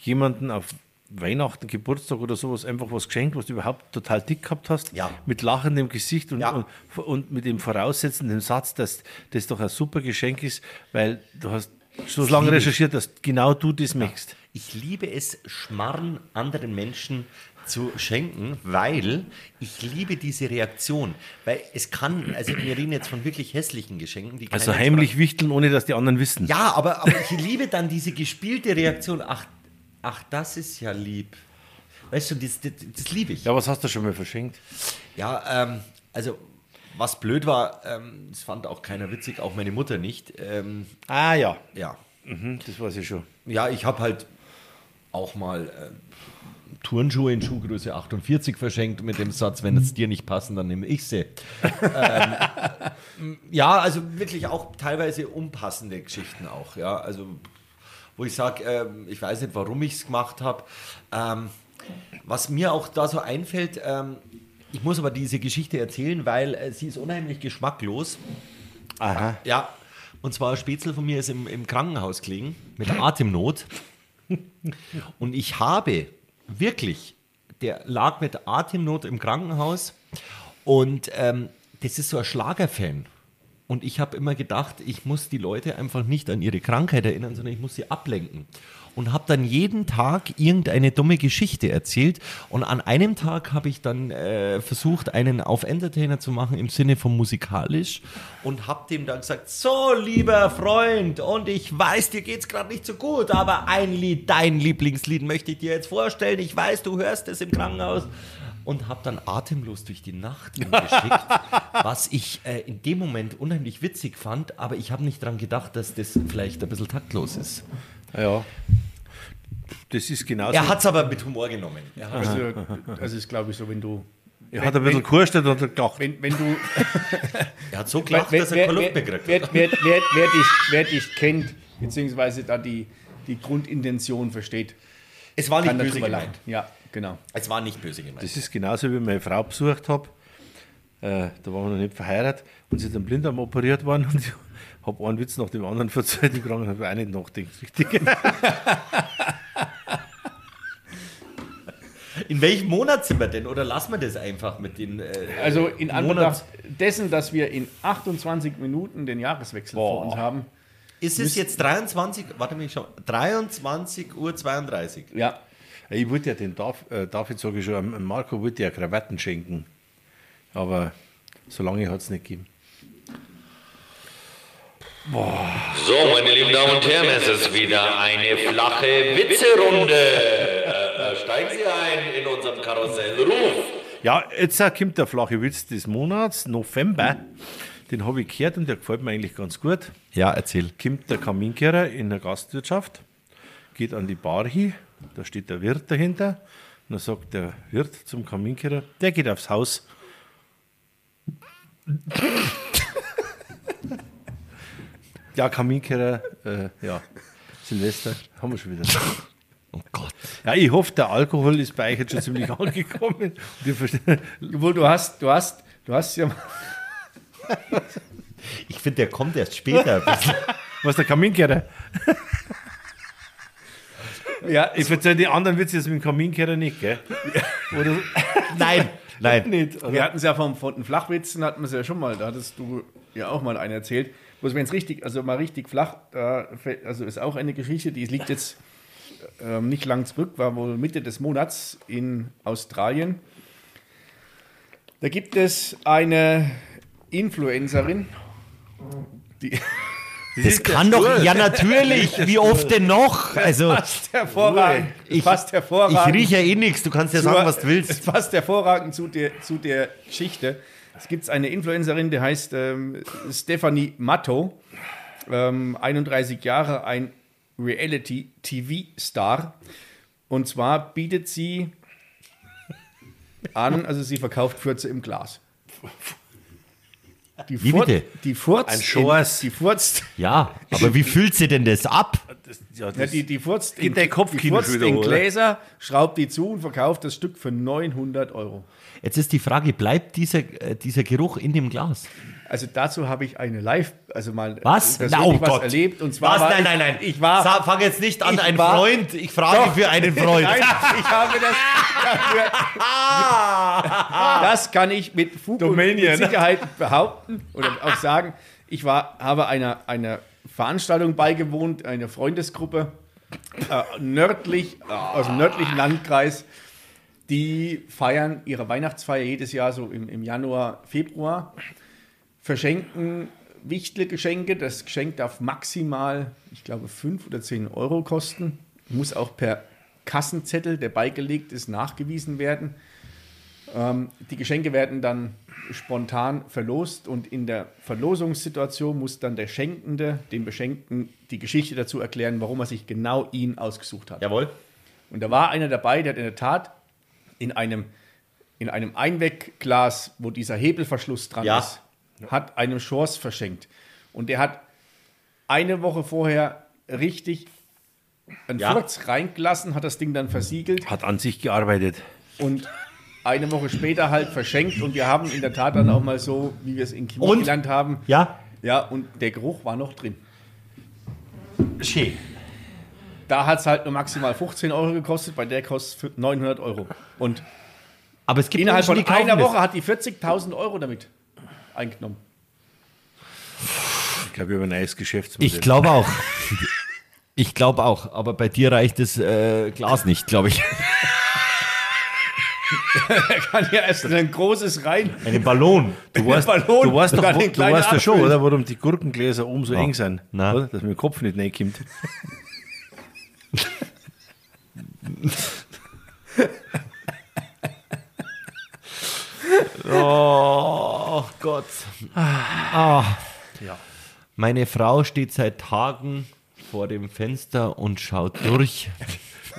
Jemanden auf Weihnachten, Geburtstag oder sowas einfach was geschenkt, was du überhaupt total dick gehabt hast, Ja. mit lachendem Gesicht und, Ja. und, und mit dem voraussetzenden Satz, dass das doch ein super Geschenk ist, weil du hast so lange recherchiert, dass genau du das möchtest. Ich liebe es, Schmarren anderen Menschen zu schenken, weil ich liebe diese Reaktion. Weil es kann, also wir reden jetzt von wirklich hässlichen Geschenken, die Also heimlich wichteln, ohne dass die anderen wissen. Ja, aber, aber ich liebe dann diese gespielte Reaktion. Ach, ach, das ist ja lieb. Weißt du, das, das, das liebe ich. Ja, was hast du schon mal verschenkt? Ja, ähm, also was blöd war, ähm, das fand auch keiner witzig, auch meine Mutter nicht. Ähm, Ah ja, ja, mhm, das weiß ich schon. ja, ich habe halt auch mal ähm, Turnschuhe in Schuhgröße 48 verschenkt mit dem Satz, wenn es dir nicht passen, dann nehme ich sie. ähm, ja, also wirklich auch teilweise unpassende Geschichten auch, ja, also wo ich sage, ähm, ich weiß nicht, warum ich es gemacht habe. Ähm, was mir auch da so einfällt, ähm, ich muss aber diese Geschichte erzählen, weil äh, sie ist unheimlich geschmacklos. Aha. Ja, und zwar ein Spätzle von mir ist im, im Krankenhaus gelegen mit Atemnot. Und ich habe wirklich, der lag mit Atemnot im Krankenhaus und ähm, das ist so ein Schlagerfan. Und ich habe immer gedacht, ich muss die Leute einfach nicht an ihre Krankheit erinnern, sondern ich muss sie ablenken. Und habe dann jeden Tag irgendeine dumme Geschichte erzählt. Und an einem Tag habe ich dann äh, versucht, einen auf Entertainer zu machen im Sinne von musikalisch. Und habe dem dann gesagt, so lieber Freund, und ich weiß, dir geht's gerade nicht so gut, aber ein Lied, dein Lieblingslied möchte ich dir jetzt vorstellen. Ich weiß, du hörst es im Krankenhaus und habe dann atemlos durch die Nacht geschickt, was ich äh, in dem Moment unheimlich witzig fand, aber ich habe nicht daran gedacht, dass das vielleicht ein bisschen taktlos ist. Ja. Das ist genauso. Er hat es aber mit Humor genommen. Er hat Also, das ist, glaube ich, so, wenn du. er hat ein bisschen kurstet und hat gedacht. Wenn, wenn du. er hat so gelacht, wer, dass er Luft gekriegt wer, hat. wer, wer, wer, dich, wer dich kennt, beziehungsweise da die, die Grundintention versteht, Es war nicht böse gemeint. Ja, genau. Es war nicht böse gemeint. Das ist genauso, wie ich meine Frau besucht habe. Äh, da waren wir noch nicht verheiratet und sie ist dann Blinddarm operiert worden und ich habe einen Witz nach dem anderen verzeiht im Krankenhaus, habe ich auch nicht nachgedacht. Richtig. In welchem Monat sind wir denn? Oder lassen wir das einfach mit den. Äh, Also in Monat- Anbetracht dessen, dass wir in 28 Minuten den Jahreswechsel vor uns haben. Ist es jetzt 23, warte mal, ich schau, 23 Uhr 32? Ja, Ich wollte ja den Dav, äh, David, sage ich schon, Marco wollte ja Krawatten schenken. Aber so lange hat es nicht gegeben. So, meine lieben Damen und Herren, es ist wieder eine flache Witzerunde. Äh, äh, steigen Sie ein in unserem Karussell. Ruf! Ja, jetzt äh, kommt der flache Witz des Monats, November. Den habe ich gehört und der gefällt mir eigentlich ganz gut. Ja, erzähl. kommt der Kaminkehrer in der Gastwirtschaft, geht an die Bar hin, da steht der Wirt dahinter. Und dann sagt der Wirt zum Kaminkehrer, der geht aufs Haus. ja, Kaminkehrer, äh, ja, Silvester, haben wir schon wieder. Oh Gott. Ja, ich hoffe, der Alkohol ist bei euch jetzt schon ziemlich angekommen. Obwohl du hast, du hast, du hast ja. Ich finde, der kommt erst später. Was, der Kaminkehrer? Ja, Ich verzeihe die anderen Witze jetzt mit dem Kaminkehrer nicht, gell? Oder nein, nein. nicht? Oder? Wir hatten es ja vom, von den Flachwitzen, hatten wir es ja schon mal, da hattest du ja auch mal einen erzählt. Bloß wenn es richtig, also mal richtig flach, da fällt, also ist auch eine Geschichte, die liegt jetzt ähm, nicht lang zurück, war wohl Mitte des Monats in Australien. Da gibt es eine Influencerin, die Das kann doch, ja natürlich, wie oft denn noch? Also, passt hervorragend, ich, passt ich hervorragend. rieche ja eh nichts, du kannst ja sagen, was du Es willst. passt hervorragend zu der, zu der Geschichte. Es gibt eine Influencerin, die heißt ähm, Stephanie Matto, ähm, 31 Jahre, ein Reality-TV-Star. Und zwar bietet sie an, also sie verkauft Fürze im Glas. Die Wie bitte? Die furzt. Ein Schors. in- Die furzt. Ja, aber wie füllt sie denn das ab? Das, ja, Ja, das, die, die furzt, Geht der Kopfkino die wieder in? Gläser, schraubt die zu und verkauft das Stück für 900 Euro. Jetzt ist die Frage, bleibt dieser, äh, dieser Geruch in dem Glas? Also dazu habe ich eine Live, also mal Was? persönlich Na, oh was Gott. erlebt. Und zwar Was? war Nein, ich, nein, nein. Ich war, Sa- Fang jetzt nicht an, ich ein war- Freund. Ich frage Doch. für einen Freund. Nein, ich habe das dafür, Das kann ich mit Fug und Dominion. Sicherheit behaupten oder auch sagen. Ich war, habe einer, einer Veranstaltung beigewohnt, eine Freundesgruppe äh, nördlich, äh, aus dem nördlichen Landkreis. Die feiern ihre Weihnachtsfeier jedes Jahr so im, im Januar, Februar. Verschenken wichtige Geschenke. Das Geschenk darf maximal, ich glaube, 5 oder 10 Euro kosten. Muss auch per Kassenzettel, der beigelegt ist, nachgewiesen werden. Ähm, die Geschenke werden dann spontan verlost und in der Verlosungssituation muss dann der Schenkende dem Beschenkten die Geschichte dazu erklären, warum er sich genau ihn ausgesucht hat. Jawohl. Und da war einer dabei, der hat in der Tat in einem, in einem Einwegglas, wo dieser Hebelverschluss dran Ja. ist, hat einem Chance verschenkt. Und der hat eine Woche vorher richtig einen Ja. Furz reingelassen, hat das Ding dann versiegelt hat an sich gearbeitet. und eine Woche später halt verschenkt. Und wir haben in der Tat dann auch mal so, wie wir es in Chemie Und? gelernt haben, Ja? ja, und der Geruch war noch drin. Schön. Da hat es halt nur maximal 15 Euro gekostet, bei der kostet es 900 Euro. Und Aber es gibt Innerhalb Menschen, von einer. Woche hat die 40.000 Euro damit eingenommen. Ich glaube, wir haben ein neues Geschäftsmodell. Ich glaube auch. Ich glaube auch. Aber bei dir reicht das äh, Glas nicht, glaube ich. Er kann ja erst in ein großes rein. Einen Ballon. Du weißt, Ballon du weißt doch, wo, du weißt doch schon, oder, warum die Gurkengläser oben so eng sind. Na. Oder? Dass mir der Kopf nicht reinkommt. Oh Gott. Ah. Ja. Meine Frau steht seit Tagen vor dem Fenster und schaut durch.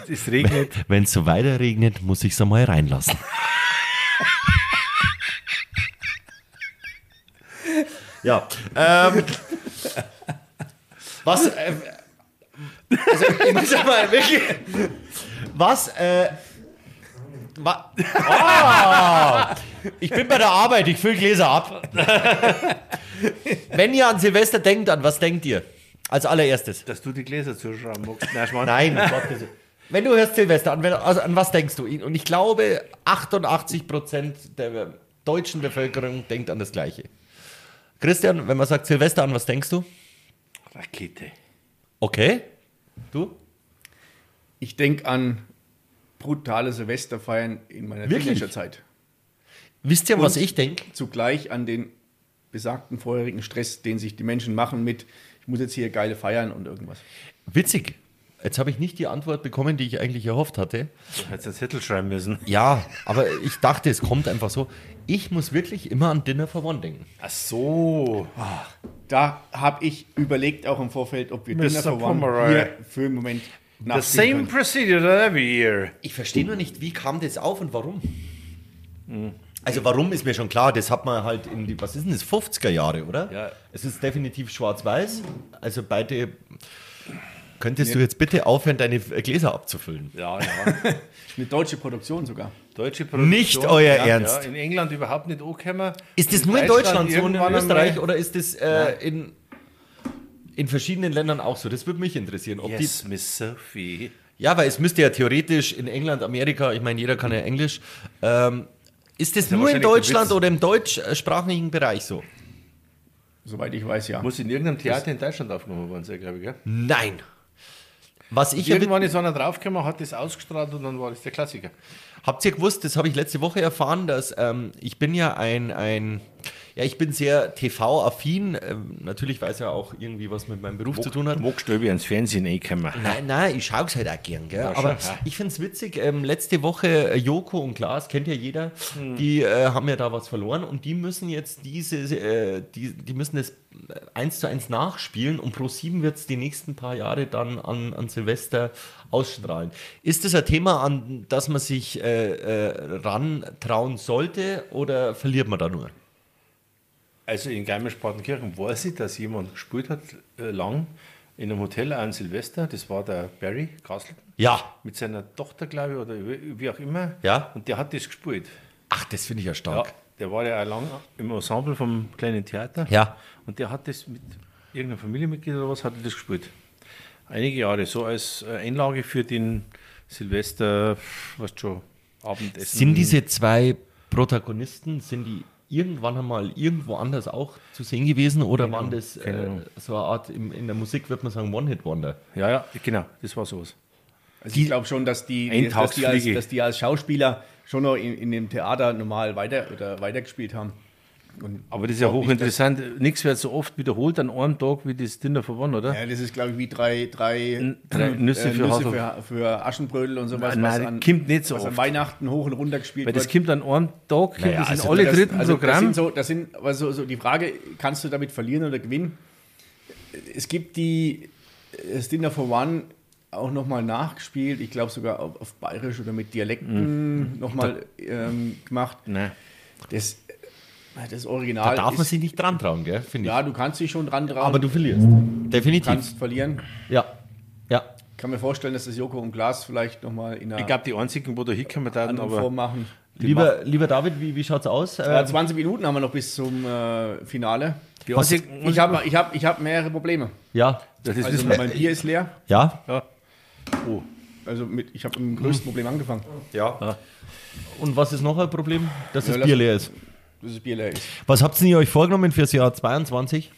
Es regnet. Wenn es so weiter regnet, muss ich es einmal reinlassen. ja. Ähm, was. Äh, also, ich muss mal wirklich. Was. Äh, Ah! ich bin bei der Arbeit, ich fülle Gläser ab. Wenn ihr an Silvester denkt, an was denkt ihr? Als allererstes. Dass du die Gläser zuschrauben magst. Nein, Willen. Wenn du hörst Silvester, an, also an was denkst du? Und ich glaube, 88 Prozent der deutschen Bevölkerung denkt an das Gleiche. Christian, wenn man sagt Silvester, an was denkst du? Rakete. Okay. Du? Ich denke an brutale Silvesterfeiern in meiner? Teenagerzeit. Wisst ihr, was Und- ich denke? Zugleich an den besagten vorherigen Stress, den sich die Menschen machen mit, ich muss jetzt hier geile feiern und irgendwas. Witzig. Jetzt habe ich nicht die Antwort bekommen, die ich eigentlich erhofft hatte. Du hättest einen Zettel schreiben müssen. Ja, aber ich dachte, es kommt einfach so. Ich muss wirklich immer an Dinner for One denken. Ach so. Da habe ich überlegt auch im Vorfeld, ob wir Mr. Dinner for One hier für einen Moment The same können. procedure that every year. Ich verstehe nur nicht, wie kam das auf und warum? Also warum ist mir schon klar, das hat man halt in die, was ist denn das, 50er Jahre, oder? Ja. Es ist definitiv schwarz-weiß, also beide, könntest du jetzt bitte aufhören, deine Gläser abzufüllen? Ja, ja. Eine deutsche Produktion sogar. Deutsche Produktion. Nicht euer ja, Ernst. Ja, in England überhaupt nicht angekommen. Ist das nur in Deutschland so und in Österreich oder ist das äh, in, in verschiedenen Ländern auch so? Das würde mich interessieren. Ob Yes, Miss Sophie. die, ja, weil es müsste ja theoretisch in England, Amerika, ich meine, jeder kann ja Englisch. Ähm, ist das ja nur in Deutschland oder im deutschsprachigen Bereich so? Soweit ich weiß, ja. Muss in irgendeinem Theater in Deutschland aufgenommen worden sein, glaube ich. Gell? Nein. Was ich Irgendwann ist einer draufgekommen, hat das ausgestrahlt und dann war das der Klassiker. Habt ihr gewusst, das habe ich letzte Woche erfahren, dass ähm, ich bin ja ein, ein ja, ich bin sehr TV-affin. Ähm, natürlich weiß ja auch irgendwie, was mit meinem Beruf zu tun hat. Magst du irgendwie ans Fernsehen einkommen? Nein, nein, ich schaue es halt auch gern, gell? schon, Aber ja. ich finde es witzig, ähm, letzte Woche äh, Joko und Klaas, kennt ja jeder, die äh, haben ja da was verloren und die müssen jetzt diese, äh, die, die müssen das äh, eins zu eins nachspielen und Pro 7 wird es die nächsten paar Jahre dann an, an Silvester ausstrahlen. Ist das ein Thema, an das man sich äh, äh, rantrauen sollte oder verliert man da nur? Also in Garmisch-Partenkirchen weiß ich, dass jemand gespielt hat, äh, lang in einem Hotel an Silvester. Das war der Barry Castleton. Ja. Mit seiner Tochter, glaube ich, oder wie auch immer. Ja. Und der hat das gespielt. Ach, das finde ich ja Ja, stark. der war ja auch lang im Ensemble vom kleinen Theater. Ja. Und der hat das mit irgendeinem Familienmitglied oder was, hat er das gespielt. Einige Jahre, so als äh, Einlage für den Silvester, was schon, Abendessen. Sind diese zwei Protagonisten, sind die irgendwann einmal irgendwo anders auch zu sehen gewesen oder waren das äh, so eine Art, in, in der Musik wird man sagen, One-Hit-Wonder? Ja, ja, genau, das war sowas. Also ich glaube schon, dass die, die, dass, die als, dass die als Schauspieler schon noch in, in dem Theater normal weiter oder weitergespielt haben. Und Aber das ist ja hochinteressant. Nichts wird so oft wiederholt an einem Tag wie das Dinner for One, oder? Ja, das ist, glaube ich, wie drei, drei, drei Nüsse äh, für Nüsse für, für Aschenbrödel und sowas, Nein, was, das an, kommt nicht so was an oft. Weihnachten hoch und runter gespielt Weil das wird. kommt an einem Tag, Naja, das also alle das, dritten also das Programm. sind so, das sind, also so die Frage, kannst du damit verlieren oder gewinnen? Es gibt die das Dinner for One auch nochmal nachgespielt, ich glaube sogar auf, auf Bayerisch oder mit Dialekten Mhm. nochmal ähm, gemacht. Nein. Das, das Da Original darf man sich nicht dran trauen, gell? Finde ich. ja, du kannst dich schon dran trauen, Aber du verlierst. Definitiv. kannst verlieren. Ja. Ja. Ich kann mir vorstellen, dass das Joko und Glas vielleicht nochmal in einer Ich glaube, die einzigen, wo da hinkommen, da anderen aber Form machen. Lieber, lieber David, wie, wie schaut es aus? Ja, Ähm, 20 Minuten haben wir noch bis zum äh, Finale. Was- einzigen, Ich habe ich hab, ich hab mehrere Probleme. ja. das ist Also wissen wir. mein Bier ist leer. Ja. Oh, Also mit, ich habe mit dem größten Problem angefangen, Ja. Und was ist noch ein Problem? Dass Ja, das Bier leer ist. Dass das Bier leer ist. Was habt ihr euch vorgenommen fürs Jahr 22?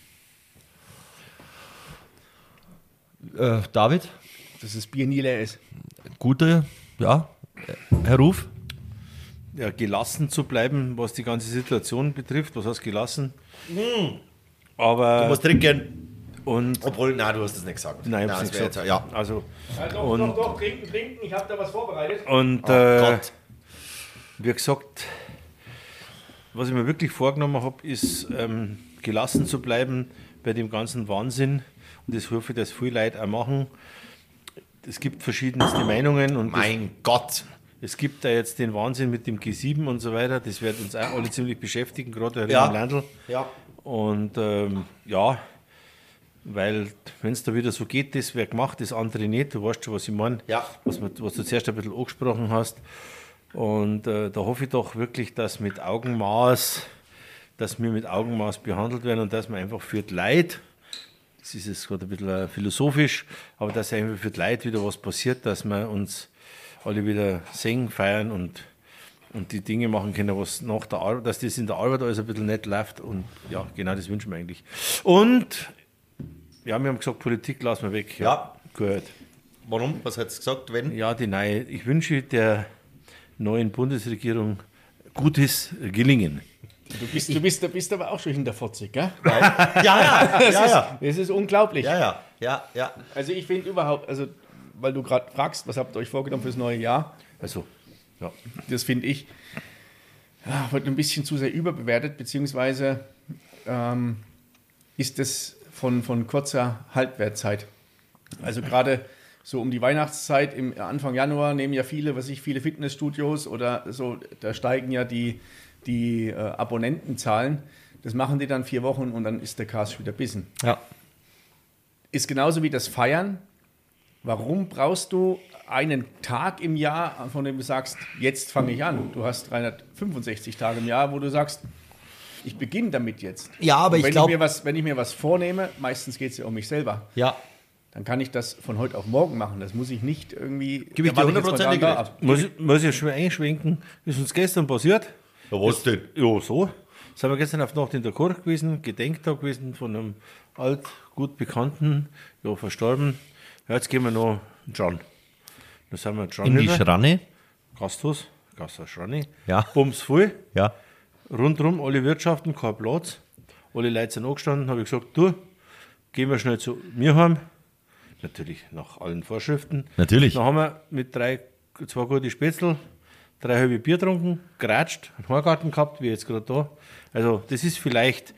Äh, David, Dass das Bier nie leer ist. gute, ja, Herr Ruf. ja, gelassen zu bleiben, was die ganze Situation betrifft. Was heißt gelassen? Aber. trinken. und, Obwohl, nein, du hast es nicht gesagt. nein, ich hab's nicht das gesagt. jetzt- Ja. Also, doch, Und- doch, doch, trinken, trinken. Ich habe da was vorbereitet. und Oh äh, Gott. wie gesagt, was ich mir wirklich vorgenommen habe, ist ähm, gelassen zu bleiben bei dem ganzen Wahnsinn. Und das hoffe ich, dass viele Leute auch machen. Es gibt verschiedenste Meinungen und das, Mein Gott. es gibt da jetzt den Wahnsinn mit dem G7 und so weiter. Das wird uns auch alle ziemlich beschäftigen, gerade hier Ja. im Landl. Ja. Und ähm, ja, weil wenn es da wieder so geht, das wird gemacht, das andere nicht. Du weißt schon, was ich meine, Ja. was, was du zuerst ein bisschen angesprochen hast. Und äh, da hoffe ich doch wirklich, dass mit Augenmaß, dass wir mit Augenmaß behandelt werden und dass man einfach für die Leute, das ist jetzt gerade ein bisschen äh, philosophisch, aber dass einfach für die Leute wieder was passiert, dass wir uns alle wieder singen, feiern und, und die Dinge machen können, was nach der Arbeit, dass das in der Arbeit alles ein bisschen nett läuft und ja, genau das wünschen wir eigentlich. Und ja, wir haben gesagt, Politik lassen wir weg. Ja. Gut. Warum? Was hat es gesagt, wenn? Ja, die neue, ich wünsche der neuen Bundesregierung gutes Gelingen. Du bist, du, bist, du bist aber auch schon hinter 40, gell? Ja, ja, ja, ja. Das ist unglaublich. Ja, ja, ja, ja. Also ich finde überhaupt, also weil du gerade fragst, was habt ihr euch vorgenommen fürs neue Jahr? Also, ja. Das finde ich ja, wird ein bisschen zu sehr überbewertet, beziehungsweise ähm, ist es von, von kurzer Halbwertzeit. Also gerade so um die Weihnachtszeit, im Anfang Januar nehmen ja viele, was ich, viele Fitnessstudios oder so, da steigen ja die, die äh, Abonnentenzahlen. Das machen die dann vier Wochen und dann ist der Cast wieder bissen. Ja. Ist genauso wie das Feiern. Warum brauchst du einen Tag im Jahr, von dem du sagst, jetzt fange ich an? Du hast 365 Tage im Jahr, wo du sagst, ich beginne damit jetzt. Ja, aber ich wenn glaub- mir was, wenn ich mir was vornehme, meistens geht es ja um mich selber, Ja. Dann kann ich das von heute auf morgen machen. Das muss ich nicht irgendwie. Gib ich dir hundertprozentig recht. ab. Muss, ich- muss ich schon einschwenken, ist uns gestern passiert. Ja, was denn? Ja, so. Sind wir gestern auf Nacht in der Kirche gewesen, Gedenktag gewesen von einem alt, gut Bekannten, ja, verstorben. Ja, jetzt gehen wir noch in John. Da sind wir in John In die rüber. Schranne? Gasthaus, Gasthaus Schranni. Ja. Bums voll. Ja. rundherum alle Wirtschaften, kein Platz. Alle Leute sind angestanden, habe ich gesagt, du, gehen wir schnell zu mir heim. Natürlich nach allen Vorschriften. Natürlich. Dann haben wir mit drei, zwei gute Spätzle, drei halbe Bier getrunken, geratscht, einen Horgarten gehabt, wie jetzt gerade da. Also das ist vielleicht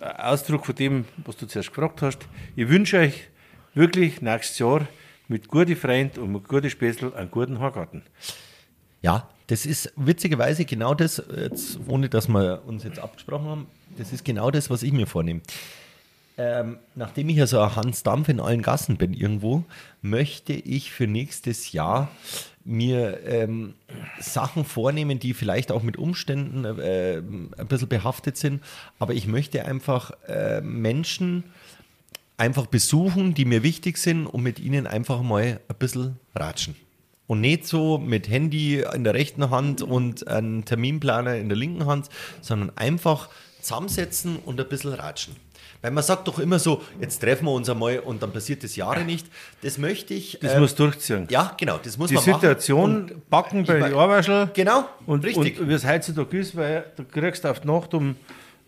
ein Ausdruck von dem, was du zuerst gefragt hast. Ich wünsche euch wirklich nächstes Jahr mit guten Freunden und mit guten Spätzle einen guten Horgarten. Ja, das ist witzigerweise genau das, jetzt, ohne dass wir uns jetzt abgesprochen haben, Das ist genau das, was ich mir vornehme. Ähm, nachdem ich ja so ein Hans Dampf in allen Gassen bin irgendwo, möchte ich für nächstes Jahr mir ähm, Sachen vornehmen, die vielleicht auch mit Umständen äh, ein bisschen behaftet sind. Aber ich möchte einfach äh, Menschen einfach besuchen, die mir wichtig sind und mit ihnen einfach mal ein bisschen ratschen. Und nicht so mit Handy in der rechten Hand und einen Terminplaner in der linken Hand, sondern einfach zusammensetzen und ein bisschen ratschen. Weil man sagt doch immer so, jetzt treffen wir uns einmal und dann passiert das Jahre nicht. Das möchte ich. Das äh, muss durchziehen. Ja, genau, das muss Die man Situation machen. backen bei ich den mein- Arbeitschel. Genau, Und, richtig. und wie es heutzutage ist, weil du kriegst auf die Nacht um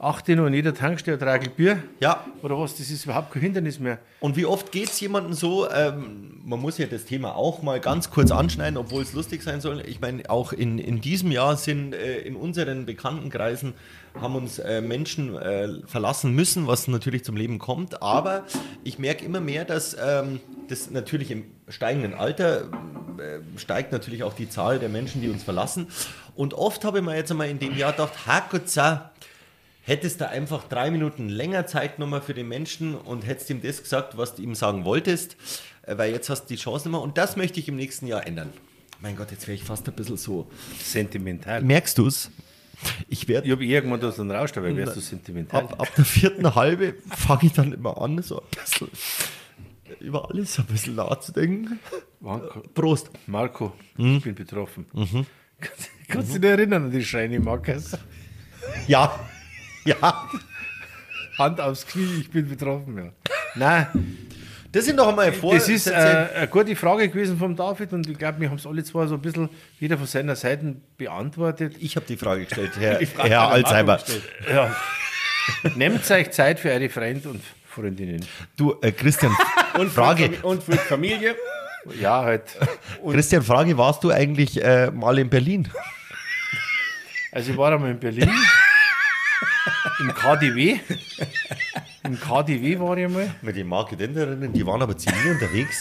8 Uhr in jeder Tankstelle ein Tragel Bier. Ja. Oder was, das ist überhaupt kein Hindernis mehr. Und wie oft geht es jemandem so, ähm, man muss ja das Thema auch mal ganz kurz anschneiden, obwohl es lustig sein soll. Ich meine, auch in, in diesem Jahr sind äh, in unseren Bekanntenkreisen haben uns äh, Menschen äh, verlassen müssen, was natürlich zum Leben kommt. Aber ich merke immer mehr, dass ähm, das natürlich im steigenden Alter äh, steigt natürlich auch die Zahl der Menschen, die uns verlassen. Und oft habe ich mir jetzt einmal in dem Jahr gedacht, Hakutza, hättest du einfach drei Minuten länger Zeit genommen für den Menschen und hättest ihm das gesagt, was du ihm sagen wolltest, äh, weil jetzt hast du die Chance nicht mehr. Und das möchte ich im nächsten Jahr ändern. Mein Gott, jetzt wäre ich fast ein bisschen so. Sentimental. Merkst du es? Ich Ich werde habe irgendwann da so einen Rausch dabei, wärst du sentimental. ab, ab der vierten Halbe fange ich dann immer an, so ein bisschen über alles ein bisschen nachzudenken. Marco, Prost. Marco Hm? ich bin betroffen. Kannst, kannst du dich erinnern an die Shiny Markers? Ja, ja. Hand aufs Knie, ich bin betroffen, ja. Nein, Das sind doch einmal vor. das ist äh, eine gute Frage gewesen vom David und ich glaube, wir haben es alle zwar so ein bisschen jeder von seiner Seite beantwortet. ich habe die Frage gestellt, Herr, Frage Herr Alzheimer. Ja. Nehmt euch Zeit für eure Freunde und Freundinnen. Du, äh, Christian, Und Frage. Für, und für die Familie. Ja, halt. Christian, Frage, warst du eigentlich äh, mal in Berlin? Also ich war einmal in Berlin. Im KDW. Im KDW war ich einmal. Mit den Marketenterinnen, die waren aber zivil unterwegs.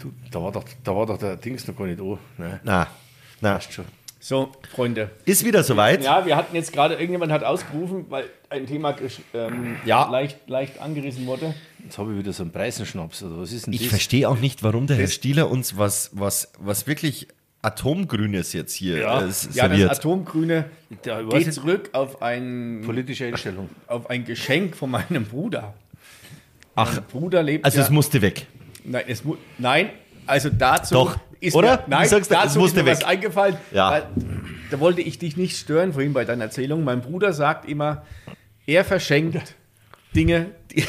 Du, da, war doch, da war doch der Dings noch gar nicht an. Nein, Na, na. passt schon. So, Freunde. Ist wieder soweit. Ja, wir hatten jetzt gerade, irgendjemand hat ausgerufen, weil ein Thema ähm, Ja. leicht, leicht angerissen wurde. Jetzt habe ich wieder so einen Preisenschnaps. Oder was ist denn Ich das? verstehe auch nicht, warum der Herr Stieler uns was, was, was wirklich Atomgrünes jetzt hier Ja. äh, Ja, das. Atomgrüne weiß geht zurück auf ein, Politische Einstellung. auf ein Geschenk von meinem Bruder. Ach, Mein Bruder lebt also ja, es musste weg. nein, es mu nein, also dazu Doch, ist oder? mir, nein, Du sagst, es dazu ist musste mir was weg. eingefallen. Ja. Weil, da wollte ich dich nicht stören vorhin bei deiner Erzählung. Mein Bruder sagt immer, er verschenkt Dinge, die,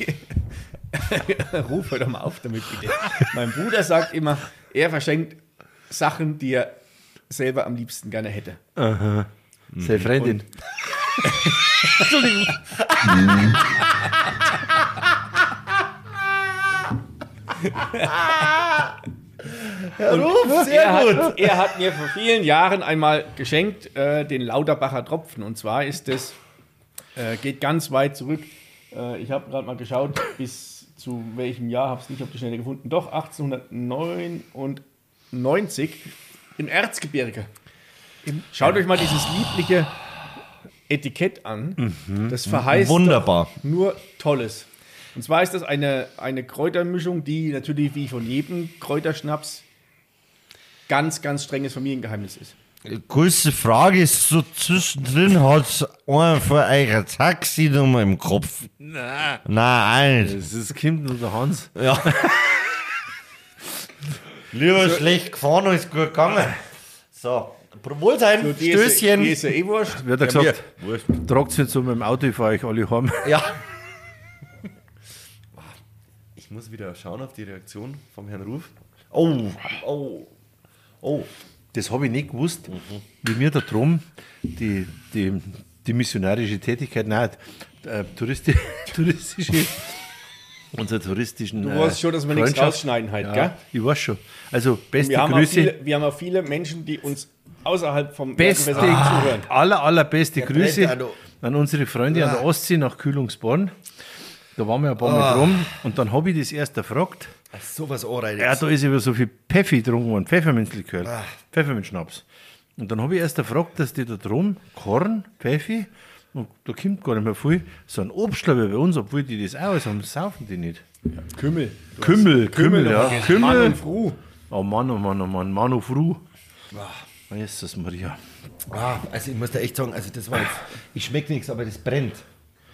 die Ruf hör doch mal auf damit bitte. Mein Bruder sagt immer, er verschenkt Sachen, die er selber am liebsten gerne hätte. Seine Freundin. er, hat, er hat mir vor vielen Jahren einmal geschenkt äh, den Lauterbacher Tropfen. Und zwar ist es, äh, geht ganz weit zurück. Äh, ich habe gerade mal geschaut, bis zu welchem Jahr, habe es nicht auf die Schnelle gefunden. Doch, 1899 im Erzgebirge. Schaut euch mal dieses liebliche Etikett an. Das verheißt Wunderbar. nur Tolles. Und zwar ist das eine, eine Kräutermischung, die natürlich wie von jedem Kräuterschnaps ganz, ganz strenges Familiengeheimnis ist. Größte Frage ist so zwischendrin, hat einer von eurer Taxinummer im Kopf? Nein. Nein. Das ist Kim und der Hans. Lieber schlecht gefahren als gut gegangen. So, Wohlsein, So, die Ist, Stößchen. die ist ja eh wurscht. Wird er Ja, gesagt, tragt es nicht so mit dem Auto, ich fahre euch alle heim. Ja. Ich muss wieder schauen auf die Reaktion vom Herrn Ruf. Oh, oh, oh. Das habe ich nicht gewusst, wie wir da drum die, die, die missionarische Tätigkeit, nein, äh, Touristi touristische, unsere touristischen. Du weißt schon, dass wir nichts rausschneiden halt, ja, gell? Ich weiß schon. Also, beste Wir Grüße. viele, wir haben auch viele Menschen, die uns außerhalb vom Beste, Bergwasser zuhören. aller, allerbeste Grüße brennt auch noch. an unsere Freunde an der Ostsee nach Kühlungsborn. Da waren wir ein paar Ah. Mal drum und dann habe ich das erst erfragt. Sowas Ohrreiz. Ja, da ist über so viel Pfeffi getrunken worden, Pfefferminzlikör, Ah. Pfefferminzschnaps. Und dann habe ich erst gefragt, dass die da drum Korn, Pfeffi, und da kommt gar nicht mehr viel, so ein Obstler wie bei uns, obwohl die das auch alles haben, saufen die nicht. Kümmel. Kümmel, Kümmel, ja. Mann Kümmel. und Fru. Oh Mann, oh Mann, oh Mann, Mann, oh Fru. Jesus Maria. Ah, also ich muss da echt sagen, also das war jetzt, ich schmecke nichts, aber das brennt.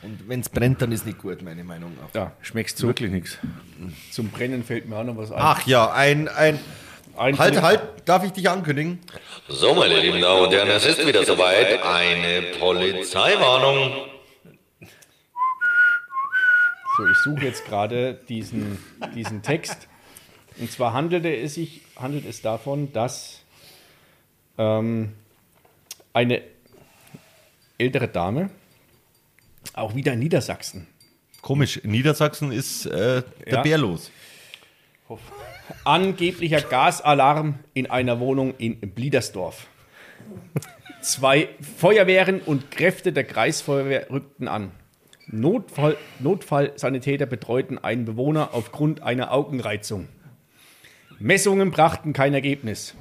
Und wenn es brennt, dann ist nicht gut, meine Meinung nach. Ja, Schmeckst du wirklich nichts? zum Brennen fällt mir auch noch was ein. Ach ja, ein, Ein halt, halt, darf ich dich ankündigen? So, meine lieben Damen und Herren, es ist wieder soweit. Eine Polizeiwarnung. So, ich suche jetzt gerade diesen, diesen Text. Und zwar handelte es sich handelt es davon, dass ähm, eine ältere Dame, auch wieder in Niedersachsen, Komisch, in Niedersachsen ist äh, der Ja. Bär los. Angeblicher Gasalarm in einer Wohnung in Bliedersdorf. Zwei Feuerwehren und Kräfte der Kreisfeuerwehr rückten an. Notfall, Notfallsanitäter betreuten einen Bewohner aufgrund einer Augenreizung. Messungen brachten kein Ergebnis.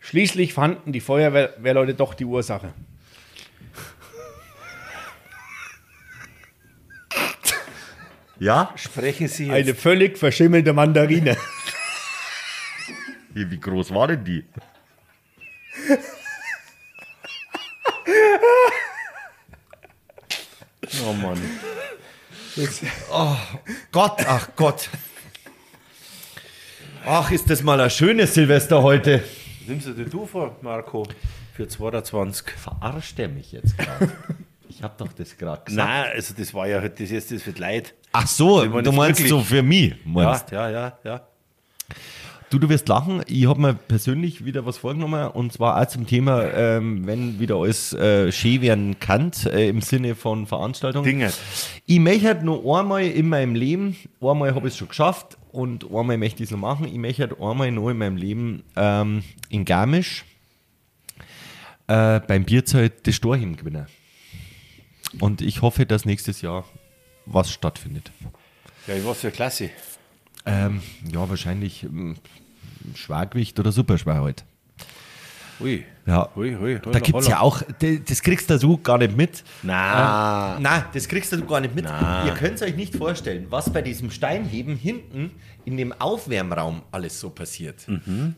Schließlich fanden die Feuerwehrleute doch die Ursache. Ja? Sprechen Sie jetzt. Eine völlig verschimmelte Mandarine. Wie, wie groß war denn die? Oh Mann. Gott, ach Gott. Ach, ist das mal ein schönes Silvester heute. Nimmst du dir du vor, Marco, für 22? Verarscht er mich jetzt gerade? Ich habe doch das gerade gesagt. Nein, also das war ja halt das erste für die Leute. Ach so, du meinst wirklich- so für mich. Ja, Meinst. ja, ja, ja. Du, du wirst lachen. Ich habe mir persönlich wieder was vorgenommen und zwar auch zum Thema, ähm, wenn wieder alles äh, schön werden kann, äh, im Sinne von Veranstaltungen. Dinge. Ich möchte halt noch einmal in meinem Leben, einmal habe ich es schon geschafft und einmal möchte ich es noch machen, ich möchte halt einmal noch in meinem Leben ähm, in Garmisch äh, beim Bierzelt das Storchim gewinnen. Und ich hoffe, dass nächstes Jahr was stattfindet. Ja, ich war für klasse. Ähm, ja, wahrscheinlich ähm, Schwergewicht oder Superschwer halt. Ui. Ja. Ui, ui. Da gibt es ja auch, das kriegst du gar nicht mit. Na. Ähm, nein, das kriegst du gar nicht mit. Ihr könnt es euch nicht vorstellen, was bei diesem Steinheben hinten in dem Aufwärmraum alles so passiert.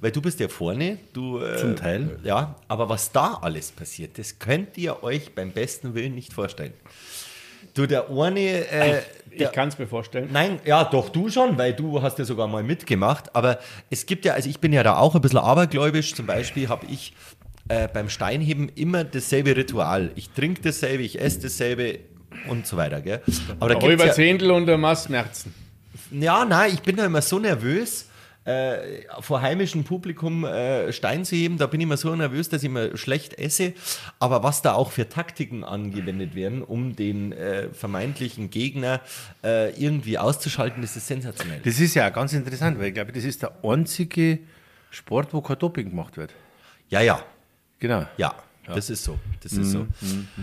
Weil du bist ja vorne, du. Äh, Mhm. Zum Teil. Ja, aber was da alles passiert, das könnt ihr euch beim besten Willen nicht vorstellen. Du, der eine. Äh, Ich kann es mir vorstellen. Nein, ja, doch du schon, weil du hast ja sogar mal mitgemacht. Aber es gibt ja, also ich bin ja da auch ein bisschen abergläubisch. Zum Beispiel habe ich äh, beim Steinheben immer dasselbe Ritual. Ich trinke dasselbe, ich esse dasselbe und so weiter. Gell? Aber da gibt's ja, Räuberzehntel und der Mastmerzen. ja, nein, ich bin da immer so nervös. Äh, vor heimischem Publikum äh, Stein zu heben, da bin ich immer so nervös, dass ich immer schlecht esse. Aber was da auch für Taktiken angewendet werden, um den äh, vermeintlichen Gegner äh, irgendwie auszuschalten, das ist sensationell. Das ist ja ganz interessant, weil ich glaube, das ist der einzige Sport, wo kein Doping gemacht wird. Ja, ja, Genau. ja, das ist so. Das ist so.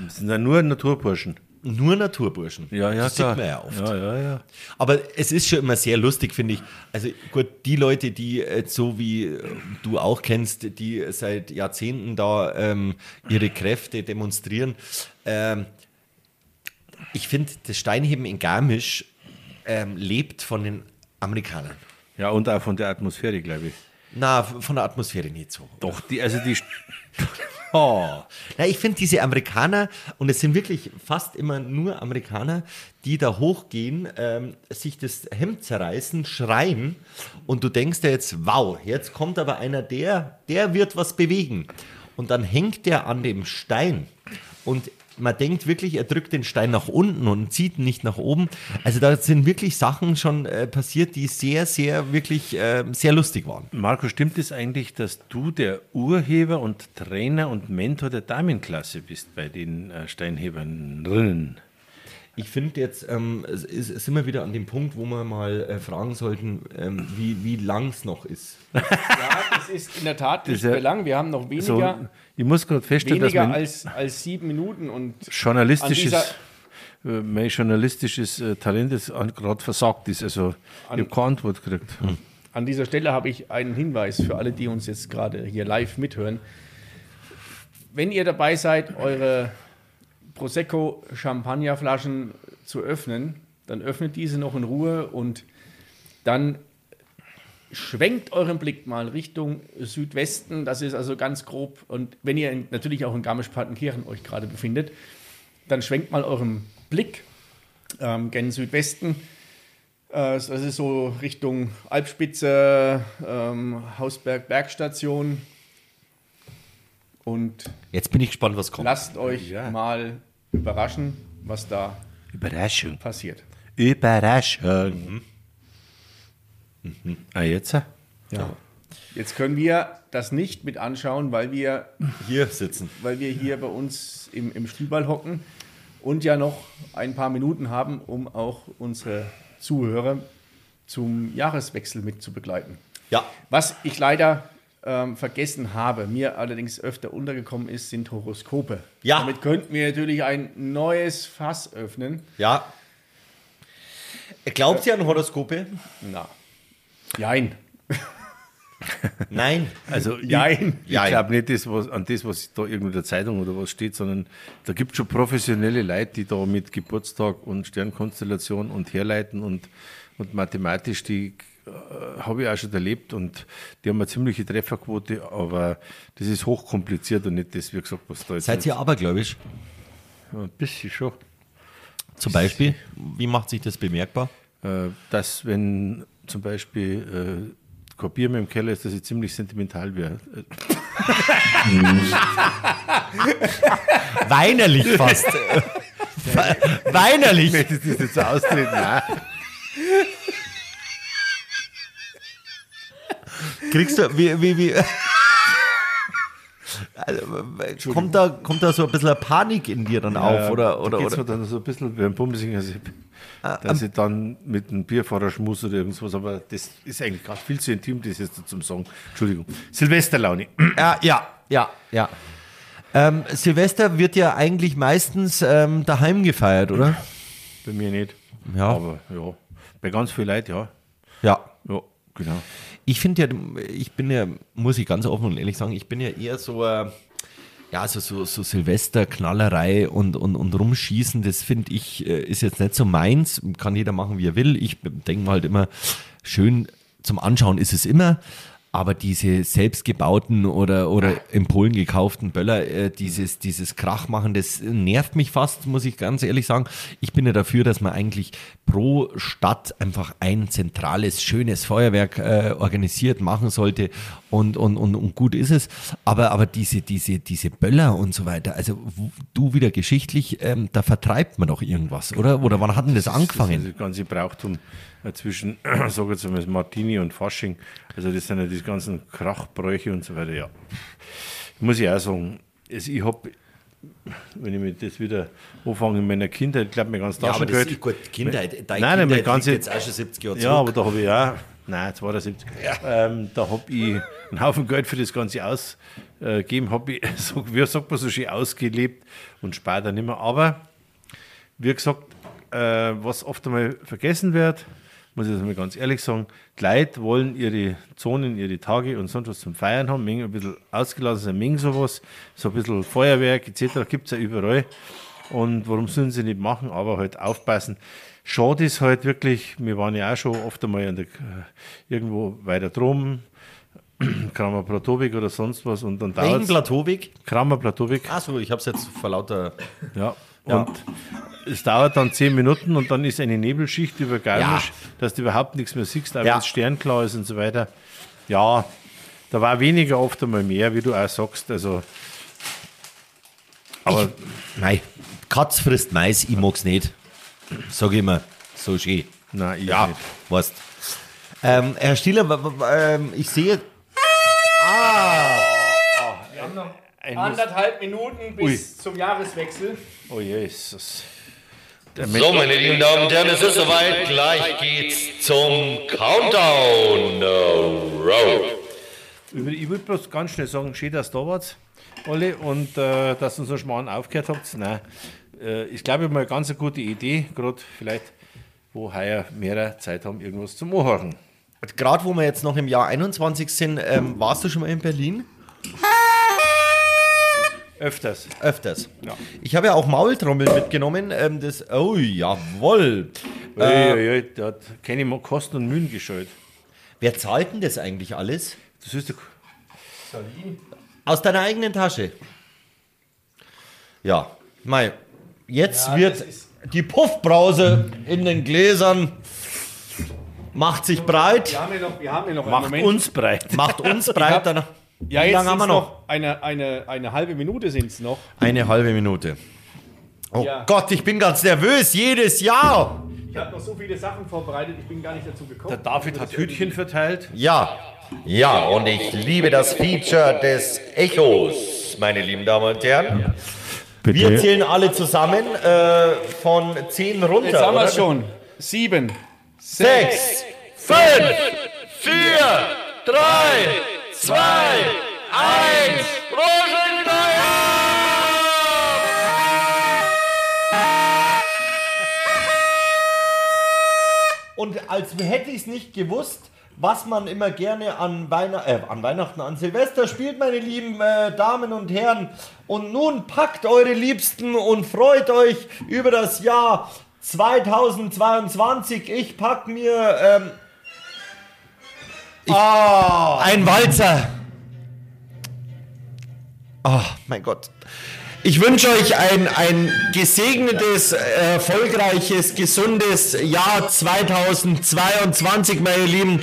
Das sind ja nur Naturburschen. Nur Naturburschen. Ja, ja, das klar. sieht man ja oft. Ja, ja, ja. Aber es ist schon immer sehr lustig, finde ich. Also gut, die Leute, die äh, so wie äh, du auch kennst, die seit Jahrzehnten da ähm, ihre Kräfte demonstrieren. Ähm, ich finde, das Steinheben in Garmisch ähm, lebt von den Amerikanern. Ja, und auch von der Atmosphäre, glaube ich. Na, von der Atmosphäre nicht so. Doch, die, also die. Oh. Na, ich finde diese Amerikaner, und es sind wirklich fast immer nur Amerikaner, die da hochgehen, ähm, sich das Hemd zerreißen, schreien, und du denkst dir jetzt, wow, jetzt kommt aber einer, der, der wird was bewegen. Und dann hängt der an dem Stein und man denkt wirklich, er drückt den Stein nach unten und zieht ihn nicht nach oben. Also da sind wirklich Sachen schon äh, passiert, die sehr, sehr, wirklich äh, sehr lustig waren. Marco, stimmt es eigentlich, dass du der Urheber und Trainer und Mentor der Damenklasse bist bei den äh, Steinheberinnen? Ich finde jetzt, ähm, es ist, sind wir wieder an dem Punkt, wo wir mal äh, fragen sollten, ähm, wie, wie lang es noch ist. Ja, das ist in der Tat nicht mehr lang. Wir haben noch weniger, So, ich muss gerade feststellen, dass weniger mein als, als sieben Minuten. Und journalistisches, an äh, mein journalistisches äh, Talent ist gerade versagt ist. Also ich habe keine Antwort gekriegt. An dieser Stelle habe ich einen Hinweis für alle, die uns jetzt gerade hier live mithören. wenn ihr dabei seid, eure Prosecco-Champagnerflaschen zu öffnen, dann öffnet diese noch in Ruhe und dann schwenkt euren Blick mal Richtung Südwesten. Das ist also ganz grob. Und wenn ihr in, natürlich auch in Garmisch-Partenkirchen euch gerade befindet, dann schwenkt mal euren Blick ähm, gen Südwesten. Äh, das ist so Richtung Alpspitze, ähm, Hausberg, Bergstation. Und Jetzt bin ich gespannt, was kommt. lasst euch Ja. mal überraschen, was da Überraschung. passiert. Überraschung. Ah, jetzt? Ja. Jetzt können wir das nicht mit anschauen, weil wir, Hier sitzen. weil wir hier bei uns im, im Stühlball hocken und ja noch ein paar Minuten haben, um auch unsere Zuhörer zum Jahreswechsel mit zu begleiten. Ja. Was ich leider ähm, vergessen habe, mir allerdings öfter untergekommen ist, sind Horoskope. Ja. Damit könnten wir natürlich ein neues Fass öffnen. Ja. Glaubt ihr an Horoskope? Na. Jein. Nein. Also, Jein. Ich, ich glaube nicht das, was, an das, was da irgendwo in der Zeitung oder was steht, sondern da gibt es schon professionelle Leute, die da mit Geburtstag und Sternkonstellation und herleiten und, und mathematisch, die äh, habe ich auch schon erlebt und die haben eine ziemliche Trefferquote, aber das ist hochkompliziert und nicht das, wie gesagt, was da jetzt. Seid ihr abergläubisch? Ein bisschen schon. Zum Beispiel? Wie macht sich das bemerkbar? Äh, dass, wenn zum Beispiel äh, Bier mehr im Keller ist, dass ich ziemlich sentimental wäre. Weinerlich fast. Weinerlich. Möchtest du das jetzt austreten? Nein. Kriegst du, wie, wie, wie. Also, kommt, da, kommt da so ein bisschen eine Panik in dir dann auf? Oder, oder, da geht's oder? mir dann so ein bisschen beim Bumsing, also, dass ich dann mit einem Bierfahrer schmus oder irgendwas, aber das ist eigentlich gerade viel zu intim, das jetzt zum Sagen. Entschuldigung. Silvesterlaune. Ja, ja, ja, ja. Ähm, Silvester wird ja eigentlich meistens ähm, daheim gefeiert, oder? Bei mir nicht. Ja. Aber ja, bei ganz vielen Leuten, ja. Ja. Ja, genau. Ich finde ja, ich bin ja, muss ich ganz offen und ehrlich sagen, ich bin ja eher so, äh, ja, so, so, so Silvesterknallerei und, und, und rumschießen, das finde ich, äh, ist jetzt nicht so meins. Kann jeder machen, wie er will. Ich denke mal halt immer, schön zum Anschauen ist es immer. Aber diese selbstgebauten oder, oder in Polen gekauften Böller, äh, dieses, dieses Krachmachen, das nervt mich fast, muss ich ganz ehrlich sagen. Ich bin ja dafür, dass man eigentlich pro Stadt einfach ein zentrales, schönes Feuerwerk äh, organisiert machen sollte und, und, und, und gut ist es. Aber, aber diese, diese, diese Böller und so weiter, also du wieder geschichtlich, ähm, da vertreibt man doch irgendwas, oder? Oder wann hat denn das Das angefangen? ist das ganze Brauchtum äh, zwischen, sag jetzt mal, Martini und Fasching. Also das sind ja die ganzen Krachbräuche und so weiter, ja. Muss ich auch sagen, also ich habe, wenn ich mir das wieder anfange in meiner Kindheit, ich glaube, mein ganz Taschengeld. gut, Kindheit. Deine Nein, mein ganze, auch schon 70 Jahre Ja, aber da habe ich auch, nein, 72, ähm, da habe ich einen Haufen Geld für das Ganze ausgegeben, habe ich, so, wie sagt man so schön, ausgelebt und spare dann nicht mehr. Aber, wie gesagt, äh, was oft einmal vergessen wird, muss ich jetzt mal ganz ehrlich sagen, die Leute wollen ihre Zonen, ihre Tage und sonst was zum Feiern haben, ein bisschen ausgelassen sein, Mengen sowas, so ein bisschen Feuerwerk etc. gibt es ja überall. Und warum sollen sie nicht machen, aber halt aufpassen. Schade ist halt wirklich, wir waren ja auch schon oft einmal in der, irgendwo weiter drum, Kramer Platowik oder sonst was und dann dauert? Kramer Platowik, Achso, ich habe es jetzt vor lauter. ja. Ja. Und es dauert dann zehn Minuten und dann ist eine Nebelschicht über Garmisch, Ja. dass du überhaupt nichts mehr siehst, auch Ja. es sternklar ist und so weiter. Ja, da war weniger, oft einmal mehr, wie du auch sagst. Also, aber Nein, Katz frisst Mais, ich mag's nicht. Sag ich immer, so schön. nein, ich Ja, nicht. weißt. Ähm, Herr w- ähm, ich sehe. Ein Anderthalb Minuten bis zum Jahreswechsel. Oh Jesus. So, meine lieben Damen und Herren, es ist soweit. Gleich geht's zum Countdown. Über- Ich würde bloß ganz schnell sagen, schön, dass ihr da wart, alle, und äh, dass ihr so schmarrn aufgehört habt. Nein, äh, ich glaube, ich habe mal eine ganz gute Idee, gerade vielleicht, wo heuer mehrere Zeit haben, irgendwas zum Anhören. Gerade wo wir jetzt noch im Jahr 21 sind, ähm, warst du schon mal in Berlin? Öfters. Öfters. Ich habe ja auch Maultrommeln mitgenommen. Ähm, das, oh, jawohl. Äh, ja, ja, der hat keine Kosten und Mühen gescheut. Wer zahlt denn das eigentlich alles? Das ist der Aus deiner eigenen Tasche. Ja, Mai. Jetzt wird die Puffbrause in den Gläsern macht sich breit, Wir haben ja noch, wir haben ja noch einen macht Moment. uns breit. macht uns breit. Dann, ja, Wie jetzt lange haben wir noch? Eine, eine, eine halbe Minute sind es noch. Eine halbe Minute. Oh Ja. Gott, ich bin ganz nervös. Jedes Jahr. Ich habe noch so viele Sachen vorbereitet, ich bin gar nicht dazu gekommen. Der David hat Hütchen verteilt. Ja. Ja, und ich liebe das Feature des Echos, meine lieben Damen und Herren. Wir zählen alle zusammen äh, von 10 runter. Jetzt haben wir es schon. Sieben, Sechs. Fünf, vier, drei, zwei, eins. Und als hätte ich es nicht gewusst, was man immer gerne an, Weihn äh, an Weihnachten, an Silvester spielt, meine lieben äh, Damen und Herren. Und nun packt eure Liebsten und freut euch über das Jahr 2022. Ich pack mir ähm, ich, ein Walzer. Oh, mein Gott. Ich wünsche euch ein, ein gesegnetes, erfolgreiches, gesundes Jahr 2022, meine Lieben.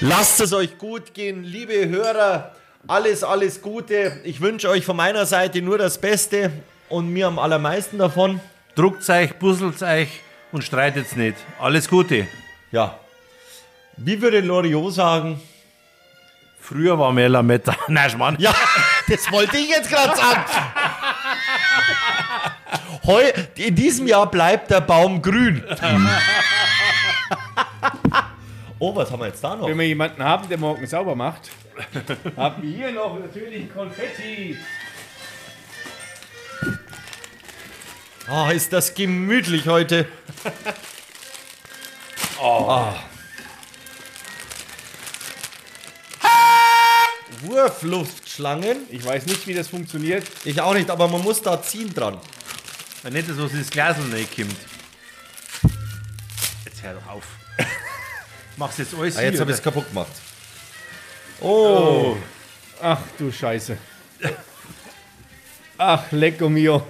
Lasst es euch gut gehen, liebe Hörer. Alles, alles Gute. Ich wünsche euch von meiner Seite nur das Beste und mir am allermeisten davon. Druckt euch, busselt euch und streitet's nicht. Alles Gute. Ja. Wie würde Loriot sagen? Früher war mehr Lametta. Nein, Schmarrn. Ja, das wollte ich jetzt gerade sagen. Heu, in diesem Jahr bleibt der Baum grün. Oh, was haben wir jetzt da noch? Wenn wir jemanden haben, der morgen sauber macht, haben wir hier noch natürlich Konfetti. Ah, ist das gemütlich heute. Oh. Wurfluftschlangen. Ich weiß nicht, wie das funktioniert. Ich auch nicht, aber man muss da ziehen dran. Nicht, dass was ins Glas reinkommt. Jetzt hör doch auf. Machst jetzt alles Ah, jetzt habe ich es kaputt gemacht. Oh, Ach du Scheiße. Ach, lecco mio.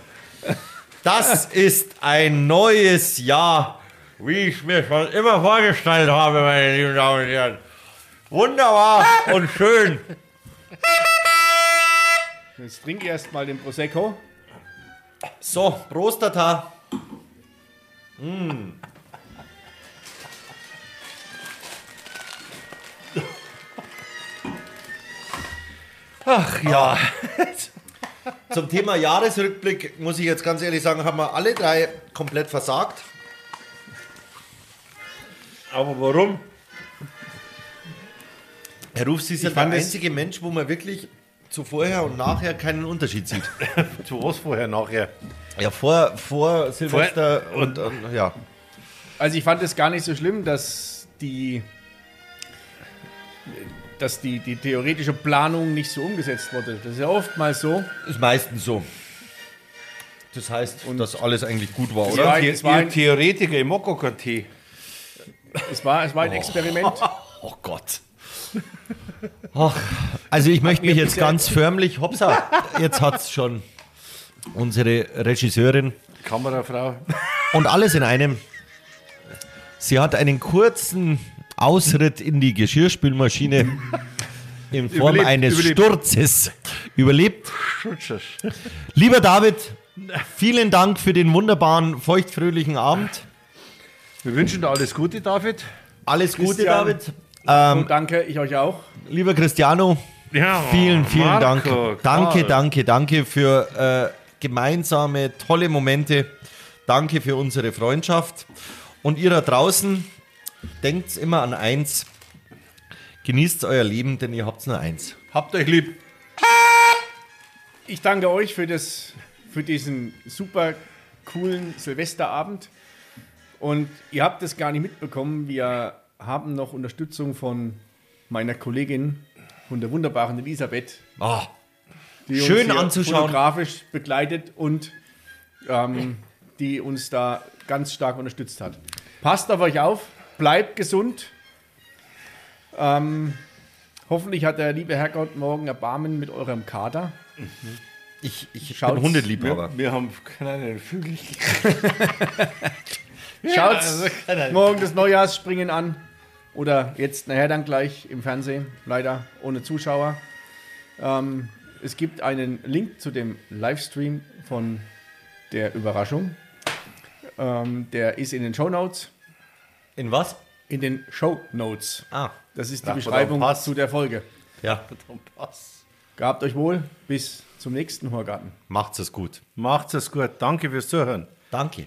das ist ein neues Jahr, wie ich mir schon immer vorgestellt habe, meine lieben Damen und Herren. Wunderbar und schön. Jetzt trinke ich erst mal den Prosecco. So, Prost, Tata. Ach ja. Zum Thema Jahresrückblick muss ich jetzt ganz ehrlich sagen, haben wir alle drei komplett versagt. Aber warum? Herr Ruf, Sie sind der einzige Mensch, wo man wirklich zu vorher und nachher keinen Unterschied sieht. Zu was vorher, nachher? Ja, vor, vor Silvester und, und ja. Also ich fand es gar nicht so schlimm, dass die dass die, die theoretische Planung nicht so umgesetzt wurde. Das ist ja oftmals so. Ist meistens so. Das heißt, dass alles eigentlich gut war, Ja, oder? es war ein- Theoretiker, ich mag gar keinen Tee. Es war, es war ein Experiment. Oh Gott. also ich möchte mich jetzt ganz förmlich, hoppsa, jetzt hat es schon unsere Regisseurin Kamerafrau. und alles in einem. Sie hat einen kurzen Ausritt in die Geschirrspülmaschine in Form Überlebt, eines überlebt. Sturzes überlebt. Lieber David, vielen Dank für den wunderbaren, feuchtfröhlichen Abend. Wir wünschen dir alles Gute, David. Alles Gute, Christian. David. Und danke, ich euch auch. Lieber Cristiano, Ja, vielen, vielen Marco, Dank. Danke, Karl. danke, danke für äh, gemeinsame, tolle Momente. Danke für unsere Freundschaft. Und ihr da draußen, denkt immer an eins. Genießt euer Leben, denn ihr habt nur eins. Habt euch lieb. Ich danke euch für, das, für diesen super coolen Silvesterabend. Und ihr habt es gar nicht mitbekommen. Wir haben noch Unterstützung von meiner Kollegin, von der wunderbaren Elisabeth. Die Schön uns hier anzuschauen. fotografisch begleitet und ähm, die uns da ganz stark unterstützt hat. Passt auf euch auf, bleibt gesund. Ähm, hoffentlich hat der liebe Herrgott morgen Erbarmen mit eurem Kater. Ich, ich Schaut's. bin Hundeliebhaber. Wir haben keine Vögel. Schaut also morgen das Neujahrsspringen an. Oder jetzt nachher dann gleich im Fernsehen, leider ohne Zuschauer. Ähm, es gibt einen Link zu dem Livestream von der Überraschung. Ähm, der ist in den Show Notes. In was? In den Show Notes. Ah, Das ist die Beschreibung zu der Folge. ja. Gehabt euch wohl. Bis zum nächsten Horgarten. Macht's es gut. Macht's es gut. Danke fürs Zuhören. Danke.